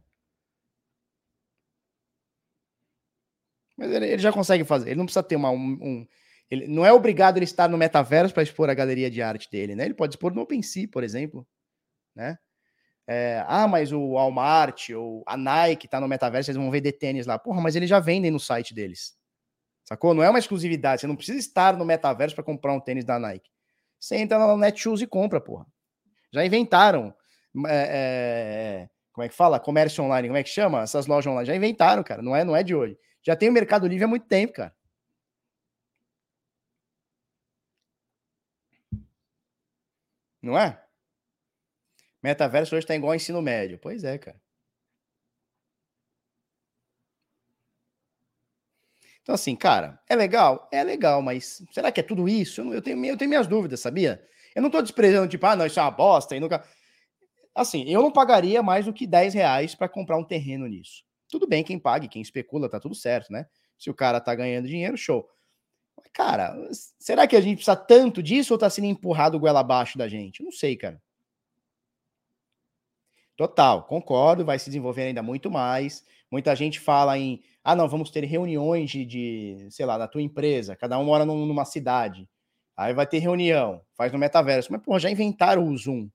Mas ele, ele já consegue fazer, ele não precisa ter uma, um, um ele não é obrigado ele estar no metaverso para expor a galeria de arte dele, né? Ele pode expor no OpenSea, por exemplo, né? É, ah, mas o Walmart ou a Nike tá no metaverso, eles vão vender tênis lá. Porra, mas eles já vendem no site deles. Sacou? Não é uma exclusividade. Você não precisa estar no metaverso para comprar um tênis da Nike. Você entra no Netshoes e compra, porra. Já inventaram. É, é, como é que fala? Comércio online, como é que chama? Essas lojas online. Já inventaram, cara. Não é, não é de hoje. Já tem o Mercado Livre há muito tempo, cara. Não é? Metaverso hoje está igual ao ensino médio. Pois é, cara. Então, assim, cara, é legal? É legal, mas será que é tudo isso? Eu, tenho, eu tenho minhas dúvidas, sabia? Eu não tô desprezando, tipo, ah, não, isso é uma bosta e nunca. Assim, eu não pagaria mais do que 10 reais para comprar um terreno nisso. Tudo bem quem pague, quem especula, tá tudo certo, né? Se o cara tá ganhando dinheiro, show. Mas, cara, será que a gente precisa tanto disso ou tá sendo empurrado goela abaixo da gente? Não sei, cara. Total, concordo, vai se desenvolver ainda muito mais. Muita gente fala em, ah, não, vamos ter reuniões de, de sei lá, da tua empresa, cada um mora num, numa cidade. Aí vai ter reunião, faz no metaverso. Mas, pô, já inventaram o Zoom.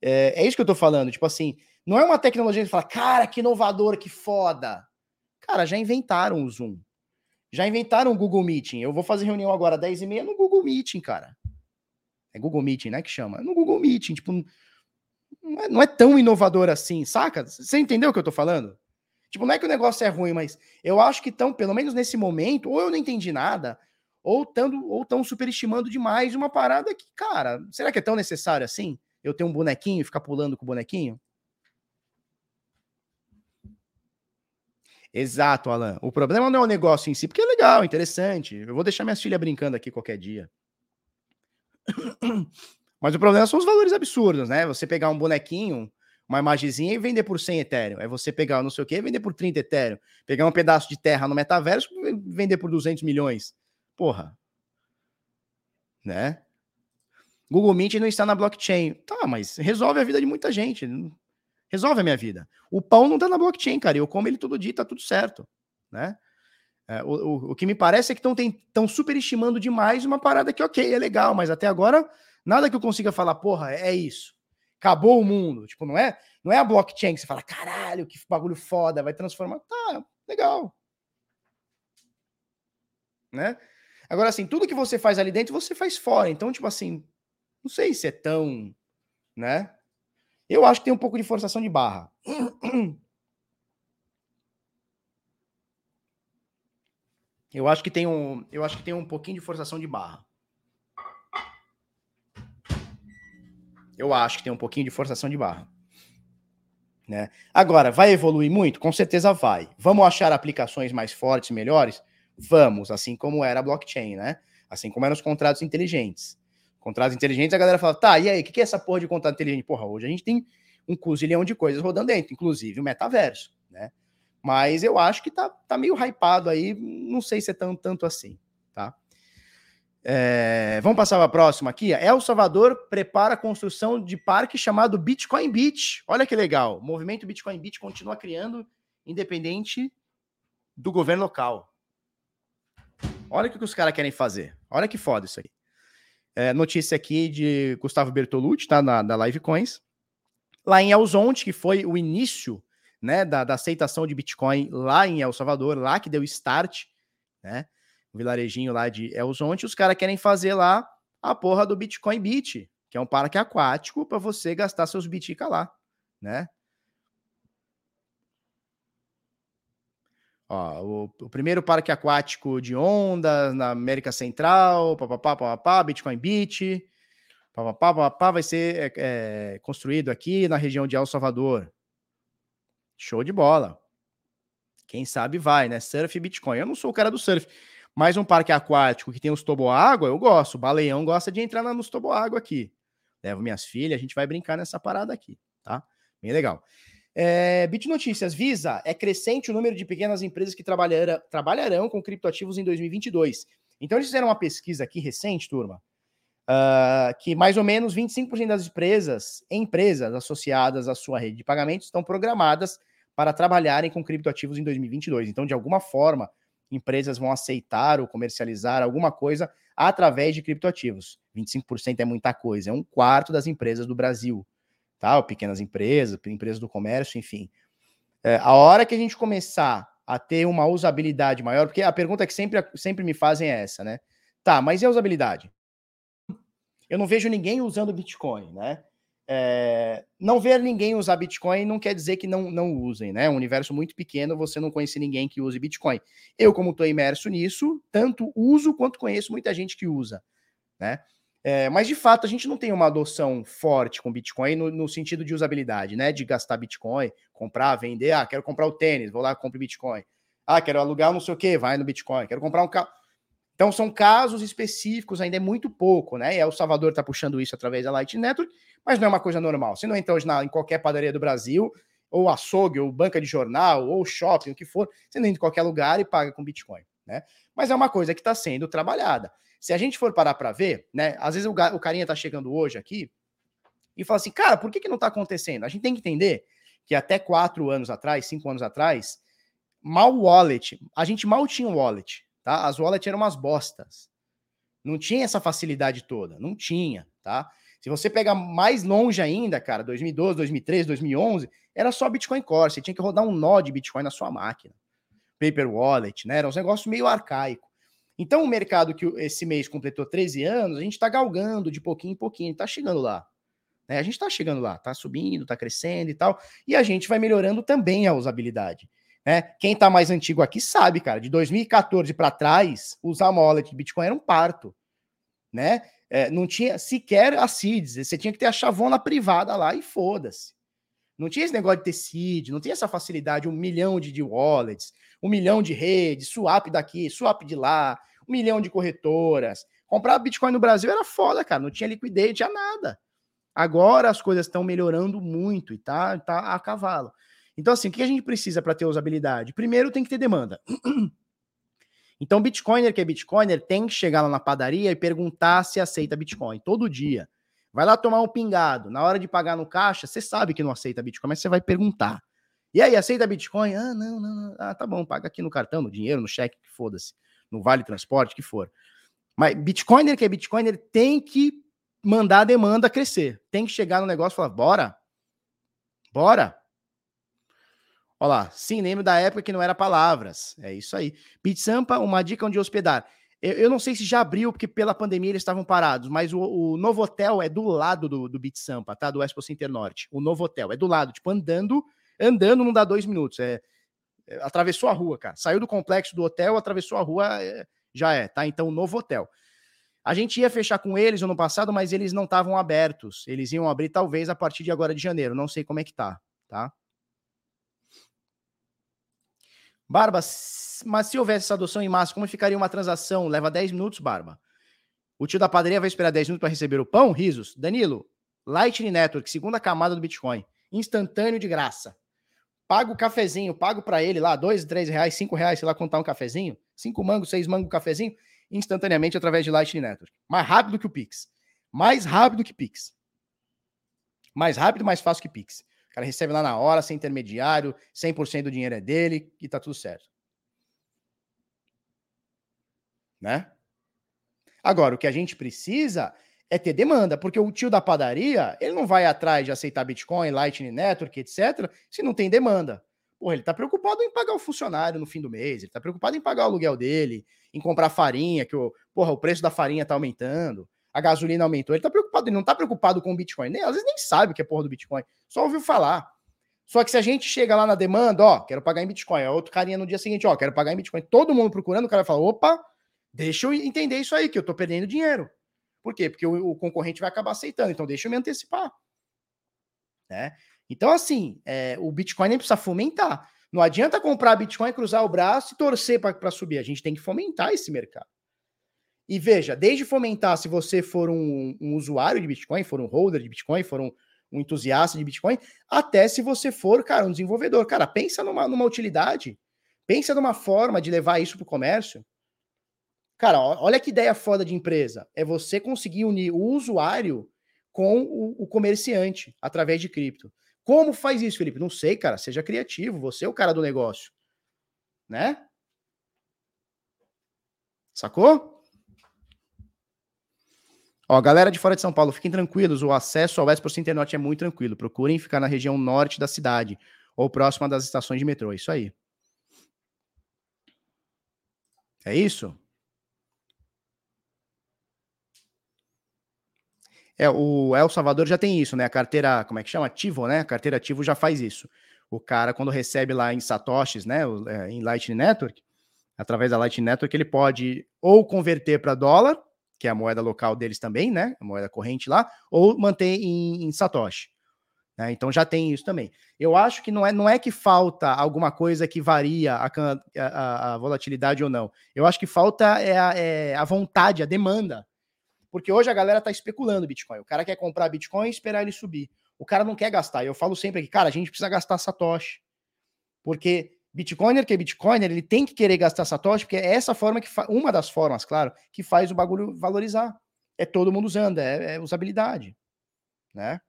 É, é isso que eu tô falando. Tipo assim, não é uma tecnologia que fala, cara, que inovador, que foda. Cara, já inventaram o Zoom. Já inventaram o Google Meeting. Eu vou fazer reunião agora às 10h30 no Google Meeting, cara. É Google Meeting, né? Que chama. No Google Meeting. Tipo, não é, não é tão inovador assim, saca? Você entendeu o que eu tô falando? Tipo, não é que o negócio é ruim, mas eu acho que estão, pelo menos nesse momento, ou eu não entendi nada, ou estão ou tão superestimando demais uma parada que, cara, será que é tão necessário assim? Eu ter um bonequinho e ficar pulando com o bonequinho? Exato, Alan. O problema não é o negócio em si, porque é legal, interessante. Eu vou deixar minhas filhas brincando aqui qualquer dia. [COUGHS] Mas o problema são os valores absurdos, né? Você pegar um bonequinho, uma imagenzinha e vender por 100 Ethereum. É você pegar não sei o que e vender por 30 Ethereum. Pegar um pedaço de terra no metaverso e vender por 200 milhões. Porra. Né? Google Meet não está na blockchain. Tá, mas resolve a vida de muita gente. Resolve a minha vida. O pão não está na blockchain, cara. Eu como ele todo dia, tá tudo certo. Né? É, o, o, o, que me parece é que estão superestimando demais uma parada que, ok, é legal, mas até agora Nada que eu consiga falar, porra, é isso. Acabou o mundo. Tipo, não é, não é a blockchain que você fala, caralho, que bagulho foda, vai transformar. Tá, legal. Né? Agora, assim, tudo que você faz ali dentro, você faz fora. Então, tipo assim, não sei se é tão, né? Eu acho que tem um pouco de forçação de barra. Eu acho que tem um, eu acho que tem um pouquinho de forçação de barra. Eu acho que tem um pouquinho de forçação de barra. Né? Agora, vai evoluir muito? Com certeza vai. Vamos achar aplicações mais fortes, melhores? Vamos, assim como era a blockchain, né? Assim como eram os contratos inteligentes. Contratos inteligentes, a galera fala, tá, e aí, o que, é essa porra de contrato inteligente? Porra, hoje a gente tem um cozilhão de coisas rodando dentro, inclusive o metaverso, né? Mas eu acho que tá, tá meio hypado aí, não sei se é tão, tanto assim? É, vamos passar para a próxima aqui. El Salvador prepara a construção de parque chamado Bitcoin Beach. Olha que legal. O movimento Bitcoin Beach continua criando, independente do governo local. Olha o que os caras querem fazer. Olha que foda isso aí. É, notícia aqui de Gustavo Bertolucci, tá? Na, da Live Coins. Lá em Elzonte, que foi o início né, da, da aceitação de Bitcoin lá em El Salvador, lá que deu start, né? Vilarejinho lá de Elzonte, os caras querem fazer lá a porra do Bitcoin Beach, que é um parque aquático para você gastar seus bitica lá, né? Ó, o, o, primeiro parque aquático de ondas na América Central, papapá, papapá, Bitcoin Beach, papapá, papapá, vai ser é, é, construído aqui na região de El Salvador. Show de bola. Quem sabe vai, né? Surf Bitcoin. Eu não sou o cara do surf. Mais um parque aquático que tem os toboágua, eu gosto. O baleão gosta de entrar nos toboágua aqui. Levo minhas filhas, a gente vai brincar nessa parada aqui, tá? Bem legal. É, Bit Notícias, Visa, é crescente o número de pequenas empresas que trabalharão, trabalharão com criptoativos em 2022. Então, eles fizeram uma pesquisa aqui recente, turma, uh, que mais ou menos 25% das empresas, empresas associadas à sua rede de pagamentos, estão programadas para trabalharem com criptoativos em 2022. Então, de alguma forma, empresas vão aceitar ou comercializar alguma coisa através de criptoativos. 25% é muita coisa, é um quarto das empresas do Brasil tal, pequenas empresas, empresas do comércio, enfim. É, a hora que a gente começar a ter uma usabilidade maior, porque a pergunta que sempre, sempre me fazem é essa, né? Tá, mas e a usabilidade? Eu não vejo ninguém usando Bitcoin, né? É, não ver ninguém usar Bitcoin não quer dizer que não, não usem, né? É um universo muito pequeno, você não conhece ninguém que use Bitcoin. Eu, como estou imerso nisso, tanto uso quanto conheço muita gente que usa, né? É, mas de fato a gente não tem uma adoção forte com Bitcoin no, no, sentido de usabilidade, né? De gastar Bitcoin, comprar, vender. Ah, quero comprar o tênis, vou lá compro Bitcoin. Ah, quero alugar não sei o que, vai no Bitcoin. Quero comprar um carro. Então são casos específicos, ainda é muito pouco, né? E o Salvador está puxando isso através da Light Network, mas não é uma coisa normal. Você não entra hoje na, em qualquer padaria do Brasil, ou açougue, ou banca de jornal, ou shopping, o que for, você entra em qualquer lugar e paga com Bitcoin, né? Mas é uma coisa que está sendo trabalhada. Se a gente for parar para ver, né? Às vezes o, o carinha tá chegando hoje aqui e fala assim, cara, por que, que não tá acontecendo? A gente tem que entender que até quatro anos atrás, cinco anos atrás, mal wallet, a gente mal tinha wallet, tá? As wallets eram umas bostas. Não tinha essa facilidade toda, não tinha, tá? Se você pegar mais longe ainda, cara, 2012, 2013, 2011, era só Bitcoin Core, você tinha que rodar um nó de Bitcoin na sua máquina. Paper Wallet, né? Era um negócio meio arcaico. Então, o mercado que esse mês completou 13 anos, a gente está galgando de pouquinho em pouquinho, está chegando lá. Né? A gente está chegando lá, está subindo, está crescendo e tal, e a gente vai melhorando também a usabilidade. Né? Quem está mais antigo aqui sabe, cara, de 2014 para trás, usar uma wallet de Bitcoin era um parto. Né? É, não tinha sequer a CIDs, você tinha que ter a chavona privada lá e foda-se. Não tinha esse negócio de ter seed, não tinha essa facilidade, um milhão de, de wallets, um milhão de redes, swap daqui, swap de lá, um milhão de corretoras. Comprar Bitcoin no Brasil era foda, cara. Não tinha liquidez, não tinha nada. Agora as coisas estão melhorando muito e tá, tá a cavalo. Então, assim, o que a gente precisa para ter usabilidade? Primeiro tem que ter demanda. [CLEARS THROAT] Então, Bitcoiner que é Bitcoiner tem que chegar lá na padaria e perguntar se aceita Bitcoin todo dia. Vai lá tomar um pingado. Na hora de pagar no caixa, você sabe que não aceita Bitcoin, mas você vai perguntar. E aí, aceita Bitcoin? Ah, não, não, não. Ah, tá bom, paga aqui no cartão, no dinheiro, no cheque, foda-se no Vale Transporte, que for. Mas Bitcoiner que é Bitcoiner tem que mandar a demanda crescer. Tem que chegar no negócio e falar, bora, bora. Olha lá, sim, lembro da época que não era palavras. É isso aí. Bitsampa, uma dica onde hospedar. Eu, eu, não sei se já abriu, porque pela pandemia eles estavam parados, mas o, o novo hotel é do lado do, do Bitsampa, tá? Do Expo Center Norte. O novo hotel é do lado, tipo, andando, andando não dá dois minutos. É, atravessou a rua, cara. Saiu do complexo do hotel, atravessou a rua, é, já é, tá? Então, novo hotel. A gente ia fechar com eles ano passado, mas eles não estavam abertos. Eles iam abrir talvez a partir de agora de janeiro. Não sei como é que tá, tá? Barba, mas se houvesse essa adoção em massa, como ficaria uma transação? Leva 10 minutos, Barba. O tio da padaria vai esperar 10 minutos para receber o pão? Risos. Danilo, Lightning Network, segunda camada do Bitcoin. Instantâneo de graça pago o cafezinho, pago para ele lá, dois, três reais, cinco reais, sei lá, contar um cafezinho, cinco mangos, seis mangos, cafezinho, instantaneamente através de Lightning Network. Mais rápido que o Pix. Mais rápido que Pix. Mais rápido, mais fácil que Pix. Cara recebe lá na hora, sem intermediário, 100% do dinheiro é dele e tá tudo certo. Né? Agora, o que a gente precisa é ter demanda, porque o tio da padaria, ele não vai atrás de aceitar Bitcoin, Lightning Network, etc., se não tem demanda. Porra, ele tá preocupado em pagar o funcionário no fim do mês, ele tá preocupado em pagar o aluguel dele, em comprar farinha, que o, porra, o preço da farinha tá aumentando, a gasolina aumentou, ele tá preocupado, ele não tá preocupado com o Bitcoin, nem, às vezes nem sabe o que é porra do Bitcoin, só ouviu falar. Só que se a gente chega lá na demanda, ó, quero pagar em Bitcoin, é outro carinha no dia seguinte, ó, quero pagar em Bitcoin, todo mundo procurando, o cara vai falar, opa, deixa eu entender isso aí, que eu tô perdendo dinheiro. Por quê? Porque o, o concorrente vai acabar aceitando. Então, deixa eu me antecipar. Né? Então, assim, é, o Bitcoin nem precisa fomentar. Não adianta comprar Bitcoin, cruzar o braço e torcer para subir. A gente tem que fomentar esse mercado. E veja, desde fomentar, se você for um, um, usuário de Bitcoin, for um holder de Bitcoin, for um, um entusiasta de Bitcoin, até se você for, cara, um desenvolvedor. Cara, pensa numa, numa utilidade, pensa numa forma de levar isso para o comércio. Cara, olha que ideia foda de empresa. É você conseguir unir o usuário com o, o comerciante através de cripto. Como faz isso, Felipe? Não sei, cara. Seja criativo. Você é o cara do negócio. Né? Sacou? Ó, galera de fora de São Paulo, fiquem tranquilos, o acesso ao Expo Internet é muito tranquilo. Procurem ficar na região norte da cidade ou próxima das estações de metrô. Isso aí. É isso? É, o El Salvador já tem isso, né? A carteira, como é que chama? Ativo, né? A carteira ativo já faz isso. O cara, quando recebe lá em Satoshis, né? É, em Lightning Network, através da Lightning Network, ele pode ou converter para dólar, que é a moeda local deles também, né? A moeda corrente lá, ou manter em, em Satoshi. Né? Então já tem isso também. Eu acho que não é, não é que falta alguma coisa que varia a, a, a volatilidade ou não. Eu acho que falta é a, é a vontade, a demanda. Porque hoje a galera tá especulando Bitcoin. O cara quer comprar Bitcoin e esperar ele subir. O cara não quer gastar. Eu falo sempre aqui, cara, a gente precisa gastar Satoshi. Porque Bitcoiner que é Bitcoiner, ele tem que querer gastar Satoshi, porque é essa forma que uma das formas, claro, que faz o bagulho valorizar. É todo mundo usando, é, é usabilidade, né?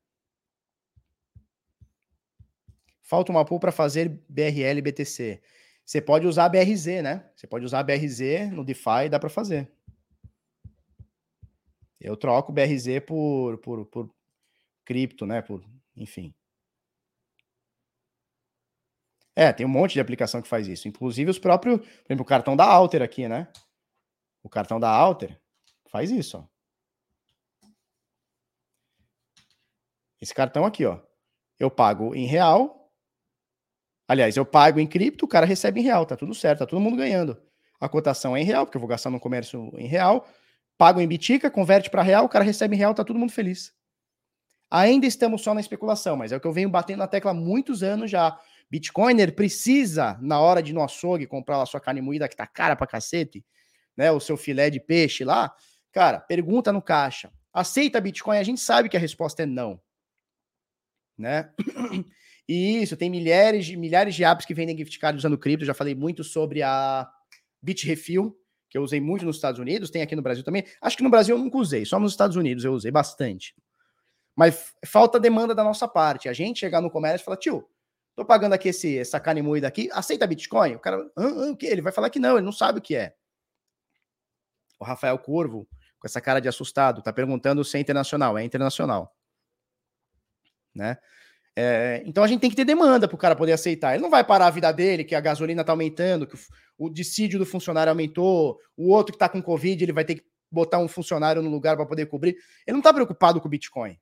Falta uma pool para fazer BRL BTC. Você pode usar a BRZ, né? Você pode usar a BRZ no DeFi, dá para fazer. Eu troco BRZ por, por, por cripto, né? Por, enfim. É, tem um monte de aplicação que faz isso. Inclusive os próprios, por exemplo, o cartão da Alter aqui, né? O cartão da Alter faz isso, ó. Esse cartão aqui, ó. Eu pago em real. Aliás, eu pago em cripto, o cara recebe em real, tá tudo certo, tá todo mundo ganhando. A cotação é em real, porque eu vou gastar no comércio em real. Pago em bitica, converte para real, o cara recebe em real, tá todo mundo feliz. Ainda estamos só na especulação, mas é o que eu venho batendo na tecla há muitos anos já. Bitcoiner precisa, na hora de ir no açougue, comprar lá sua carne moída que tá cara pra cacete, né? O seu filé de peixe lá. Cara, pergunta no caixa. Aceita Bitcoin? A gente sabe que a resposta é não. Né? E isso, tem milhares de, milhares de apps que vendem gift cards usando cripto. Já falei muito sobre a Bitrefill, que eu usei muito nos Estados Unidos, tem aqui no Brasil também. Acho que no Brasil eu nunca usei, só nos Estados Unidos eu usei bastante. Mas falta demanda da nossa parte. A gente chegar no comércio e falar, tio, Tô pagando aqui esse, essa carne moída aqui, aceita Bitcoin? O cara, ah, o que? Ele vai falar que não, ele não sabe o que é. O Rafael Curvo, com essa cara de assustado, tá perguntando se é internacional. É internacional. Né? É, então a gente tem que ter demanda para o cara poder aceitar. Ele não vai parar a vida dele, que a gasolina tá aumentando, que o, o dissídio do funcionário aumentou, o outro que tá com Covid, ele vai ter que botar um funcionário no lugar para poder cobrir. Ele não tá preocupado com o Bitcoin.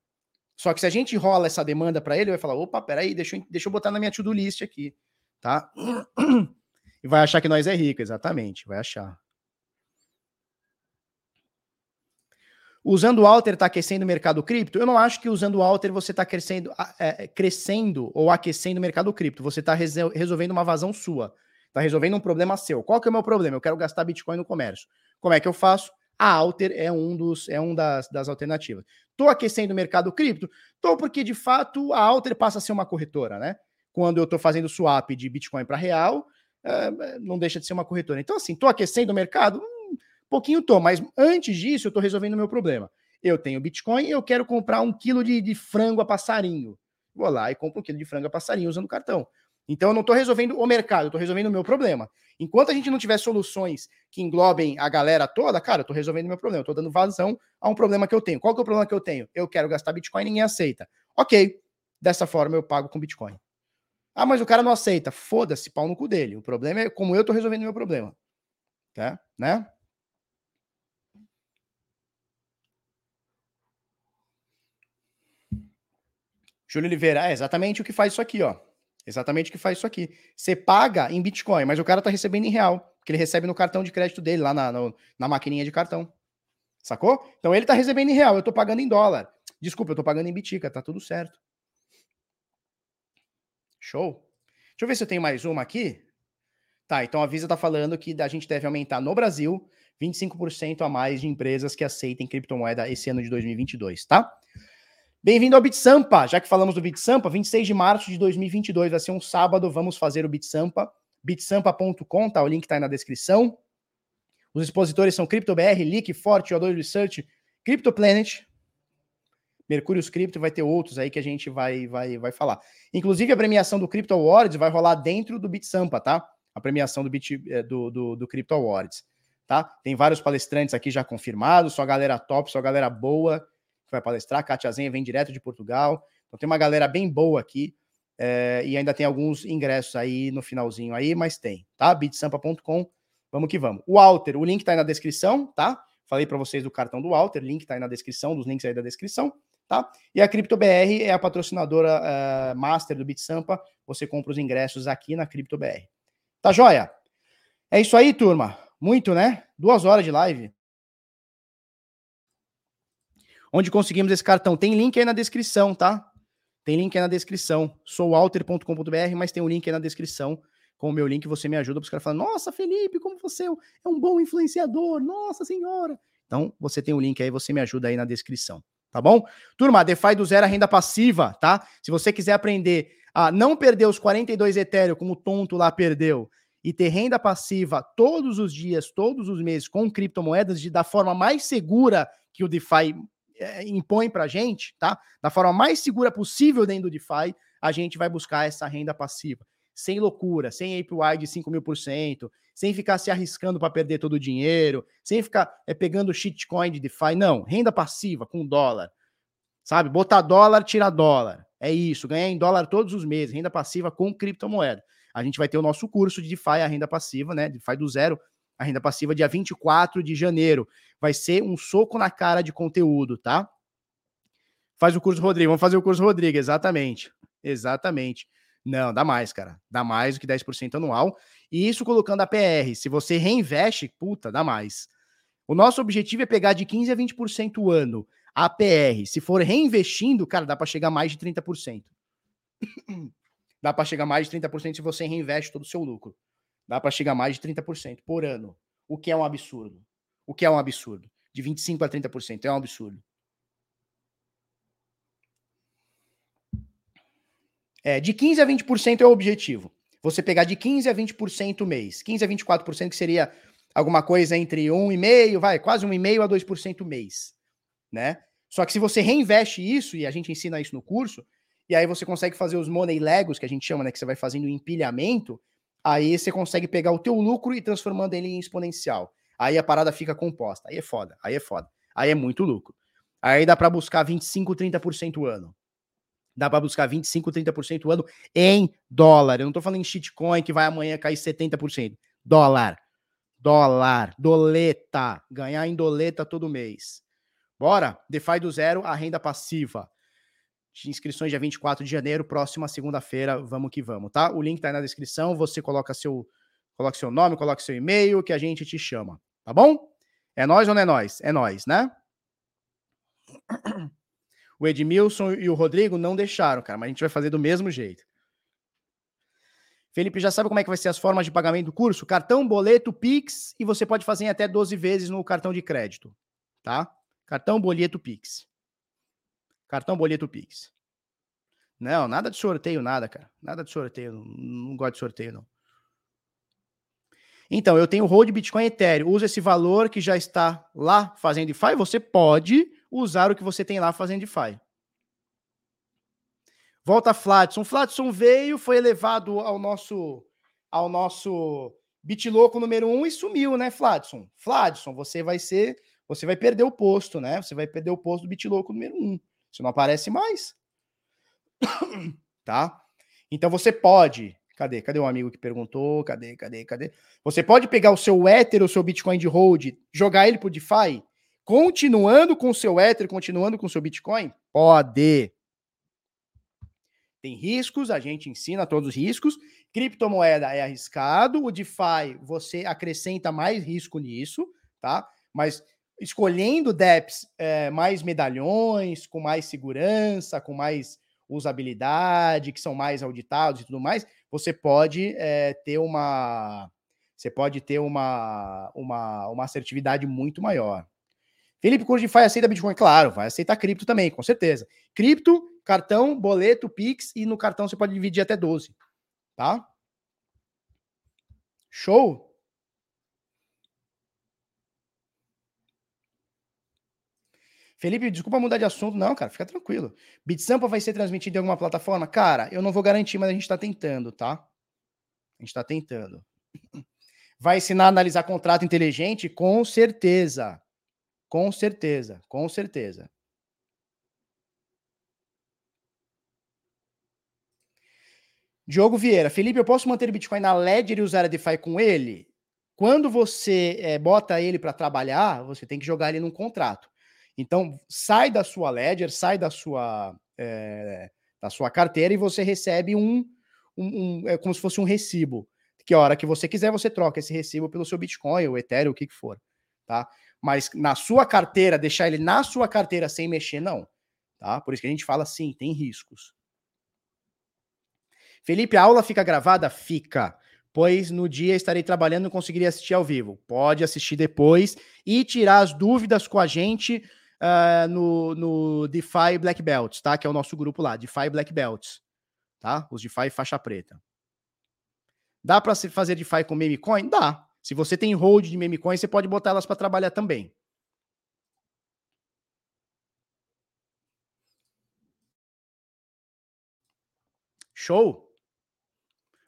Só que se a gente rola essa demanda para ele, ele vai falar: opa, peraí, deixa eu, deixa eu botar na minha to-do list aqui, tá? [CLEARS THROAT] E vai achar que nós é rico, exatamente, vai achar. Usando o Alter está aquecendo o mercado cripto? Eu não acho que usando o Alter você está crescendo, é, crescendo ou aquecendo o mercado cripto. Você está resolvendo uma vazão sua. Está resolvendo um problema seu. Qual que é o meu problema? Eu quero gastar Bitcoin no comércio. Como é que eu faço? A Alter é um dos é um das, das alternativas. Estou aquecendo o mercado cripto? Estou porque, de fato, a Alter passa a ser uma corretora, né? Quando eu estou fazendo swap de Bitcoin para real, é, não deixa de ser uma corretora. Então, assim, estou aquecendo o mercado? Um pouquinho estou, mas antes disso, eu estou resolvendo o meu problema. Eu tenho Bitcoin e eu quero comprar um quilo de, de frango a passarinho. Vou lá e compro um quilo de frango a passarinho usando o cartão. Então eu não estou resolvendo o mercado, eu estou resolvendo o meu problema. Enquanto a gente não tiver soluções que englobem a galera toda, cara, eu estou resolvendo o meu problema, eu estou dando vazão a um problema que eu tenho. Qual que é o problema que eu tenho? Eu quero gastar Bitcoin e ninguém aceita. Ok, dessa forma eu pago com Bitcoin. Ah, mas o cara não aceita. Foda-se, pau no cu dele. O problema é como eu estou resolvendo o meu problema. Tá? Né? Júlio Oliveira, é exatamente o que faz isso aqui, ó. Exatamente o que faz isso aqui. Você paga em Bitcoin, mas o cara tá recebendo em real, que ele recebe no cartão de crédito dele, lá na, na maquininha de cartão. Sacou? Então ele tá recebendo em real, eu tô pagando em dólar. Desculpa, eu tô pagando em Bitica, tá tudo certo. Show. Deixa eu ver se eu tenho mais uma aqui. Tá, então a Visa tá falando que a gente deve aumentar no Brasil 25% a mais de empresas que aceitem criptomoeda esse ano de 2022, tá? Bem-vindo ao Bit Sampa. Já que falamos do Bit Sampa, 26 de março de 2022 vai ser um sábado, vamos fazer o Bit Sampa. bitsampa.com, tá? O link tá aí na descrição. Os expositores são CryptoBR, Leak, Forte, O2 Research, CryptoPlanet, Mercúrio Cripto, vai ter outros aí que a gente vai, vai, vai falar. Inclusive, a premiação do Crypto Awards vai rolar dentro do BitSampa, tá? A premiação do, Bit, eh, do, do, do Crypto Awards, tá? Tem vários palestrantes aqui já confirmados, só galera top, só galera boa que vai palestrar. Kátia Zenha vem direto de Portugal. Então tem uma galera bem boa aqui. É, e ainda tem alguns ingressos aí no finalzinho aí, mas tem, tá? bitsampa.com, vamos que vamos. O Walter, o link tá aí na descrição, tá? Falei para vocês do cartão do Walter, link tá aí na descrição, dos links aí da descrição tá? E a CryptoBR é a patrocinadora uh, master do BitSampa. Você compra os ingressos aqui na CryptoBR. Tá joia? É isso aí, turma. Muito, né? Duas horas de live. Onde conseguimos esse cartão? Tem link aí na descrição, tá? Tem link aí na descrição. Sou alter.com.br, mas tem um link aí na descrição. Com o meu link você me ajuda para os caras falarem: Nossa, Felipe, como você é, é um bom influenciador, nossa senhora. Então, você tem o um link aí, você me ajuda aí na descrição tá bom? Turma, DeFi do zero a renda passiva, tá? Se você quiser aprender a não perder os 42 Ethereum como o tonto lá perdeu e ter renda passiva todos os dias, todos os meses com criptomoedas de, da forma mais segura que o DeFi é, impõe pra gente, tá? Da forma mais segura possível dentro do DeFi, a gente vai buscar essa renda passiva. Sem loucura, sem APY de 5 mil por cento, sem ficar se arriscando para perder todo o dinheiro, sem ficar é, pegando shitcoin de DeFi. Não, renda passiva com dólar. Sabe? Botar dólar, tirar dólar. É isso, ganhar em dólar todos os meses, renda passiva com criptomoeda. A gente vai ter o nosso curso de DeFi, a renda passiva, né? DeFi do zero, a renda passiva, dia 24 de janeiro. Vai ser um soco na cara de conteúdo, tá? Faz o curso Rodrigo, vamos fazer o curso Rodrigo, exatamente. Exatamente. Não, dá mais, cara. Dá mais do que 10% anual. E isso colocando a PR. Se você reinveste, puta, dá mais. O nosso objetivo é pegar de 15% a 20% o ano. A PR, se for reinvestindo, cara, dá para chegar mais de 30%. [COUGHS] dá para chegar mais de 30% se você reinveste todo o seu lucro. Dá para chegar mais de 30% por ano. O que é um absurdo. O que é um absurdo. De 25% a 30% é um absurdo. É, de 15% a 20% é o objetivo. Você pegar de 15% a 20% mês. 15% a 24% que seria alguma coisa entre 1,5%, vai, quase 1,5% a 2% mês. Né? Só que se você reinveste isso, e a gente ensina isso no curso, e aí você consegue fazer os money legos, que a gente chama, né? Que você vai fazendo o empilhamento, aí você consegue pegar o teu lucro e transformando ele em exponencial. Aí a parada fica composta. Aí é foda, aí é foda. Aí é muito lucro. Aí dá para buscar 25, 30% ano dá para buscar 25, 30% ano em dólar. Eu não estou falando em shitcoin que vai amanhã cair 70%. Dólar. Dólar. Doleta. Ganhar em doleta todo mês. Bora? DeFi do zero, a renda passiva. Inscrições dia 24 de janeiro, próxima segunda-feira. Vamos que vamos, tá? O link tá aí na descrição. Você coloca seu, coloca seu nome, coloca seu e-mail, que a gente te chama. Tá bom? É nós ou não é nós? É nós, né? O Edmilson e o Rodrigo não deixaram, cara, mas a gente vai fazer do mesmo jeito. Felipe, já sabe como é que vai ser as formas de pagamento do curso? Cartão, boleto, Pix e você pode fazer em até 12 vezes no cartão de crédito, tá? Cartão, boleto, Pix. Cartão, boleto, Pix. Não, nada de sorteio, nada, cara. Nada de sorteio. Não, não gosto de sorteio, não. Então, eu tenho hold Bitcoin Ethereum. Usa esse valor que já está lá fazendo DeFi. Você pode usar o que você tem lá fazendo DeFi. Volta Fladson. Fladson veio, foi elevado ao nosso ao nosso Bitloco número 1 um e sumiu, né, Fladson? Fladson, você vai ser, você vai perder o posto, né? Você vai perder o posto do Bitloco número 1. Um. Você não aparece mais. tá? Então você pode Cadê? Cadê o amigo que perguntou? Cadê? Cadê? Cadê? Você pode pegar o seu Ether, o seu Bitcoin de hold, jogar ele pro DeFi Continuando com o seu Ether, continuando com o seu Bitcoin? Pode. Tem riscos, a gente ensina todos os riscos. Criptomoeda é arriscado, o DeFi você acrescenta mais risco nisso, tá? Mas escolhendo DEPs é, mais medalhões, com mais segurança, com mais usabilidade, que são mais auditados e tudo mais, você pode é, ter uma você pode ter uma, uma, uma assertividade muito maior. Felipe, de DeFi aceita Bitcoin? Claro, vai aceitar cripto também, com certeza. Cripto, cartão, boleto, Pix e no cartão você pode dividir até 12, tá? Show? Felipe, desculpa mudar de assunto. Não, cara, fica tranquilo. BitSampa vai ser transmitido em alguma plataforma? Cara, eu não vou garantir, mas a gente está tentando, tá? A gente está tentando. [CLEARS THROAT] Vai ensinar a analisar contrato inteligente? Com certeza. Com certeza, com certeza. Diogo Vieira, Felipe, eu posso manter o Bitcoin na Ledger e usar a DeFi com ele? Quando você é, bota ele para trabalhar, você tem que jogar ele num contrato. Então, sai da sua ledger, sai da sua, é, da sua carteira e você recebe um, um, um, é como se fosse um recibo. Que a hora que você quiser, você troca esse recibo pelo seu Bitcoin, ou Ethereum, o que, que for. Tá? Mas na sua carteira, deixar ele na sua carteira sem mexer, não. Tá? Por isso que a gente fala assim, tem riscos. Felipe, a aula fica gravada? Fica pois no dia estarei trabalhando e conseguiria assistir ao vivo. Pode assistir depois e tirar as dúvidas com a gente uh, no, no DeFi Black Belts, tá? Que é o nosso grupo lá, DeFi Black Belts, tá? Os DeFi faixa preta. Dá para fazer DeFi com meme coin? Dá. Se você tem hold de meme coin, você pode botar elas para trabalhar também. Show?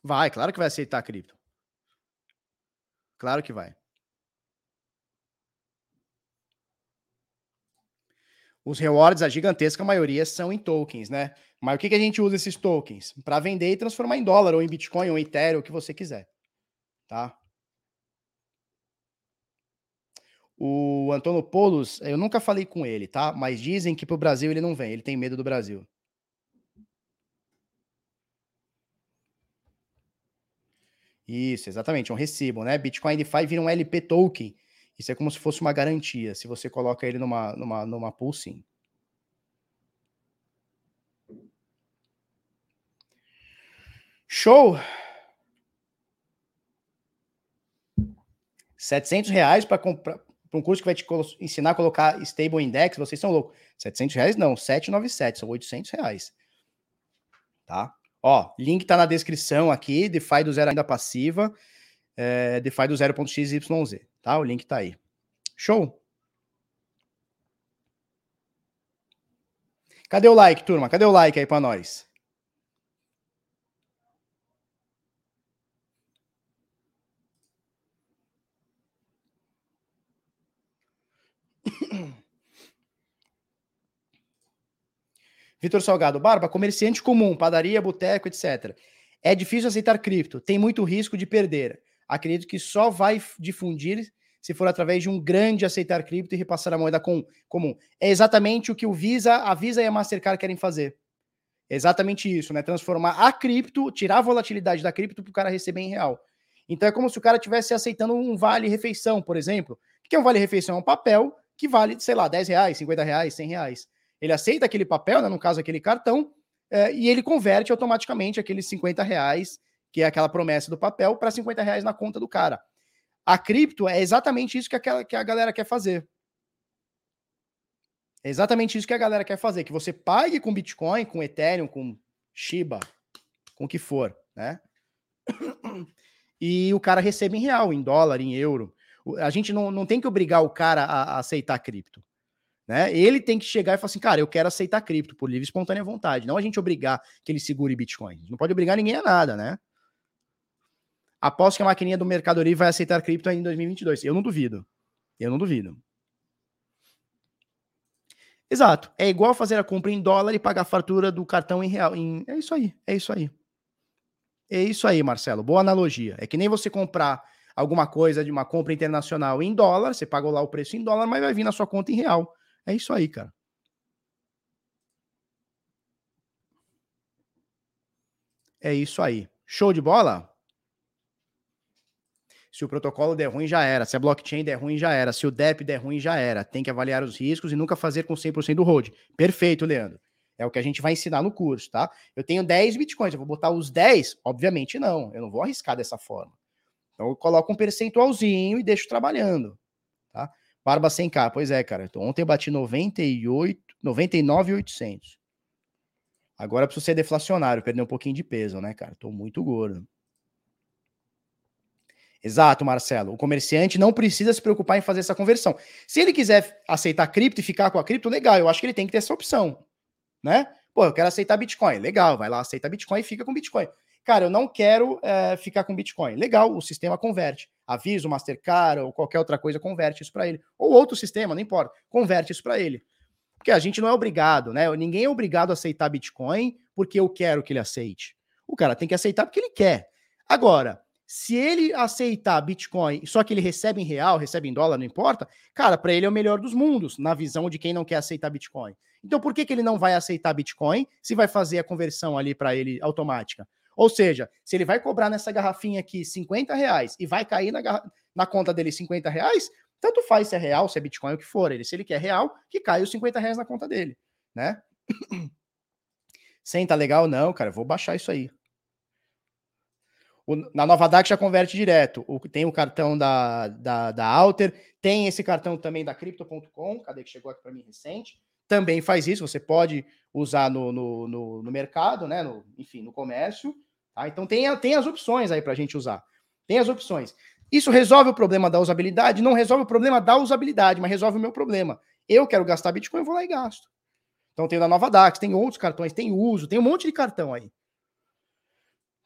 Vai, claro que vai aceitar cripto. Claro que vai. Os rewards, a gigantesca maioria, são em tokens, né? Mas o que, que a gente usa esses tokens? Para vender e transformar em dólar, ou em Bitcoin, ou em Ethereum, o que você quiser. Tá? O Antônio Polos, eu nunca falei com ele, tá? Mas dizem que para o Brasil ele não vem, ele tem medo do Brasil. Isso, exatamente, um recibo, né? Bitcoin DeFi vira um LP token. Isso é como se fosse uma garantia. Se você coloca ele numa, numa, numa pool, sim. Show! 700 reais para comprar um curso que vai te ensinar a colocar stable index, vocês são loucos. 700 reais não, 797, são 800 reais. Tá? Ó, link tá na descrição aqui, DeFi do zero ainda passiva, é, DeFi do 0.xyz, tá? O link tá aí. Show? Cadê o like, turma? Cadê o like aí para nós? [COUGHS] Vitor Salgado, Barba, comerciante comum, padaria, boteco, etc. É difícil aceitar cripto, tem muito risco de perder. Acredito que só vai difundir se for através de um grande aceitar cripto e repassar a moeda com, comum. É exatamente o que o Visa, a Visa e a Mastercard querem fazer. É exatamente isso, né? Transformar a cripto, tirar a volatilidade da cripto para o cara receber em real. Então é como se o cara estivesse aceitando um vale-refeição, por exemplo. O que é um vale-refeição? É um papel que vale, sei lá, 10 reais, 50 reais, 100 reais. Ele aceita aquele papel, né, no caso aquele cartão, é, e ele converte automaticamente aqueles 50 reais, que é aquela promessa do papel, para 50 reais na conta do cara. A cripto é exatamente isso que, aquela, que a galera quer fazer. É exatamente isso que a galera quer fazer, que você pague com Bitcoin, com Ethereum, com Shiba, com o que for, né? E o cara recebe em real, em dólar, em euro. A gente não, não tem que obrigar o cara a, a aceitar cripto. Né? Ele tem que chegar e falar assim, cara, eu quero aceitar cripto por livre e espontânea vontade, não a gente obrigar que ele segure Bitcoin. A não pode obrigar ninguém a nada, né? Aposto que a maquininha do Mercado Livre vai aceitar cripto em 2022. Eu não duvido. Eu não duvido. Exato. É igual fazer a compra em dólar e pagar a fatura do cartão em real. Em... É isso aí. É isso aí. É isso aí, Marcelo. Boa analogia. É que nem você comprar alguma coisa de uma compra internacional em dólar, você pagou lá o preço em dólar, mas vai vir na sua conta em real. É isso aí, cara. É isso aí. Show de bola? Se o protocolo der ruim, já era. Se a blockchain der ruim, já era. Se o DEP der ruim, já era. Tem que avaliar os riscos e nunca fazer com 100% do hold. Perfeito, Leandro. É o que a gente vai ensinar no curso, tá? Eu tenho 10 bitcoins, eu vou botar os 10? Obviamente não. Eu não vou arriscar dessa forma. Então eu coloco um percentualzinho e deixo trabalhando, tá? Barba 100k, pois é, cara. Então, ontem eu bati 98, 99,800. Agora preciso ser deflacionário, perder um pouquinho de peso, né, cara? Tô muito gordo. Exato, Marcelo. O comerciante não precisa se preocupar em fazer essa conversão. Se ele quiser aceitar cripto e ficar com a cripto, legal. Eu acho que ele tem que ter essa opção, né? Pô, eu quero aceitar Bitcoin. Legal, vai lá, aceita Bitcoin e fica com Bitcoin. Cara, eu não quero é, ficar com Bitcoin. Legal, o sistema converte. Aviso, Mastercard ou qualquer outra coisa converte isso para ele. Ou outro sistema, não importa. Converte isso para ele. Porque a gente não é obrigado, né? Ninguém é obrigado a aceitar Bitcoin porque eu quero que ele aceite. O cara tem que aceitar porque ele quer. Agora, se ele aceitar Bitcoin, só que ele recebe em real, recebe em dólar, não importa, cara, para ele é o melhor dos mundos, na visão de quem não quer aceitar Bitcoin. Então, por que, que ele não vai aceitar Bitcoin se vai fazer a conversão ali para ele automática? Ou seja, se ele vai cobrar nessa garrafinha aqui 50 reais e vai cair na, na conta dele 50 reais, tanto faz se é real, se é Bitcoin, o que for. Ele, se ele quer real, que caia os 50 reais na conta dele, né? [CLEARS THROAT] Senta legal? Não, cara, vou baixar isso aí. O, na Nova DAC já converte direto. O, tem o cartão da, da, da Alter, tem esse cartão também da Crypto.com, cadê que chegou aqui para mim recente? Também faz isso, você pode usar no, no, no, no mercado, né? No, enfim, no comércio. Tá? Então tem, tem as opções aí para a gente usar. Tem as opções. Isso resolve o problema da usabilidade? Não resolve o problema da usabilidade, mas resolve o meu problema. Eu quero gastar Bitcoin, eu vou lá e gasto. Então tem da Nova Dax, tem outros cartões, tem uso, tem um monte de cartão aí.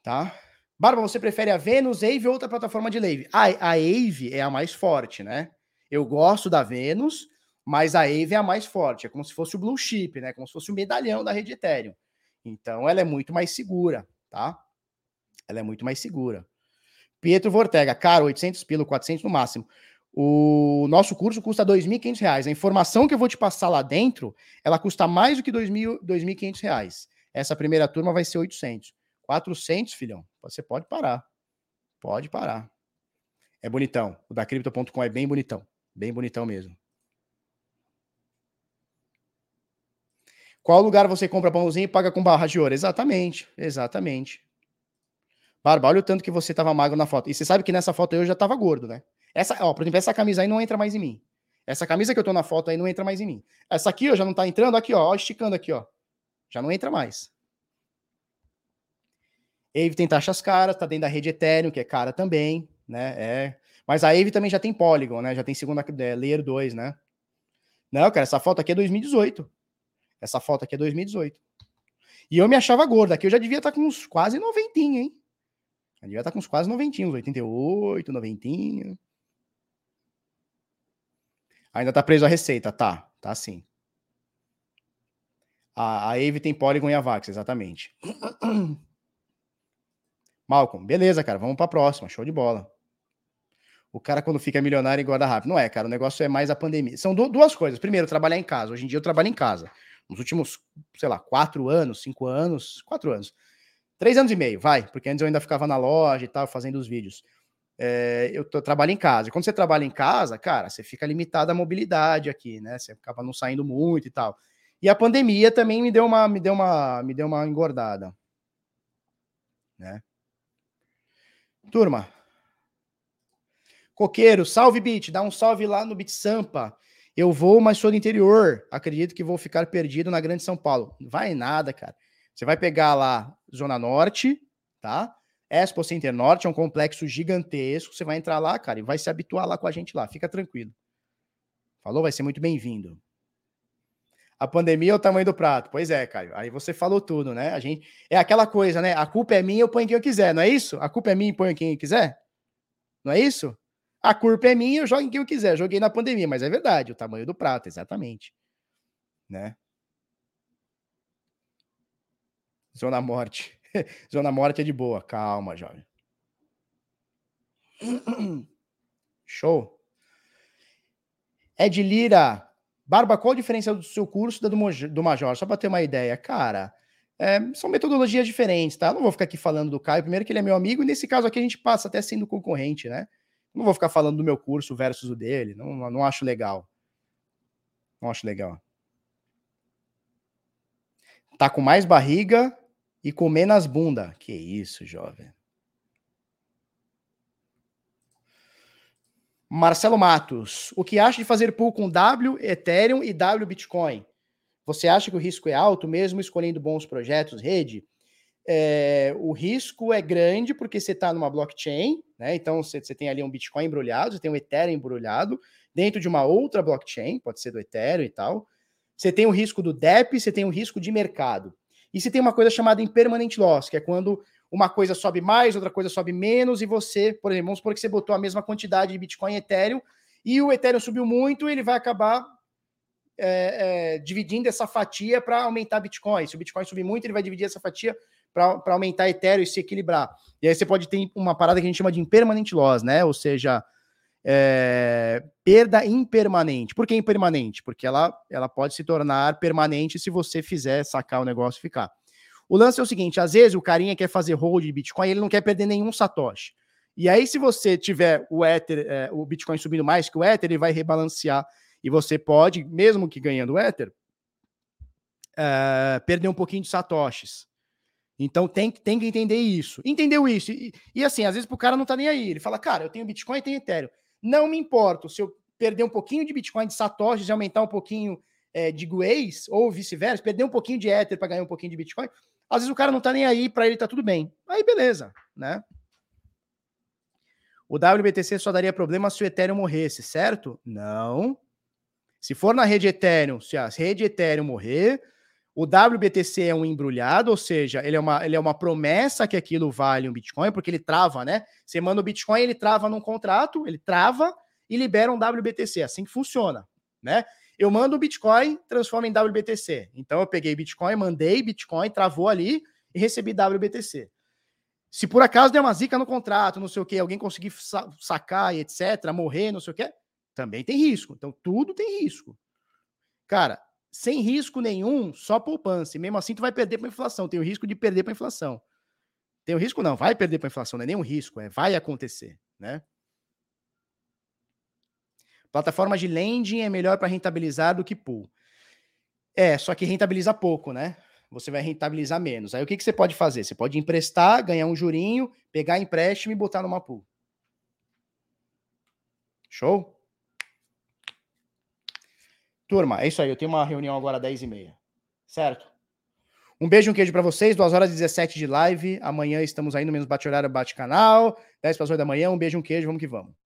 Tá? Barba, você prefere a Venus, Ave ou outra plataforma de Lave? A, a Ave é a mais forte, né? Eu gosto da Venus, mas a Ave é a mais forte. É como se fosse o Blue Chip, né? Como se fosse o medalhão da rede Ethereum. Então ela é muito mais segura, tá? Ela é muito mais segura. Pietro Vortega, caro, 800 pilo, 400 no máximo. O nosso curso custa R$ 2.500. A informação que eu vou te passar lá dentro, ela custa mais do que R$ 2.500. Essa primeira turma vai ser 800. 400, filhão, você pode parar. Pode parar. É bonitão. O da Crypto.com é bem bonitão. Bem bonitão mesmo. Qual lugar você compra pãozinho e paga com barra de ouro? Exatamente, exatamente. Barba, olha o tanto que você tava magro na foto. E você sabe que nessa foto eu já tava gordo, né? Essa, ó, por exemplo, essa camisa aí não entra mais em mim. Essa camisa que eu tô na foto aí não entra mais em mim. Essa aqui, ó, já não tá entrando aqui, ó, esticando aqui, ó. Já não entra mais. Ave tem taxas caras, tá dentro da rede Ethereum, que é cara também, né? É. Mas a Ave também já tem Polygon, né? Já tem segunda é, Layer 2, né? Não, cara, essa foto aqui é 2018. Essa foto aqui é 2018. E eu me achava gordo. Aqui eu já devia estar tá com uns quase 90, hein? Eu devia estar tá com uns quase 90, uns 88, 90. Ainda tá preso a receita, tá? Tá sim. A, a Ave tem Polygon e a Vax, exatamente. [CLEARS THROAT] Malcolm, beleza, cara, vamos para a próxima, show de bola. O cara, quando fica milionário, engorda rápido. Não é, cara, o negócio é mais a pandemia. São duas coisas. Primeiro, trabalhar em casa. Hoje em dia eu trabalho em casa. Nos últimos, sei lá, quatro anos, cinco anos, quatro anos. Três anos e meio, vai, porque antes eu ainda ficava na loja e tal, fazendo os vídeos. É, eu tô, trabalho em casa. E quando você trabalha em casa, cara, você fica limitado à mobilidade aqui, né? Você acaba não saindo muito e tal. E a pandemia também me deu uma, me deu uma, me deu uma engordada, né? Turma. Coqueiro, salve Bit, dá um salve lá no Bit Sampa. Eu vou, mas sou do interior. Acredito que vou ficar perdido na Grande São Paulo. Vai nada, cara. Você vai pegar lá Zona Norte, tá? Expo Center Norte é um complexo gigantesco. Você vai entrar lá, cara, e vai se habituar lá com a gente lá. Fica tranquilo. Falou? Vai ser muito bem-vindo. A pandemia é o tamanho do prato. Pois é, Caio. Aí você falou tudo, né? A gente é aquela coisa, né? A culpa é minha, eu ponho quem eu quiser, não é isso? A culpa é minha, eu ponho quem eu quiser? Não é isso? A culpa é minha, eu jogo em quem eu quiser. Joguei na pandemia, mas é verdade, o tamanho do prato, exatamente. Né? Zona Morte. [LAUGHS] Zona Morte é de boa. Calma, jovem. [CLEARS THROAT] Show. Ed Lira, Barba, qual a diferença do seu curso da do, do Major? Só para ter uma ideia. Cara, é, são metodologias diferentes, tá? Eu não vou ficar aqui falando do Caio, primeiro que ele é meu amigo, e nesse caso aqui a gente passa até sendo concorrente, né? Não vou ficar falando do meu curso versus o dele, não, não acho legal. Não acho legal. Tá com mais barriga e com menos bunda. Que isso, jovem. Marcelo Matos, o que acha de fazer pool com W Ethereum e W Bitcoin? Você acha que o risco é alto, mesmo escolhendo bons projetos, rede? É, o risco é grande porque você está numa blockchain, né? Então você, você, tem ali um Bitcoin embrulhado, você tem um Ethereum embrulhado dentro de uma outra blockchain, pode ser do Ethereum e tal. Você tem o risco do DEP, você tem o risco de mercado. E você tem uma coisa chamada impermanent loss, que é quando uma coisa sobe mais, outra coisa sobe menos, e você, por exemplo, vamos supor que você botou a mesma quantidade de Bitcoin e Ethereum, e o Ethereum subiu muito, ele vai acabar é, é, dividindo essa fatia para aumentar Bitcoin. Se o Bitcoin subir muito, ele vai dividir essa fatia para aumentar Ethereum e se equilibrar. E aí você pode ter uma parada que a gente chama de impermanent loss, né? Ou seja, é, perda impermanente. Por que impermanente? Porque ela, ela pode se tornar permanente se você fizer sacar o negócio e ficar. O lance é o seguinte: às vezes o carinha quer fazer hold de Bitcoin, ele não quer perder nenhum Satoshi. E aí, se você tiver o Ether, é, o Bitcoin subindo mais que o Ether, ele vai rebalancear. E você pode, mesmo que ganhando o Ether, é, perder um pouquinho de Satoshis. Então tem, tem que entender isso. Entendeu isso? E, e assim, às vezes o cara não tá nem aí. Ele fala, cara, eu tenho Bitcoin e tenho Ethereum. Não me importo se eu perder um pouquinho de Bitcoin de Satoshis e aumentar um pouquinho é, de Guays, ou vice-versa, perder um pouquinho de Ether para ganhar um pouquinho de Bitcoin. Às vezes o cara não tá nem aí, para ele tá tudo bem. Aí beleza, né? O WBTC só daria problema se o Ethereum morresse, certo? Não. Se for na rede Ethereum, se a rede Ethereum morrer, o WBTC é um embrulhado, ou seja, ele é, uma, ele é uma promessa que aquilo vale um Bitcoin, porque ele trava, né? Você manda o Bitcoin, ele trava num contrato, ele trava e libera um WBTC. Assim que funciona, né? Eu mando o Bitcoin, transforma em WBTC. Então eu peguei Bitcoin, mandei Bitcoin, travou ali e recebi WBTC. Se por acaso der uma zica no contrato, não sei o que, alguém conseguir sacar e etc, morrer, não sei o que, também tem risco. Então tudo tem risco. Cara, sem risco nenhum, só poupança. E mesmo assim tu vai perder para inflação. Tem o risco de perder para inflação. Tem o risco não, vai perder para inflação, não é nenhum risco, é vai acontecer, né? Plataforma de lending é melhor para rentabilizar do que pool. É, só que rentabiliza pouco, né? Você vai rentabilizar menos. Aí o que, que você pode fazer? Você pode emprestar, ganhar um jurinho, pegar empréstimo e botar numa pool. Show? Turma, é isso aí. Eu tenho uma reunião agora às 10h30. Certo? Um beijo e um queijo para vocês. 2 horas e 17 de live. Amanhã estamos aí no menos bate-horário, bate-canal. 10 para as 8 da manhã. Um beijo e um queijo. Vamos que vamos.